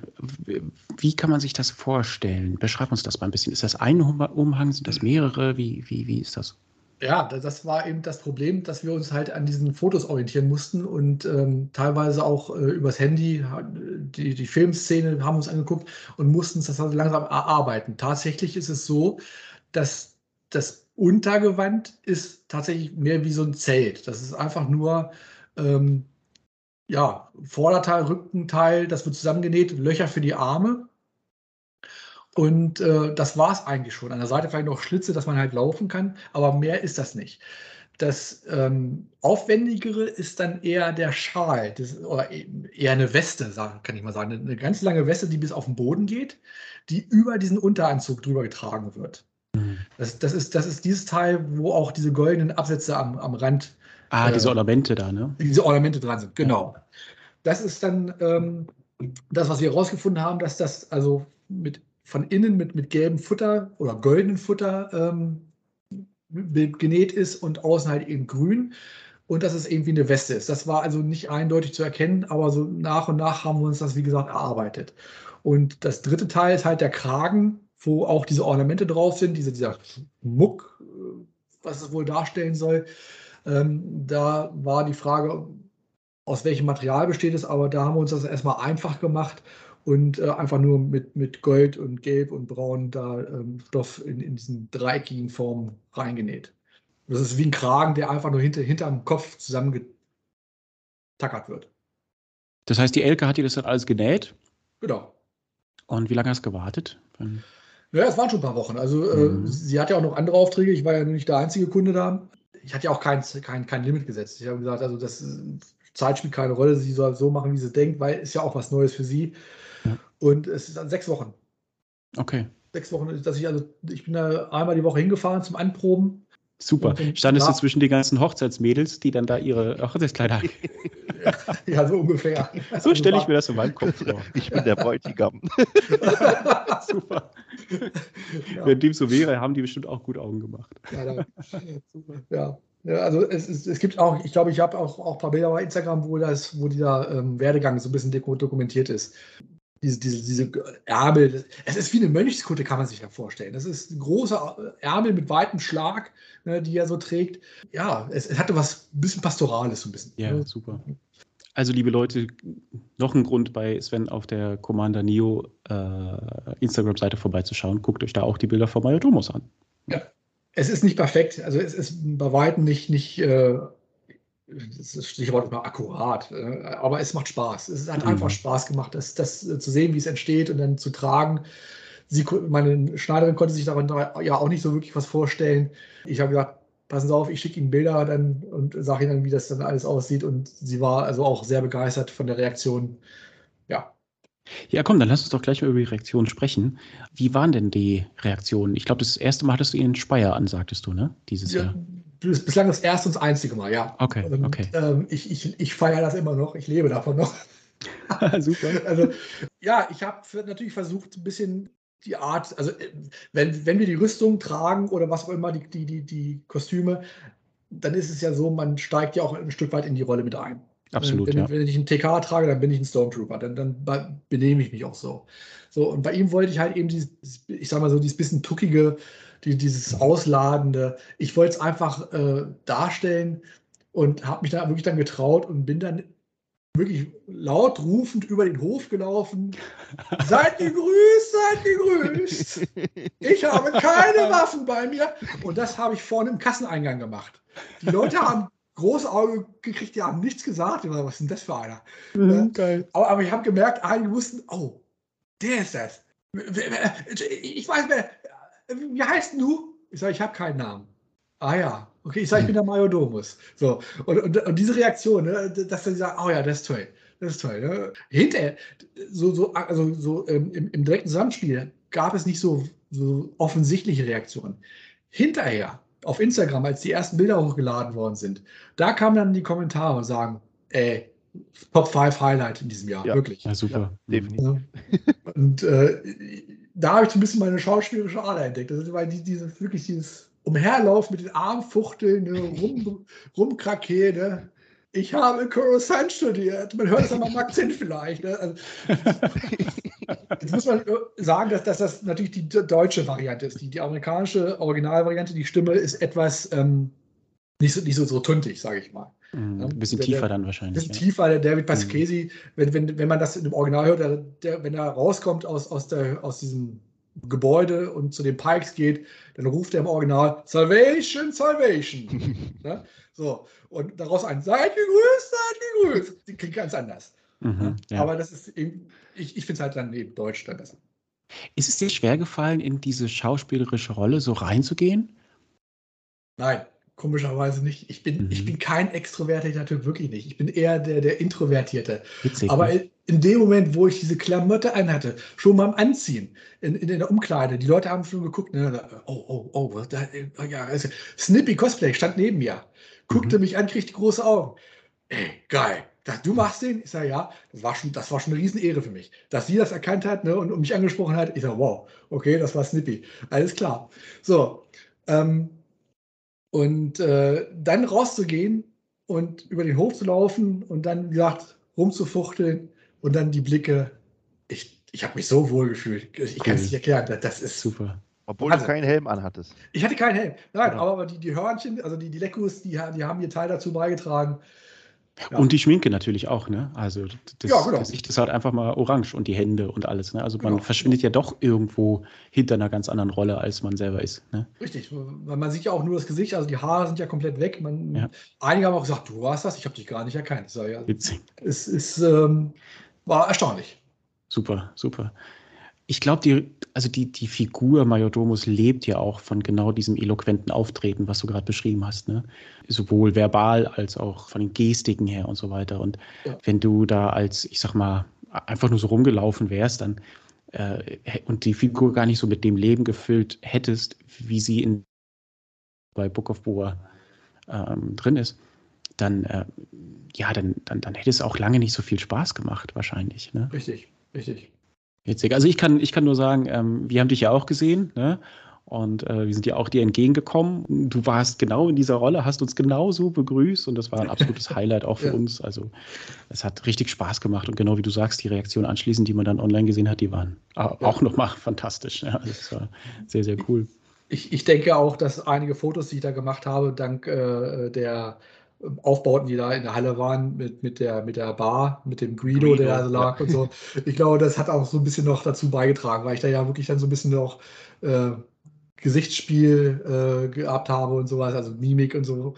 Wie kann man sich das vorstellen? Beschreib uns das mal ein bisschen. Ist das ein Umhang? Sind das mehrere? Wie, wie, wie ist das? Ja, das war eben das Problem, dass wir uns halt an diesen Fotos orientieren mussten und ähm, teilweise auch äh, übers Handy die, die Filmszene haben uns angeguckt und mussten es das halt langsam erarbeiten. Tatsächlich ist es so, dass das Untergewand ist tatsächlich mehr wie so ein Zelt. Das ist einfach nur ähm, ja, Vorderteil, Rückenteil, das wird zusammengenäht, Löcher für die Arme. Und äh, das war es eigentlich schon. An der Seite vielleicht noch Schlitze, dass man halt laufen kann, aber mehr ist das nicht. Das ähm, Aufwendigere ist dann eher der Schal, das, oder eher eine Weste, kann ich mal sagen. Eine ganz lange Weste, die bis auf den Boden geht, die über diesen Unteranzug drüber getragen wird. Das, das, ist, das ist dieses Teil, wo auch diese goldenen Absätze am, am Rand Ah, diese Ornamente da, ne? Diese Ornamente dran sind, genau. Das ist dann ähm, das, was wir herausgefunden haben, dass das also mit, von innen mit, mit gelbem Futter oder goldenem Futter ähm, genäht ist und außen halt eben grün und dass es irgendwie eine Weste ist. Das war also nicht eindeutig zu erkennen, aber so nach und nach haben wir uns das, wie gesagt, erarbeitet. Und das dritte Teil ist halt der Kragen, wo auch diese Ornamente drauf sind, diese, dieser Muck, äh, was es wohl darstellen soll. Ähm, da war die Frage, aus welchem Material besteht es, aber da haben wir uns das erstmal einfach gemacht und äh, einfach nur mit, mit Gold und Gelb und Braun da ähm, Stoff in, in diesen dreieckigen Formen reingenäht. Das ist wie ein Kragen, der einfach nur hinter, hinterm Kopf zusammengetackert wird. Das heißt, die Elke hat dir das dann alles genäht? Genau. Und wie lange hast du gewartet? Ja, es waren schon ein paar Wochen. Also äh, mhm. äh, sie hat ja auch noch andere Aufträge. Ich war ja nicht der einzige Kunde da. Ich hatte ja auch kein, kein, kein Limit gesetzt. Ich habe gesagt, also das Zeit spielt keine Rolle. Sie soll so machen, wie sie denkt, weil es ja auch was Neues für sie. Ja. Und es ist dann sechs Wochen. Okay. Sechs Wochen, dass ich also ich bin da einmal die Woche hingefahren zum Anproben Super. Standest du zwischen den ganzen Hochzeitsmädels, die dann da ihre Hochzeitskleider Ja, so ungefähr. So stelle ich mir das in meinem Kopf vor. Ich bin der Bräutigam. Super. Ja. Wenn dem so wäre, haben die bestimmt auch gut Augen gemacht. Ja, super. Ja. ja also es, es, es, gibt auch, ich glaube, ich habe auch, auch ein paar Bilder bei Instagram, wo, das, wo dieser ähm, Werdegang so ein bisschen dokumentiert ist diese, diese, diese Ärmel. Es ist wie eine Mönchskutte, kann man sich ja vorstellen. Das ist ein großer Ärmel mit weitem Schlag, ne, die er so trägt. Ja, es, es hatte was ein bisschen Pastorales, so ein bisschen. Ja, ne? super. Also, liebe Leute, noch ein Grund bei Sven auf der Commander Neo äh, Instagram-Seite vorbeizuschauen. Guckt euch da auch die Bilder von Mario Thomas an. Ja, es ist nicht perfekt. Also, es ist bei weitem nicht, nicht äh, das Stichwort mal akkurat, äh, aber es macht Spaß. Es hat mhm. einfach Spaß gemacht, das, das zu sehen, wie es entsteht und dann zu tragen. Sie, meine Schneiderin konnte sich daran ja auch nicht so wirklich was vorstellen. Ich habe gesagt, passen Sie auf, ich schicke Ihnen Bilder dann und sage Ihnen dann, wie das dann alles aussieht. Und sie war also auch sehr begeistert von der Reaktion. Ja. Ja, komm, dann lass uns doch gleich mal über die Reaktionen sprechen. Wie waren denn die Reaktionen? Ich glaube, das erste Mal hattest du ihnen Speyer an, sagtest du, ne? Dieses ja, Jahr bislang das erste und das einzige Mal, ja. Okay, und, okay. Ähm, ich ich, ich feiere das immer noch, ich lebe davon noch. Super. Also, ja, ich habe natürlich versucht, ein bisschen die Art, also äh, wenn, wenn wir die Rüstung tragen oder was auch immer, die, die, die, die Kostüme, dann ist es ja so, man steigt ja auch ein Stück weit in die Rolle mit ein. Absolut. Wenn, ja. wenn ich einen TK trage, dann bin ich ein Stormtrooper. Dann, dann benehme ich mich auch so. So, und bei ihm wollte ich halt eben dieses, ich sag mal so, dieses bisschen tuckige, die, dieses Ausladende. Ich wollte es einfach äh, darstellen und habe mich da wirklich dann getraut und bin dann wirklich laut rufend über den Hof gelaufen. Seid gegrüßt, seid gegrüßt. Ich habe keine Waffen bei mir. Und das habe ich vorne im Kasseneingang gemacht. Die Leute haben große Augen gekriegt, die haben nichts gesagt. Was ist denn das für einer? Mhm, aber, aber, ich habe gemerkt, einige wussten, oh, der ist das. Ich weiß, wer, wie heißt du? Ich sage, ich habe keinen Namen. Ah ja, okay, ich sage, ich bin der Majodomus. So, und, und, und diese Reaktion, ne, dass sie sagen, oh ja, das ist toll. Das ist toll. Ne? Hinterher, so, so, also so ähm, im, im, direkten Zusammenspiel gab es nicht so, so offensichtliche Reaktionen. Hinterher, auf Instagram, als die ersten Bilder hochgeladen worden sind, da kamen dann die Kommentare und sagen, ey, Top 5 Highlight in diesem Jahr, ja. wirklich. Ja, super. Ja, definitiv. Und äh, da habe ich so ein bisschen meine schauspielerische Ader entdeckt. Das ist, weil die, diese, wirklich dieses Umherlaufen mit den Armfuchteln, ne, rum, rumkrakee, ne? Ich habe Coruscant studiert. Man hört es am Akzent vielleicht. Ne? Also, jetzt muss man sagen, dass, dass, das natürlich die deutsche Variante ist. Die, die amerikanische Originalvariante, die Stimme ist etwas ähm, nicht, so, nicht so, so tuntig, sage ich mal. Mhm, ein bisschen der, tiefer der, dann wahrscheinlich. Ein bisschen ja. tiefer, der David Pasquesi, mhm. wenn, wenn, wenn man das in dem Original hört, der, der, wenn er rauskommt aus, aus, der, aus diesem Gebäude und zu den Pikes geht, dann ruft er im Original Salvation, Salvation. ja? So, und daraus ein Seid gegrüßt, seid gegrüßt. Die klingt ganz anders. Mhm, ja. Aber das ist eben, ich, ich finde es halt dann eben Deutsch dann besser. Ist es dir schwer gefallen, in diese schauspielerische Rolle so reinzugehen? Nein komischerweise nicht. Ich bin, mhm. ich bin kein extrovertierter Typ, wirklich nicht. Ich bin eher der, der Introvertierte. Witzig, Aber in, in, dem Moment, wo ich diese Klamotte anhatte, schon beim Anziehen, in, in, in der Umkleide, die Leute haben schon geguckt, ne, oh, oh, oh, da, ja, also, Snippy Cosplay stand neben mir. guckte mhm. mich an, kriegte große Augen. Ey, geil. Das, du machst den? Ich sage, ja, das war schon, das war schon eine Riesenehre für mich. Dass sie das erkannt hat ne, und, und mich angesprochen hat, ich sage, wow, okay, das war Snippy. Alles klar. So. Ähm, und äh, dann rauszugehen und über den Hof zu laufen und dann, wie gesagt, rumzufuchteln und dann die Blicke. Ich, ich habe mich so wohl gefühlt. Ich cool. kann es nicht erklären. Das, das ist super. Obwohl also, du keinen Helm anhattest. Ich hatte keinen Helm. Nein, ja. aber die, die Hörnchen, also die, die Leckus, die, die haben ihr Teil dazu beigetragen. Ja. Und die Schminke natürlich auch, ne? Also das, ja, genau. Gesicht ist halt einfach mal orange und die Hände und alles. Ne? Also man genau. verschwindet ja doch irgendwo hinter einer ganz anderen Rolle, als man selber ist. Ne? Richtig, weil man sieht ja auch nur das Gesicht, also die Haare sind ja komplett weg. Man, ja. Einige haben auch gesagt, du warst das, ich habe dich gar nicht erkannt. Ja, Witzig. Es ist, ähm, war erstaunlich. Super, super ich glaube, die, also die, die Figur Majordomus lebt ja auch von genau diesem eloquenten Auftreten, was du gerade beschrieben hast. Ne? Sowohl verbal als auch von den Gestiken her und so weiter. Und ja. wenn du da als, ich sag mal, einfach nur so rumgelaufen wärst, dann äh, und die Figur gar nicht so mit dem Leben gefüllt hättest, wie sie in bei Book of Boa ähm, drin ist, dann äh, ja, dann, dann, dann hätte es auch lange nicht so viel Spaß gemacht, wahrscheinlich. Ne? Richtig, richtig. Witzig. Also ich kann, ich kann nur sagen, ähm, wir haben dich ja auch gesehen, ne? Und äh, wir sind ja auch dir entgegengekommen. Du warst genau in dieser Rolle, hast uns genauso begrüßt und das war ein absolutes Highlight auch für ja. uns. Also es hat richtig Spaß gemacht und genau wie du sagst, die Reaktionen anschließend, die man dann online gesehen hat, die waren ja. auch nochmal fantastisch. Ja, das war sehr, sehr cool. Ich, ich denke auch, dass einige Fotos, die ich da gemacht habe, dank äh, der Aufbauten, die da in der Halle waren, mit, mit, der, mit der Bar, mit dem Guido, Guido der da lag ja. und so. Ich glaube, das hat auch so ein bisschen noch dazu beigetragen, weil ich da ja wirklich dann so ein bisschen noch äh, Gesichtsspiel äh, gehabt habe und sowas, also Mimik und so.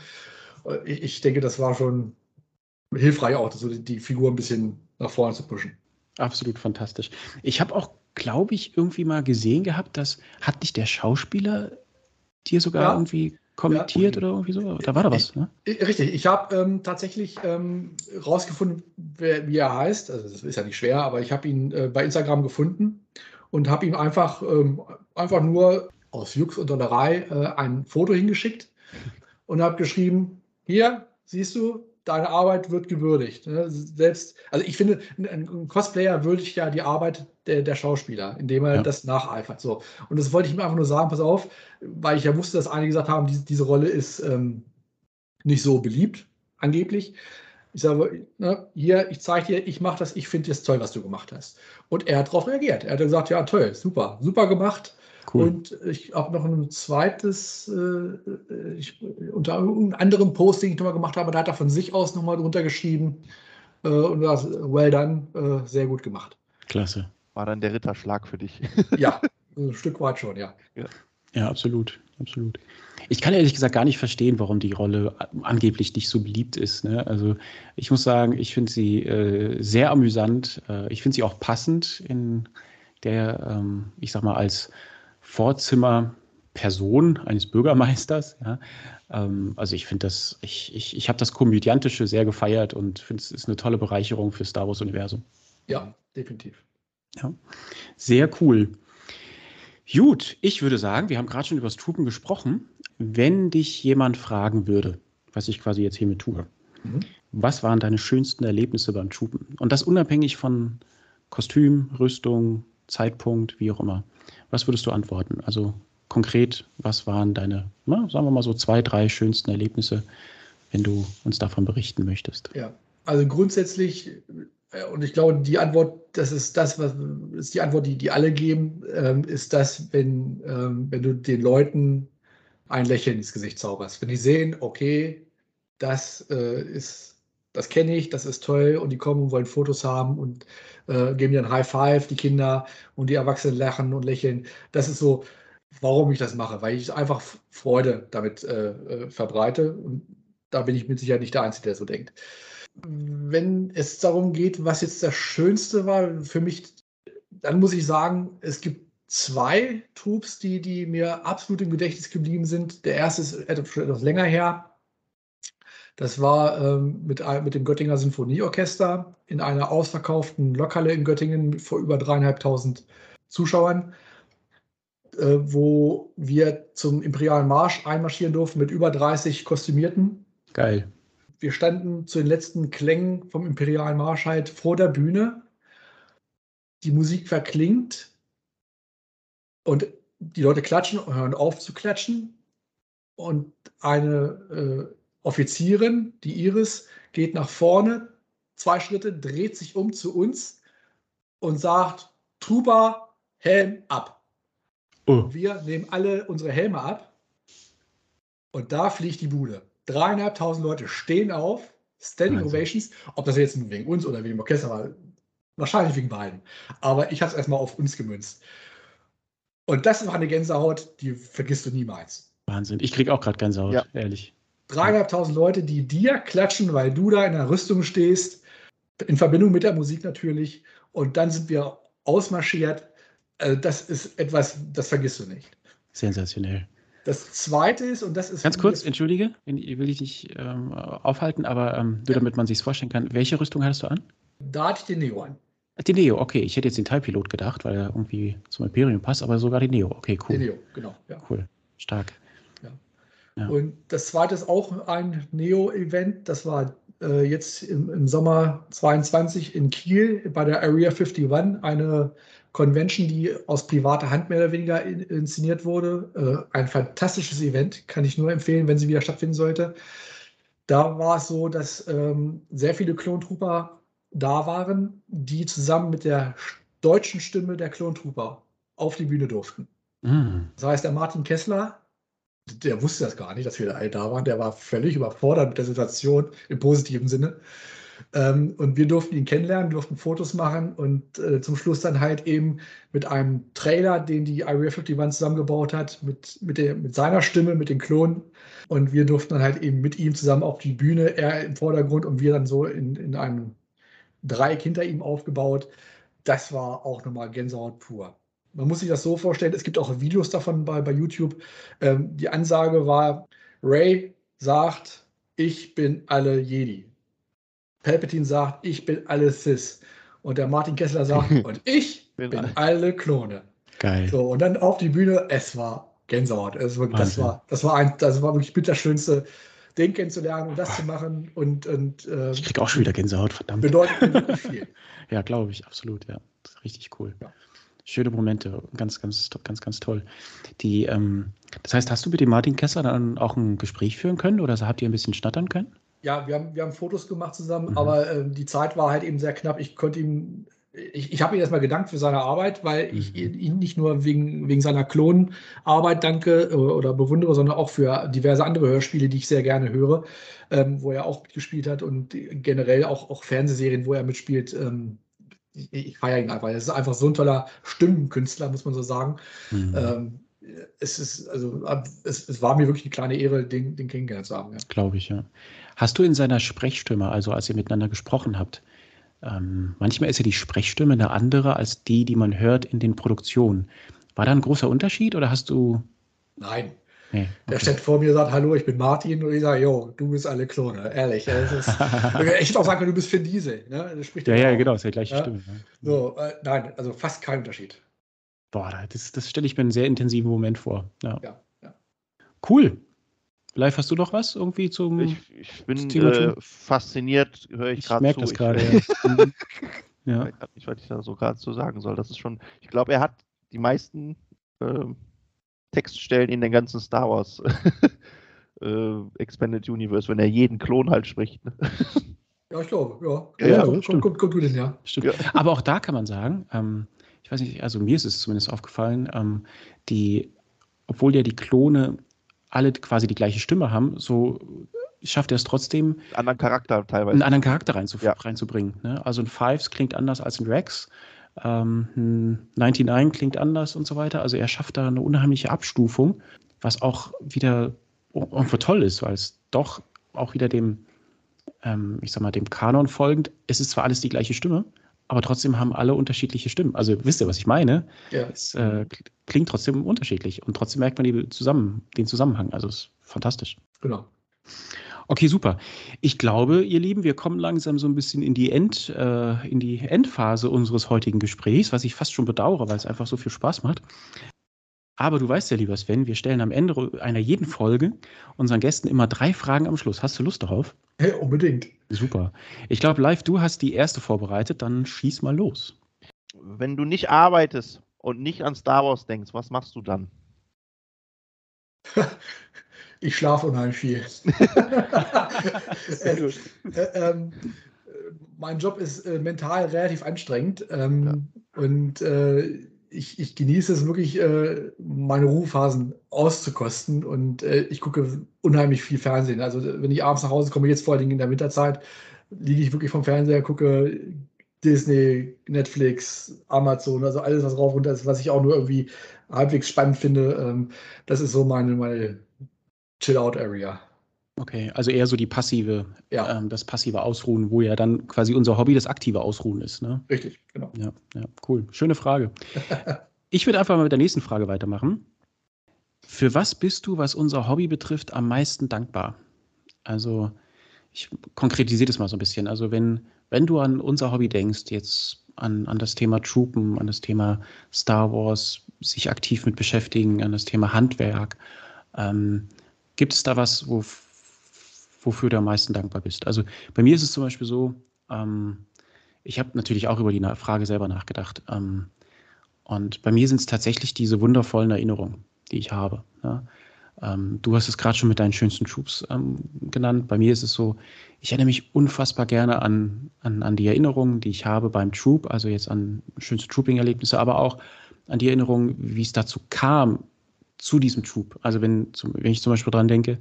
Ich, ich denke, das war schon hilfreich auch, so die, die Figur ein bisschen nach vorne zu pushen. Absolut fantastisch. Ich habe auch, glaube ich, irgendwie mal gesehen gehabt, dass hat nicht der Schauspieler dir sogar ja. irgendwie kommentiert ja. oder irgendwie so? Da war da was, ne? Richtig, ich habe ähm, tatsächlich ähm, rausgefunden, wer, wie er heißt. Also das ist ja nicht schwer, aber ich habe ihn äh, bei Instagram gefunden und habe ihm einfach, ähm, einfach nur aus Jux und Dollerei äh, ein Foto hingeschickt und habe geschrieben, hier, siehst du, deine Arbeit wird gewürdigt. Ne? Selbst, also ich finde, ein Cosplayer würdigt ja die Arbeit der, der Schauspieler, indem er ja. das nacheifert. So. Und das wollte ich mir einfach nur sagen, pass auf, weil ich ja wusste, dass einige gesagt haben, diese, diese Rolle ist ähm, nicht so beliebt, angeblich. Ich sage, ne, hier, ich zeige dir, ich mache das, ich finde das toll, was du gemacht hast. Und er hat darauf reagiert. Er hat gesagt, ja, toll, super, super gemacht. Cool. Und ich habe noch ein zweites, äh, ich, unter einem anderen Post, den ich nochmal gemacht habe, da hat er von sich aus nochmal drunter geschrieben. Äh, und das, well done, äh, sehr gut gemacht. Klasse. War dann der Ritterschlag für dich? ja, ein Stück weit schon, ja. ja. Ja, absolut, absolut. Ich kann ehrlich gesagt gar nicht verstehen, warum die Rolle angeblich nicht so beliebt ist. Ne? Also ich muss sagen, ich finde sie äh, sehr amüsant. Äh, ich finde sie auch passend in der, ähm, ich sag mal, als Vorzimmerperson eines Bürgermeisters. Ja. Ähm, also ich finde das, ich, ich, ich habe das Komödiantische sehr gefeiert und finde es ist eine tolle Bereicherung für Star Wars-Universum. Ja, definitiv. Ja, sehr cool. Gut, ich würde sagen, wir haben gerade schon über das Tupen gesprochen. Wenn dich jemand fragen würde, was ich quasi jetzt hiermit tue, mhm. was waren deine schönsten Erlebnisse beim Tupen? Und das unabhängig von Kostüm, Rüstung, Zeitpunkt, wie auch immer. Was würdest du antworten? Also konkret, was waren deine, na, sagen wir mal so zwei, drei schönsten Erlebnisse, wenn du uns davon berichten möchtest? Ja, also grundsätzlich, äh, und ich glaube, die Antwort, das ist das, was ist die Antwort, die, die alle geben, ähm, ist das, wenn, ähm, wenn du den Leuten ein Lächeln ins Gesicht zauberst. Wenn die sehen, okay, das äh, ist, das kenne ich, das ist toll und die kommen und wollen Fotos haben und äh, geben dir ein High Five, die Kinder und die Erwachsenen lachen und lächeln. Das ist so, warum ich das mache, weil ich einfach Freude damit äh, äh, verbreite. Und da bin ich mit Sicherheit nicht der Einzige, der so denkt. Wenn es darum geht, was jetzt das Schönste war, für mich, dann muss ich sagen, es gibt zwei Troops, die, die mir absolut im Gedächtnis geblieben sind. Der erste ist etwas länger her. Das war ähm, mit, mit dem Göttinger Sinfonieorchester in einer ausverkauften Lokale in Göttingen vor über dreieinhalbtausend Zuschauern, äh, wo wir zum Imperialen Marsch einmarschieren durften mit über 30 Kostümierten Geil. Wir standen zu den letzten Klängen vom Imperialen Marsch halt vor der Bühne. Die Musik verklingt und die Leute klatschen und hören auf zu klatschen. Und eine äh, Offizierin, die Iris, geht nach vorne, zwei Schritte, dreht sich um zu uns und sagt: Tuba, Helm ab. Oh. Wir nehmen alle unsere Helme ab und da fliegt die Bude. Dreieinhalbtausend Leute stehen auf, Standing. Ovations. Ob das jetzt wegen uns oder wegen dem Orchester war, wahrscheinlich wegen beiden. Aber ich habe es erstmal auf uns gemünzt. Und das war eine Gänsehaut, die vergisst du niemals. Wahnsinn. Ich kriege auch gerade Gänsehaut, ja. ehrlich. Dreieinhalbtausend Leute, die dir klatschen, weil du da in der Rüstung stehst, in Verbindung mit der Musik natürlich. Und dann sind wir ausmarschiert. Also das ist etwas, das vergisst du nicht. Sensationell. Das zweite ist, und das ist. Ganz kurz, entschuldige, will ich dich ähm, aufhalten, aber ähm, nur ja. damit man sich vorstellen kann, welche Rüstung hattest du an? Da hatte ich den Neo an. Die Neo, okay. Ich hätte jetzt den Teilpilot gedacht, weil er irgendwie zum Imperium passt, aber sogar die Neo. Okay, cool. Die Neo, genau. Ja. Cool. Stark. Ja. Und das zweite ist auch ein Neo-Event. Das war äh, jetzt im, im, Sommer 22 in Kiel bei der Area 51, eine Convention, die aus privater Hand mehr oder weniger in, inszeniert wurde. Äh, ein fantastisches Event, kann ich nur empfehlen, wenn sie wieder stattfinden sollte. Da war es so, dass ähm, sehr viele Klontrooper da waren, die zusammen mit der deutschen Stimme der Klontrooper auf die Bühne durften. Mhm. Das heißt, der Martin Kessler, der wusste das gar nicht, dass wir alle da waren. Der war völlig überfordert mit der Situation im positiven Sinne. Ähm, und wir durften ihn kennenlernen, durften Fotos machen und äh, zum Schluss dann halt eben mit einem Trailer, den die Area 51 zusammengebaut hat, mit, mit, der, mit seiner Stimme, mit den Klonen. Und wir durften dann halt eben mit ihm zusammen auf die Bühne, er im Vordergrund und wir dann so in, in einem Dreieck hinter ihm aufgebaut. Das war auch nochmal Gänsehaut pur. Man muss sich das so vorstellen, es gibt auch Videos davon bei, bei YouTube. Ähm, die Ansage war, Ray sagt, ich bin alle Jedi. Palpatine sagt, ich bin alle Cis. Und der Martin Kessler sagt, und ich bin, bin alle Klone. Geil. So, und dann auf die Bühne, es war Gänsehaut. Es war, das, war, das, war ein, das war wirklich bitter schönste, den kennenzulernen und das zu machen. Und, und, ähm, ich kriege auch schon wieder Gänsehaut, verdammt. Bedeutet wirklich viel. ja, glaube ich, absolut, ja. richtig cool. Ja. Schöne Momente, ganz, ganz, ganz, ganz toll. Die, ähm, das heißt, hast du mit dem Martin Kessler dann auch ein Gespräch führen können oder habt ihr ein bisschen schnattern können? Ja, wir haben, wir haben Fotos gemacht zusammen, mhm. aber äh, die Zeit war halt eben sehr knapp. Ich konnte ihm, ich, ich habe ihm erstmal gedankt für seine Arbeit, weil mhm. ich ihn nicht nur wegen, wegen seiner Klonarbeit danke oder, oder bewundere, sondern auch für diverse andere Hörspiele, die ich sehr gerne höre, ähm, wo er auch mitgespielt hat und generell auch, auch Fernsehserien, wo er mitspielt. Ähm, ich, ich feiere ihn einfach. Er ist einfach so ein toller Stimmenkünstler, muss man so sagen. Mhm. Ähm, es ist, also es, es, war mir wirklich eine kleine Ehre, den, den kennengelernt zu haben. Ja. Glaube ich, ja. Hast du in seiner Sprechstimme, also als ihr miteinander gesprochen habt, ähm, manchmal ist ja die Sprechstimme eine andere als die, die man hört in den Produktionen. War da ein großer Unterschied oder hast du. Nein. Nee, okay. Der steht vor mir und sagt, hallo, ich bin Martin und ich sage, jo, du bist alle Klone, ehrlich. Ist, ich hätte auch sagen können, du bist Finn Diesel. Ne? ja, ja, genau, ist ja die gleiche ja? Stimme. Ne? So, äh, nein, also fast kein Unterschied. Boah, das, das stelle ich mir einen sehr intensiven Moment vor. Ja. ja, ja. Cool. Live, hast du noch was irgendwie zum. Ich, ich bin äh, fasziniert, höre ich, gerade zu. Ich merke das gerade. ja. ja. Ich weiß nicht, was ich da so gerade zu sagen soll. Das ist schon. Ich glaube, er hat die meisten äh, Textstellen in den ganzen Star Wars äh, Expanded Universe, wenn er jeden Klon halt spricht. Ne? Ja, ich glaube, ja. Ja, ja, ja kommt, kommt, kommt gut hin, ja. Stimmt. Ja. Aber auch da kann man sagen, ähm, ich weiß nicht, also mir ist es zumindest aufgefallen, ähm, die, obwohl ja die Klone alle quasi die gleiche Stimme haben, so schafft er es trotzdem, einen anderen Charakter teilweise. einen anderen Charakter reinzuf ja. reinzubringen. Ne? Also ein Fives klingt anders als ein Rex, ähm, ein 99 klingt anders und so weiter. Also er schafft da eine unheimliche Abstufung, was auch wieder irgendwo toll ist, weil es doch auch wieder dem, ähm, ich sag mal, dem Kanon folgend, es ist zwar alles die gleiche Stimme, aber trotzdem haben alle unterschiedliche Stimmen. Also wisst ihr, was ich meine? Ja. Es äh, klingt trotzdem unterschiedlich und trotzdem merkt man die zusammen, den Zusammenhang. Also es ist fantastisch. Genau. Okay, super. Ich glaube, ihr Lieben, wir kommen langsam so ein bisschen in die, End, äh, in die Endphase unseres heutigen Gesprächs, was ich fast schon bedauere, weil es einfach so viel Spaß macht. Aber du weißt ja, lieber Sven, wir stellen am Ende einer jeden Folge unseren Gästen immer drei Fragen am Schluss. Hast du Lust darauf? Hey, unbedingt. Super. Ich glaube, live, du hast die erste vorbereitet, dann schieß mal los. Wenn du nicht arbeitest und nicht an Star Wars denkst, was machst du dann? ich schlafe unheimlich viel. Äh, ähm, mein Job ist äh, mental relativ anstrengend ähm, ja. und äh, ich, ich, genieße es wirklich, äh, meine Ruhephasen auszukosten und äh, ich gucke unheimlich viel Fernsehen. Also wenn ich abends nach Hause komme, jetzt vor allen Dingen in der Winterzeit, liege ich wirklich vom Fernseher, gucke Disney, Netflix, Amazon, also alles, was rauf und runter ist, was ich auch nur irgendwie halbwegs spannend finde. Ähm, das ist so meine, meine Chill-Out-Area. Okay, also eher so die passive, ja. ähm, das passive Ausruhen, wo ja dann quasi unser Hobby das aktive Ausruhen ist. Ne? Richtig, genau. Ja, ja, cool. Schöne Frage. ich würde einfach mal mit der nächsten Frage weitermachen. Für was bist du, was unser Hobby betrifft, am meisten dankbar? Also, ich konkretisiere das mal so ein bisschen. Also, wenn, wenn du an unser Hobby denkst, jetzt an, an das Thema Troopen, an das Thema Star Wars, sich aktiv mit beschäftigen, an das Thema Handwerk, ähm, gibt es da was, wo wofür du am meisten dankbar bist. Also bei mir ist es zum Beispiel so, ähm, ich habe natürlich auch über die Frage selber nachgedacht. Ähm, und bei mir sind es tatsächlich diese wundervollen Erinnerungen, die ich habe. Ja? Ähm, du hast es gerade schon mit deinen schönsten Troops ähm, genannt. Bei mir ist es so, ich erinnere mich unfassbar gerne an, an, an die Erinnerungen, die ich habe beim Troop, also jetzt an schönste Trooping-Erlebnisse, aber auch an die Erinnerungen, wie es dazu kam, zu diesem Troop. Also wenn, zum, wenn ich zum Beispiel daran denke,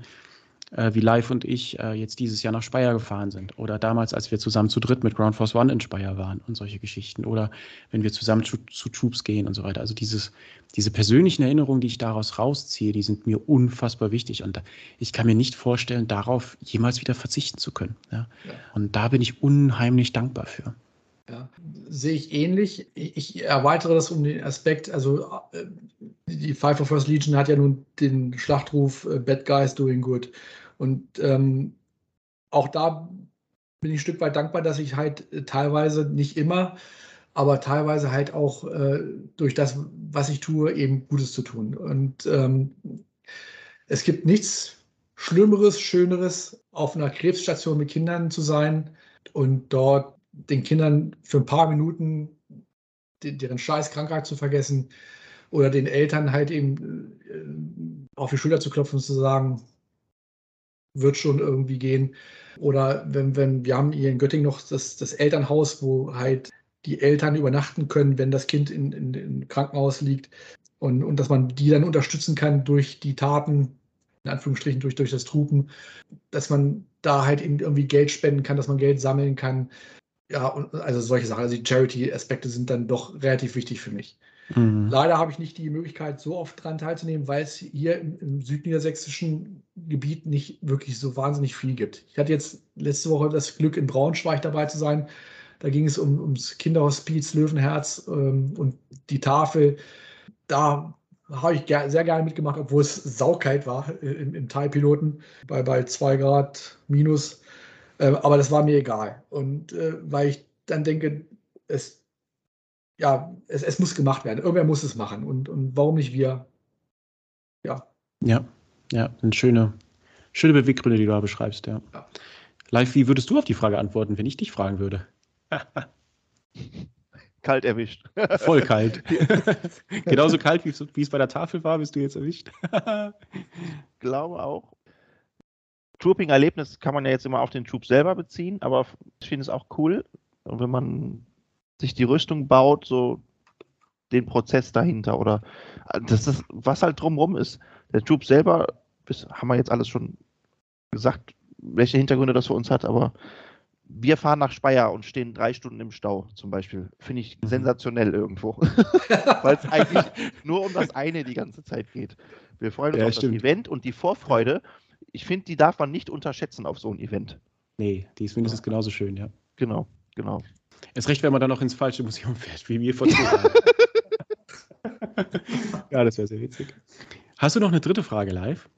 äh, wie Live und ich äh, jetzt dieses Jahr nach Speyer gefahren sind. Oder damals, als wir zusammen zu dritt mit Ground Force One in Speyer waren und solche Geschichten. Oder wenn wir zusammen zu, zu Troops gehen und so weiter. Also dieses, diese persönlichen Erinnerungen, die ich daraus rausziehe, die sind mir unfassbar wichtig. Und ich kann mir nicht vorstellen, darauf jemals wieder verzichten zu können. Ja? Ja. Und da bin ich unheimlich dankbar für. Ja, sehe ich ähnlich. Ich erweitere das um den Aspekt, also äh, die Five of First Legion hat ja nun den Schlachtruf äh, Bad Guys Doing Good. Und ähm, auch da bin ich ein Stück weit dankbar, dass ich halt äh, teilweise, nicht immer, aber teilweise halt auch äh, durch das, was ich tue, eben Gutes zu tun. Und ähm, es gibt nichts Schlimmeres, Schöneres, auf einer Krebsstation mit Kindern zu sein und dort den Kindern für ein paar Minuten deren Scheißkrankheit zu vergessen oder den Eltern halt eben äh, auf die Schulter zu klopfen und zu sagen, wird schon irgendwie gehen. Oder wenn, wenn, wir haben hier in Göttingen noch das, das Elternhaus, wo halt die Eltern übernachten können, wenn das Kind in, in, in Krankenhaus liegt. Und, und dass man die dann unterstützen kann durch die Taten, in Anführungsstrichen durch, durch das Trupen, dass man da halt irgendwie Geld spenden kann, dass man Geld sammeln kann. Ja, und also solche Sachen. Also die Charity-Aspekte sind dann doch relativ wichtig für mich. Mhm. Leider habe ich nicht die Möglichkeit, so oft daran teilzunehmen, weil es hier im, im, südniedersächsischen Gebiet nicht wirklich so wahnsinnig viel gibt. Ich hatte jetzt letzte Woche das Glück, in Braunschweig dabei zu sein. Da ging es um, ums Kinderhospiz Löwenherz ähm, und die Tafel. Da habe ich ger sehr gerne mitgemacht, obwohl es saukalt war äh, im, im Teilpiloten bei, bei zwei Grad minus. Äh, aber das war mir egal. Und äh, weil ich dann denke, es ja, es, es muss gemacht werden. Irgendwer muss es machen. Und, und warum nicht wir? Ja. Ja, ja, sind schöne, schöne Beweggründe, die du da beschreibst, ja. ja. Live, wie würdest du auf die Frage antworten, wenn ich dich fragen würde? kalt erwischt. Voll kalt. Genauso kalt, wie es bei der Tafel war, bist du jetzt erwischt. Glaube auch. Trooping-Erlebnis kann man ja jetzt immer auf den Troop selber beziehen, aber ich finde es auch cool, wenn man sich die Rüstung baut, so den Prozess dahinter oder äh, das ist, was halt drumherum ist. Der Troop selber, das haben wir jetzt alles schon gesagt, welche Hintergründe das für uns hat, aber wir fahren nach Speyer und stehen drei Stunden im Stau zum Beispiel. Finde ich mhm. sensationell irgendwo. Weil es eigentlich nur um das eine die ganze Zeit geht. Wir freuen uns ja, auf stimmt. das Event und die Vorfreude, ich finde, die darf man nicht unterschätzen auf so ein Event. Nee, die ist mindestens genauso schön, ja. Genau, genau. Ist recht, wenn man dann noch ins falsche Museum fährt, wie wir vor zehn Jahren. ja, das wäre sehr witzig. Hast du noch eine dritte Frage live?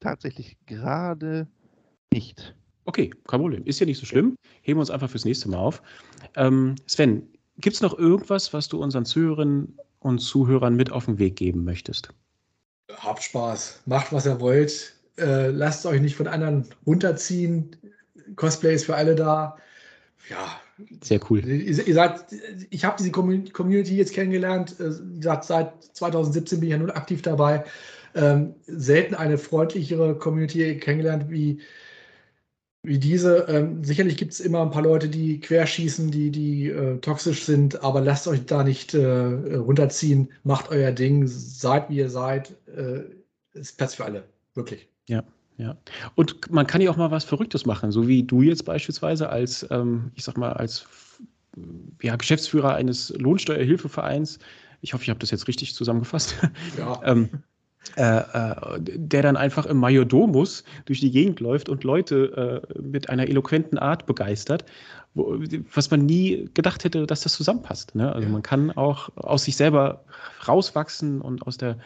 Tatsächlich gerade nicht. Okay, kein Problem. Ist ja nicht so schlimm. Heben wir uns einfach fürs nächste Mal auf. Ähm, Sven, gibt es noch irgendwas, was du unseren Zuhörerinnen und Zuhörern mit auf den Weg geben möchtest? Habt Spaß, macht was ihr wollt, äh, lasst euch nicht von anderen runterziehen. Cosplay ist für alle da. Ja, sehr cool. Ihr, ihr seid, ich habe diese Community jetzt kennengelernt. Äh, seit 2017 bin ich ja nun aktiv dabei. Ähm, selten eine freundlichere Community kennengelernt wie, wie diese. Ähm, sicherlich gibt es immer ein paar Leute, die querschießen, die, die äh, toxisch sind, aber lasst euch da nicht äh, runterziehen. Macht euer Ding, seid wie ihr seid. Äh, ist Platz für alle, wirklich. Ja. Ja. Und man kann ja auch mal was Verrücktes machen, so wie du jetzt beispielsweise als, ähm, ich sag mal, als ja, Geschäftsführer eines Lohnsteuerhilfevereins. Ich hoffe, ich habe das jetzt richtig zusammengefasst. Ja. ähm, äh, äh, der dann einfach im Majordomus durch die Gegend läuft und Leute äh, mit einer eloquenten Art begeistert, wo, was man nie gedacht hätte, dass das zusammenpasst. Ne? Also ja. man kann auch aus sich selber rauswachsen und aus der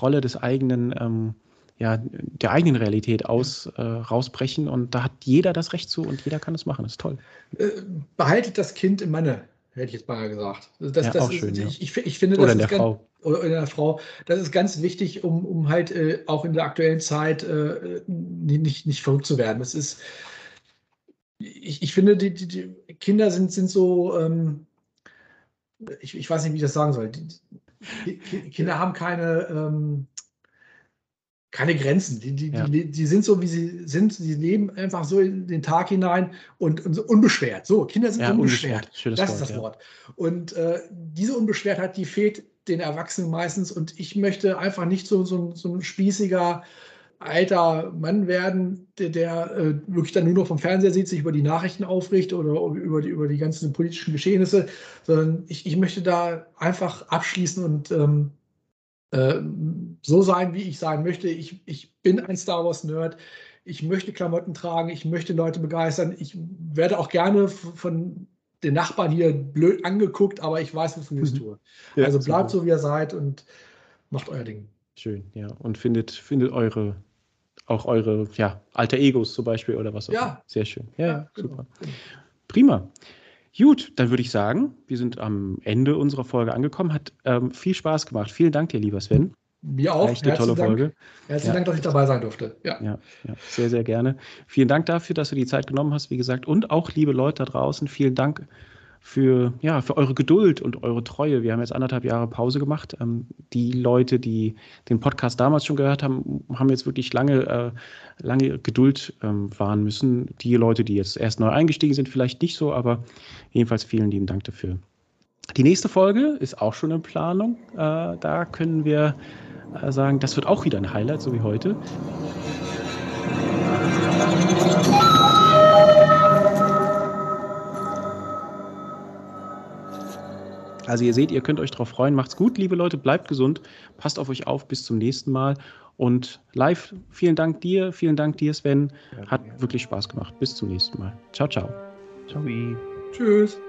Rolle des eigenen ähm, ja, der eigenen Realität aus äh, rausbrechen und da hat jeder das Recht zu und jeder kann es machen. Das ist toll. Äh, behaltet das Kind im Manne, hätte ich jetzt mal gesagt. Das, ja, das auch ist, schön, ich, ich, ich, finde, oder in der Frau. oder in der Frau. Das ist ganz wichtig, um, um halt äh, auch in der aktuellen Zeit äh, nicht, nicht verrückt zu werden. Das ist, ich, ich finde, die, die, die Kinder sind, sind so, ähm, ich, ich weiß nicht, wie ich das sagen soll. Die Kinder haben keine, ähm, keine Grenzen. Die, die, ja. die, die, sind so, wie sie sind. Sie leben einfach so in den Tag hinein und, und so unbeschwert. So, Kinder sind ja, unbeschwert. unbeschwert. das Wort, ist das ja. Wort. Und äh, diese Unbeschwertheit, die fehlt den Erwachsenen meistens. Und ich möchte einfach nicht so, so, so ein spießiger alter Mann werden, der, der äh, wirklich dann nur noch vom Fernseher sieht, sich über die Nachrichten aufricht oder über die, über die ganzen politischen Geschehnisse, sondern ich, ich möchte da einfach abschließen und ähm, äh, so sein, wie ich sein möchte. Ich, ich bin ein Star Wars-Nerd. Ich möchte Klamotten tragen. Ich möchte Leute begeistern. Ich werde auch gerne von den Nachbarn hier blöd angeguckt, aber ich weiß, wofür ich es mhm. tue. Ja, also bleibt so, wie ihr seid und macht euer Ding. Schön, ja. Und findet, findet eure, auch eure ja, alter Egos zum Beispiel oder was auch immer. Ja. Sehr schön. Ja, ja genau. super. Prima. Gut, dann würde ich sagen, wir sind am Ende unserer Folge angekommen. Hat ähm, viel Spaß gemacht. Vielen Dank dir, lieber Sven. Mir auch. Echt eine tolle Dank. Folge. Herzlichen ja. Dank, dass ich dabei sein durfte. Ja. Ja, ja. sehr, sehr gerne. Vielen Dank dafür, dass du die Zeit genommen hast, wie gesagt. Und auch, liebe Leute da draußen, vielen Dank für, ja, für eure Geduld und eure Treue. Wir haben jetzt anderthalb Jahre Pause gemacht. Ähm, die Leute, die den Podcast damals schon gehört haben, haben jetzt wirklich lange, äh, lange Geduld ähm, wahren müssen. Die Leute, die jetzt erst neu eingestiegen sind, vielleicht nicht so, aber jedenfalls vielen lieben Dank dafür. Die nächste Folge ist auch schon in Planung. Äh, da können wir äh, sagen, das wird auch wieder ein Highlight, so wie heute. Also ihr seht, ihr könnt euch darauf freuen. Macht's gut, liebe Leute, bleibt gesund, passt auf euch auf, bis zum nächsten Mal. Und live, vielen Dank dir, vielen Dank dir, Sven. Hat wirklich Spaß gemacht. Bis zum nächsten Mal. Ciao, ciao. Ciao. Tschüss.